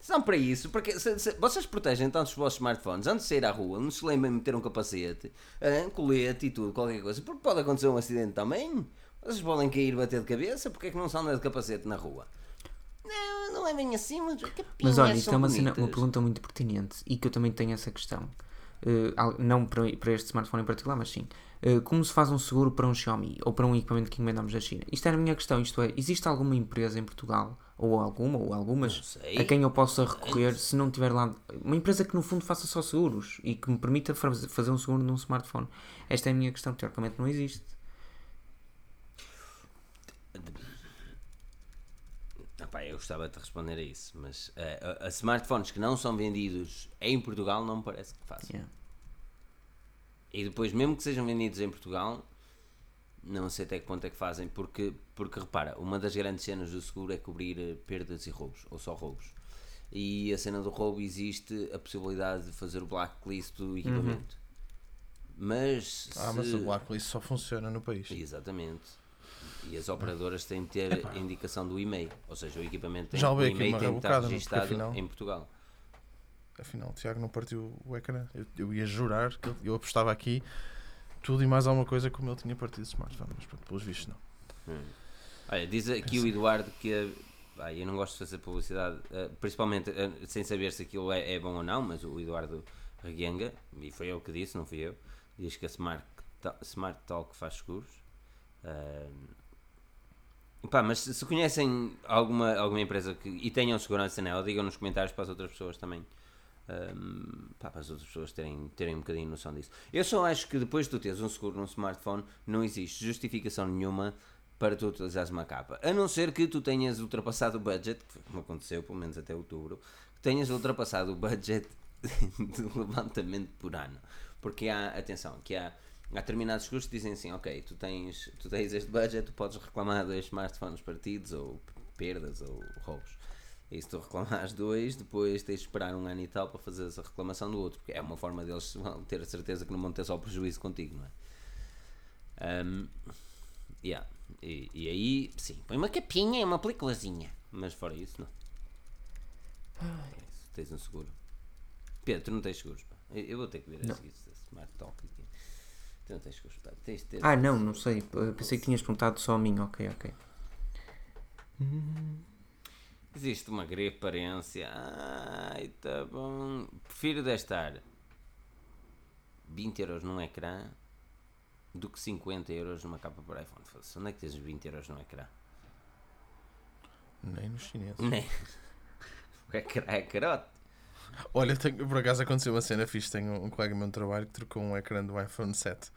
São para isso, porque se- se- vocês protegem tanto os vossos smartphones antes de sair à rua, não se lembrem de meter um capacete, ah, colete e tudo, qualquer coisa, porque pode acontecer um acidente também. Vocês podem cair e bater de cabeça, porque é que não se anda de capacete na rua? Não, não é bem assim, mas Mas olha, isto é uma, cena- uma pergunta muito pertinente e que eu também tenho essa questão. Al- não para, para este smartphone em particular, mas sim. Eh, como se faz um seguro para um Xiaomi ou para um equipamento que encomendamos da China? Isto era a minha questão. Isto é, existe alguma empresa em Portugal, ou alguma, ou algumas, a quem eu possa recorrer se não tiver lá. Uma empresa que no fundo faça só seguros e que me permita faz- fazer um seguro num smartphone? Esta é a minha questão. Teoricamente não existe. Epá, eu gostava de responder a isso, mas ah, a, a smartphones que não são vendidos em Portugal não me parece que façam. Yeah. E depois, mesmo que sejam vendidos em Portugal, não sei até que ponto é que fazem, porque, porque repara, uma das grandes cenas do seguro é cobrir eh, perdas e roubos, ou só roubos. E a cena do roubo existe a possibilidade de fazer o blacklist do equipamento. Mas. Ah, mas se- o blacklist só funciona no país. Exatamente. E as operadoras têm de ter a indicação do e-mail. Ou seja, o equipamento tem, Já o e-mail tem de estar registado afinal- em Portugal. Afinal, o Tiago não partiu o ecrã. Eu, eu ia jurar que eu apostava aqui tudo e mais alguma coisa como ele tinha partido o smartphone, mas pronto, pelos vistos não. Hum. Olha, diz aqui o Eduardo que eh, pá, eu não gosto de fazer publicidade, eh, principalmente eh, sem saber se aquilo é, é bom ou não, mas o Eduardo Reguenga, e foi ele que disse, não fui eu, diz que a Smart, Smart Talk faz seguros. Ah, pá, mas se se conhecem alguma, alguma empresa que, e tenham segurança nela, digam nos comentários para as outras pessoas também. Ahm, pá, para as outras pessoas terem, terem um bocadinho noção disso. Eu só acho que depois de tu teres um seguro num smartphone, não existe justificação nenhuma para tu utilizares uma capa. A não ser que tu tenhas ultrapassado o budget, como aconteceu pelo menos até outubro, que tenhas ultrapassado o budget <laughs> de levantamento por ano. Porque há, atenção, que há, há determinados seguros que dizem assim, ok, tu tens, tu tens este budget, tu podes reclamar dois smartphones partidos, ou perdas, ou roubos. E se tu reclamares dois, depois tens de esperar um ano e tal para fazer essa reclamação do outro, porque é uma forma deles <laughs> ter a certeza que não vão ter só prejuízo contigo, não é? Um, yeah. e, e aí, sim, põe uma capinha, uma peliculazinha, mas fora isso, não. É isso, tens um seguro. Pedro, tu não tens seguros, pá. Eu, eu vou ter que ver a seguir esse Smart Talk aqui. Tu não tens seguros, pá. Tens de ter. Ah, não, não sei. Pensei que tinhas perguntado só a mim. Ok, ok. Existe uma aparência. Ai, tá bom. Prefiro gastar 20 euros num ecrã do que 50 euros numa capa para iPhone. Onde é que tens os 20 euros num ecrã? Nem nos chineses. Né? O ecrã é carote. Olha, tenho, por acaso aconteceu uma cena fixe. Tenho um colega meu de trabalho que trocou um ecrã do iPhone 7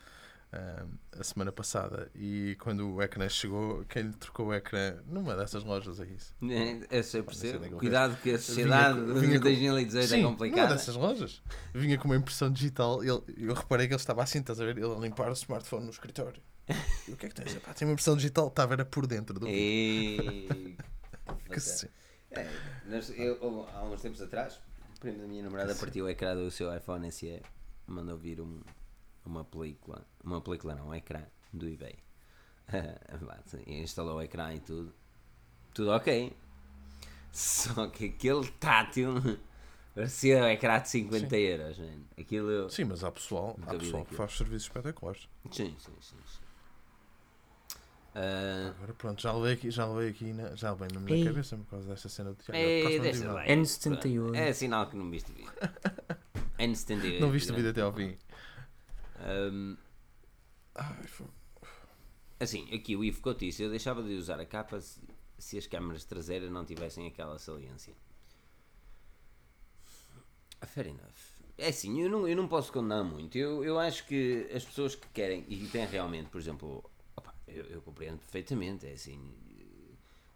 ahm, a semana passada. E quando o ecrã chegou, quem lhe trocou o ecrã numa dessas lojas é isso. Né? Eu sei, sei percebo. Cuidado que a sociedade Vinha com- de vinha com- 2018 é Sim, numa complicada. dessas lojas. Vinha com uma impressão digital. Ele, eu reparei que ele estava assim, estás a ver? Ele a limpar o smartphone no escritório. E o que é que tens? Epá, tem uma impressão digital. Estava era por dentro do. E... <laughs> Que se- É, nós- eu, eu, há uns tempos atrás, primo da minha namorada partiu o ecrã do seu iPhone SE, mandou vir um, uma película, uma película não, um ecrã do eBay. <laughs> Instalou o ecrã e tudo, tudo ok. Só que aquele tátil <laughs> parecia um ecrã de 50 Sim. euros, man. Aquilo. Sim, mas há pessoal, há pessoal que faz serviços espetaculares. Sim, sim, sim. Ah, Agora pronto, já levei aqui, já levei aqui, na, já levei mesmo na Ei. cabeça por causa desta cena do Tiago. é, nada. N78. É sinal que não viste o vídeo. <laughs> N78. Não viste o vídeo até ao fim. Ahm, Ai, fo- assim, aqui o Ivo Cotice, eu deixava de usar a capa se, se as câmaras traseiras não tivessem aquela saliência. Ah, Fair enough. É assim, eu não, eu não posso condenar muito. Eu, eu acho que as pessoas que querem e que têm realmente, por exemplo, eu, eu compreendo perfeitamente. É assim,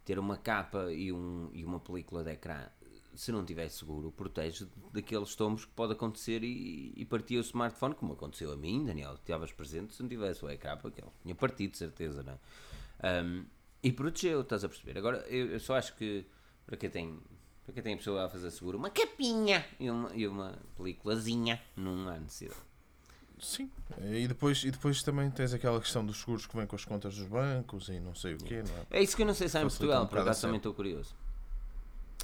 ter uma capa e, um, e uma película de ecrã, se não tiver seguro, protege daqueles tombos que pode acontecer e, e o smartphone, como aconteceu a mim, Daniel, estavas presente, se não tivesse o ecrã, porque ele tinha partido, de certeza, não é? Um, e protegeu, estás a perceber? Agora, eu, eu só acho que para quem tem. Para quem tem pessoa a fazer seguro, uma capinha e uma, e uma peliculazinha, não há necessidade. Sim. E depois, e depois também tens aquela questão dos seguros que vêm com as contas dos bancos e não sei o quê, não é? É isso que eu não sei se há em Portugal, um por acaso também estou curioso.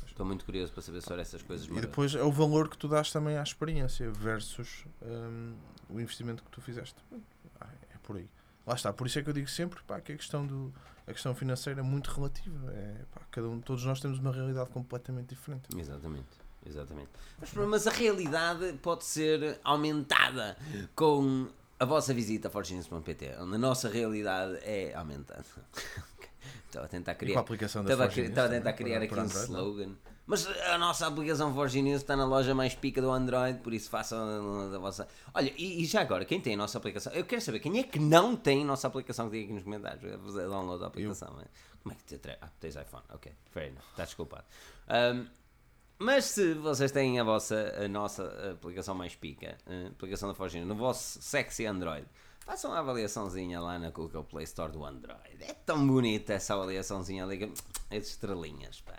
Estou muito curioso para saber sobre essas coisas. E depois é o valor que tu dás também à experiência versus hum, o investimento que tu fizeste. Ah, é por aí. Lá está. Por isso é que eu digo sempre pá, que a questão, do, a questão financeira é muito relativa. É, pá, cada um, todos nós temos uma realidade completamente diferente. Exatamente, exatamente. Mas, mas a realidade pode ser aumentada com a vossa visita a forginense.pt, onde a nossa realidade é aumentada. <laughs> Estava a tentar criar, estava a, estava a tentar criar aqui um Android, não é? slogan. Mas a nossa aplicação Forginense está na loja mais pica do Android, por isso façam da vossa. Olha, e, e já agora, quem tem a nossa aplicação? Eu quero saber quem é que não tem a nossa aplicação que diga aqui nos comentários. Fazer download da aplicação. é? Como é que te Ah, tens iPhone? Ok, fair enough, está desculpado. Um, mas se vocês têm a vossa, a nossa aplicação mais pica, a aplicação da Forgina, no vosso sexy Android, façam uma avaliaçãozinha lá na Google Play Store do Android. É tão bonita essa avaliaçãozinha ali, as estrelinhas, pá.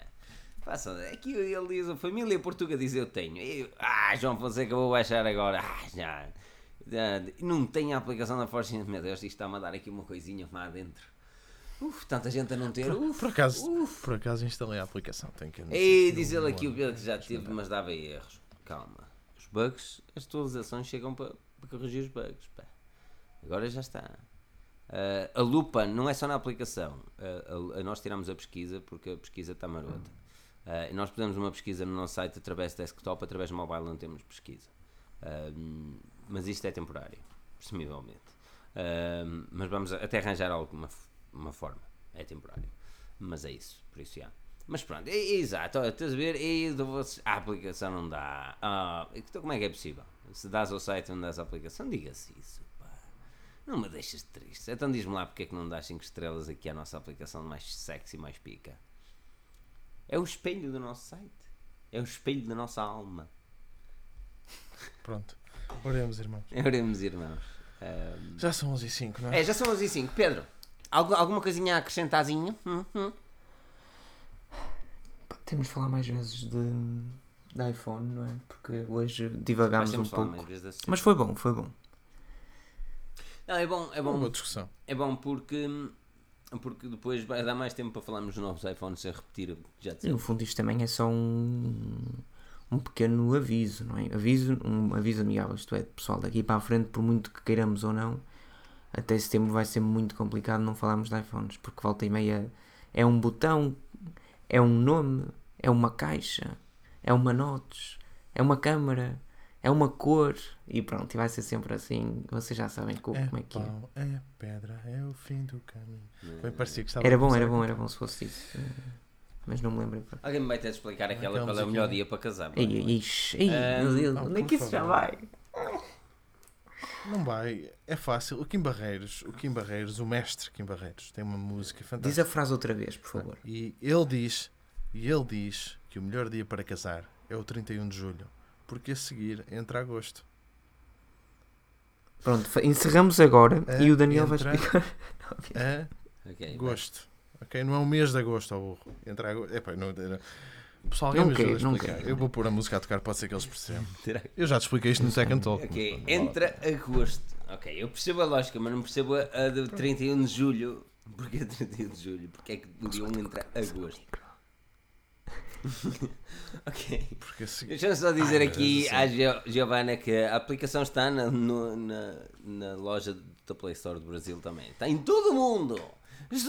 Façam, aqui ele diz, a família Portuga diz eu tenho. Ah, João Fonseca, vou baixar agora. Ah. Já, Não tem a aplicação da Forgina, meu Deus, isto está-me a dar aqui uma coisinha lá dentro. Uf, tanta gente a não ter. Uf, Por acaso, uf. por acaso instalei a aplicação. Tenho que não- diz ele aqui o. Pedro que já teve, mas dava erros. Calma. Os bugs, as atualizações chegam para, para corrigir os bugs. pá. Agora já está. Ah, a lupa não é só na aplicação. Ah, a- a- nós tiramos a pesquisa porque a pesquisa está marota. E nós fizemos uma pesquisa no nosso site através de desktop, através do mobile não temos pesquisa. Mas isto é temporário, presumivelmente. Mas vamos até arranjar alguma uma forma. É temporário. Mas é isso, por isso já. Mas pronto, é, exato. Estás a ver? Vocês- a aplicação não dá. Ah, então como é que é possível? Se dás ao site e não dás a aplicação, diga-se isso. pá. Não me deixas triste. Então diz-me lá porque é que não dás 5 estrelas aqui à nossa aplicação mais sexy, mais pica. É o espelho do nosso site. É o espelho da nossa alma. Pronto. Oremos, irmãos. <laughs> Oremos, irmãos. Ah, Já são 11 e 5, não é? é, já são as e 5. Pedro, algu- alguma coisinha a acrescentazinho? Hum, hum. Pá, Temos de falar mais vezes de, de iPhone, não é? Porque hoje divagámos um pouco. Mas foi bom, foi bom. Não, é bom, é Uma bom boa discussão. É bom porque, porque depois vai dar mais tempo para falarmos dos novos iPhones sem repetir o que já E no fundo isto também é só um, um pequeno aviso, não é? Aviso, um aviso amigável, isto é, pessoal, daqui para a frente, por muito que queiramos ou não, até setembro vai ser muito complicado não falarmos de iPhones, porque volta e meia é um botão, é um nome, é uma caixa, é uma notes, é uma câmara, é uma cor, e pronto, e vai ser sempre assim, vocês já sabem co- É como é que é. pau, é pedra, é o fim do caminho. Bem parecia que estava Era a bom, era bom, a era bom se fosse isso, mas não me lembrei. pá. Alguém me vai ter de explicar aquela qual é o melhor dia para casar. pá. Ei, ei, ixi, ei, Ah, meu Deus, ah, onde é que isso já vai? Não vai, é fácil. O Kim Barreiros, o Kim Barreiros, o mestre Kim Barreiros, tem uma música Diz fantástica. a frase outra vez, por favor. E ele diz, e ele diz que o melhor dia para casar é o 31 de julho, porque a seguir entra agosto. Pronto, encerramos agora É, e o Daniel vai explicar. É <laughs> Ok, agosto. Ok, não é o mês de agosto, ó burro. Entra agosto. Epá, não, não. Pessoal, alguém Não me ajuda quero, a não explicar. quero. Eu vou pôr a música a tocar, pode ser que eles percebam. <laughs> Eu já te expliquei isto no Second Talk. Ok, entra agosto. Ok, eu percebo a lógica, mas não percebo a, do 31 <laughs> de julho. Porquê 31 de julho? Porque é que o dia 1 entra agosto? <laughs> ok. Porque a seguir. Deixa-me só dizer Ai, aqui à Gio- Giovana que a aplicação está na, no- na, na loja da Play Store do Brasil também. Está em todo o mundo! Isto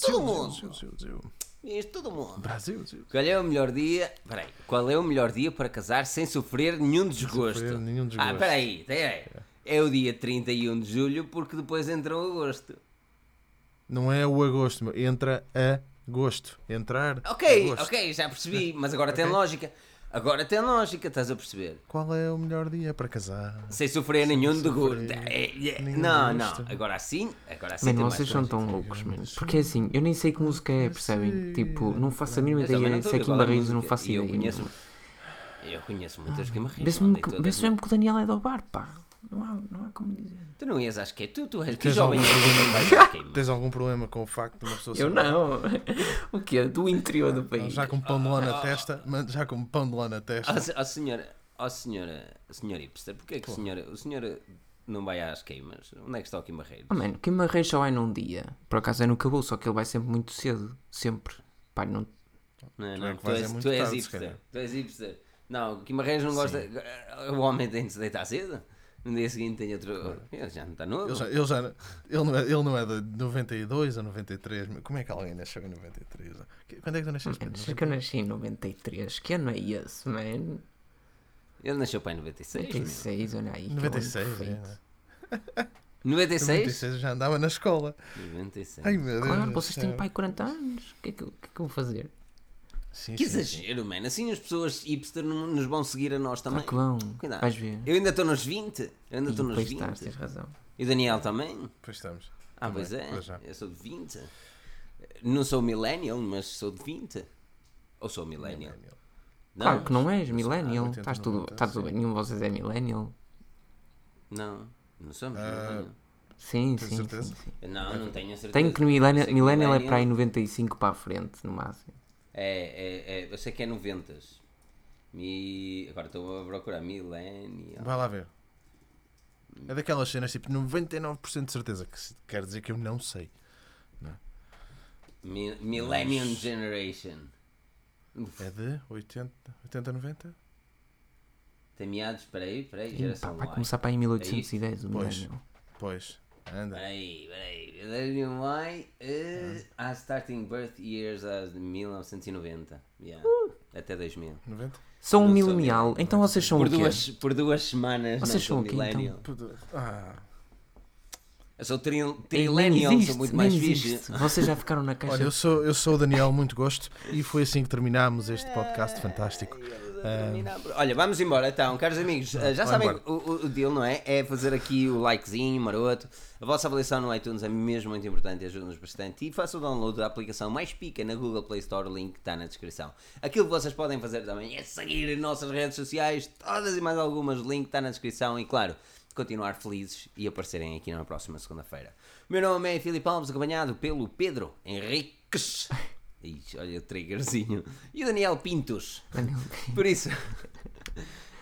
todo o mundo! Brasil, Brasil, Isto todo mundo! Brasil, Brasil. Qual é o melhor dia? Peraí, qual é o melhor dia para casar sem sofrer nenhum desgosto? sofrer nenhum desgosto. Ah, peraí, peraí. É o dia 31 de julho porque depois entra o agosto. Não é o agosto, entra agosto. Entrar. Ok, agosto. ok, já percebi, mas agora tem Ok. lógica. Agora tem lógica, estás a perceber? Qual é o melhor dia para casar? Sem sofrer nenhum sofrer É, é, nenhum Não, não, desgosto. agora assim, agora assim Mano, vocês são lógica. tão loucos, mano. Porque é assim, eu nem sei que música é, percebem? Tipo, não faço a mínima não ideia. Se é Kim Barreiros, não faço E eu ideia. conheço, eu conheço muitas. Vê-se mesmo, que- vê-se mesmo que o Daniel é do bar, pá. Não há, não há como dizer. Tu não ias, acho que é tu, tu és que Tens jovem. algum não vais às queimas. Tens algum problema com o facto de uma pessoa Eu não. <laughs> o quê? Do interior do país. Já com pão de lã na testa, mas já com pão de lã na testa. Ó se- ó, senhora, ó senhora, senhora Hipster, porquê que o senhor, o senhor não vai às queimas? Onde é que está o Kim Barreiros? Oh, mano, Kim Barreiros só vai num dia. Por acaso é no Cabo, só que ele vai sempre muito cedo. Sempre. Pá, não... Não, Tu não, é que tu, és, é tu és se hipster. Tu és hipster. Não, o Kim Barreiros não gosta. O homem tem de se deitar cedo. No dia seguinte tem outro. Ele já não está novo. Ele, já, ele, já, ele, não é, ele não é de 92 ou 93. mas Como é que alguém nasceu em 93? Que- Quando é que tu nasceste? Sei que eu nasci em 93. Que ano é esse, man? Ele nasceu para em 96. meu. 96, olha aí. que ano 96, perfeito. é, né? 96? 96 eu já andava na escola. 96. Ai meu Deus. Claro, vocês têm pai 40 anos. O que é que, que é que eu vou fazer? Sim, Que sim, sim. exagero, mano. Assim as pessoas hipster nos vão seguir a nós também. Claro que vão. Cuidado. Vais ver. Eu ainda estou nos 20. Eu ainda E estou nos depois 20. estás, tens razão. E o Daniel também? Pois estamos. Ah, Também, pois é. pois. Eu sou de 20. Não sou millennial, mas sou de 20. Ou sou millennial? Não, Claro que não és sou- millennial. ah, 80, Estás tudo, 90, está tudo sim. bem. Nenhum de vocês é millennial. não, não somos Ah, millennial. Sim, Tens sim, sim, certeza? sim. Não, não tenho a certeza. Tenho que Eu millennial, millennial é para aí 95 para a frente, no máximo. É, é, é, eu sei que é 90. Mi... Agora estou a procurar millennial. Vai lá ver. É daquelas cenas tipo 99% de certeza que quer dizer que eu não sei. Mi- Millennium Generation. É de 80, 80 90? Tem meados, espera aí, espera aí, Ih, geração pá, vai Y. começar para aí em 1810 o Pois. milênio. Pois, anda. Espera aí, espera aí. Millennium Y, uh, ah, starting birth years as de 1990. Yeah. Uh. Até 2000. 90? Sou um milenial, millennial. então vocês são Por o quê? duas, por duas semanas Vocês não são o quê, então? millennial. Ah, Eu sou tri Nem trillennial, sou existe, muito mais fixe. existe. Vocês já ficaram na caixa. olha, eu sou, eu sou o Daniel, muito gosto. E foi assim que terminámos este podcast fantástico. Olha, vamos embora então, caros amigos. Uh, já sabem o, o, deal, não é? É fazer aqui o likezinho maroto. A vossa avaliação no iTunes é mesmo muito importante e ajuda-nos bastante. E façam o download da aplicação mais pica na Google Play Store, o link está na descrição. Aquilo que vocês podem fazer também é seguir as nossas redes sociais, todas e mais algumas, o link está na descrição. E claro, continuar felizes e aparecerem aqui na próxima segunda-feira. Meu nome é Filipe Alves, acompanhado pelo Pedro Henriques. Ixi, olha o triggerzinho. E o Daniel Pintos. Daniel <laughs> Pintos. Por isso,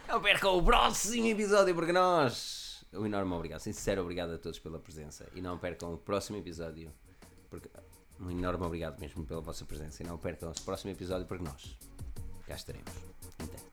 não percam o próximo episódio, porque nós. Um enorme obrigado, sincero obrigado a todos pela presença. E não percam o próximo episódio, porque. Um enorme obrigado mesmo pela vossa presença. E não percam o próximo episódio, porque nós cá estaremos. Então.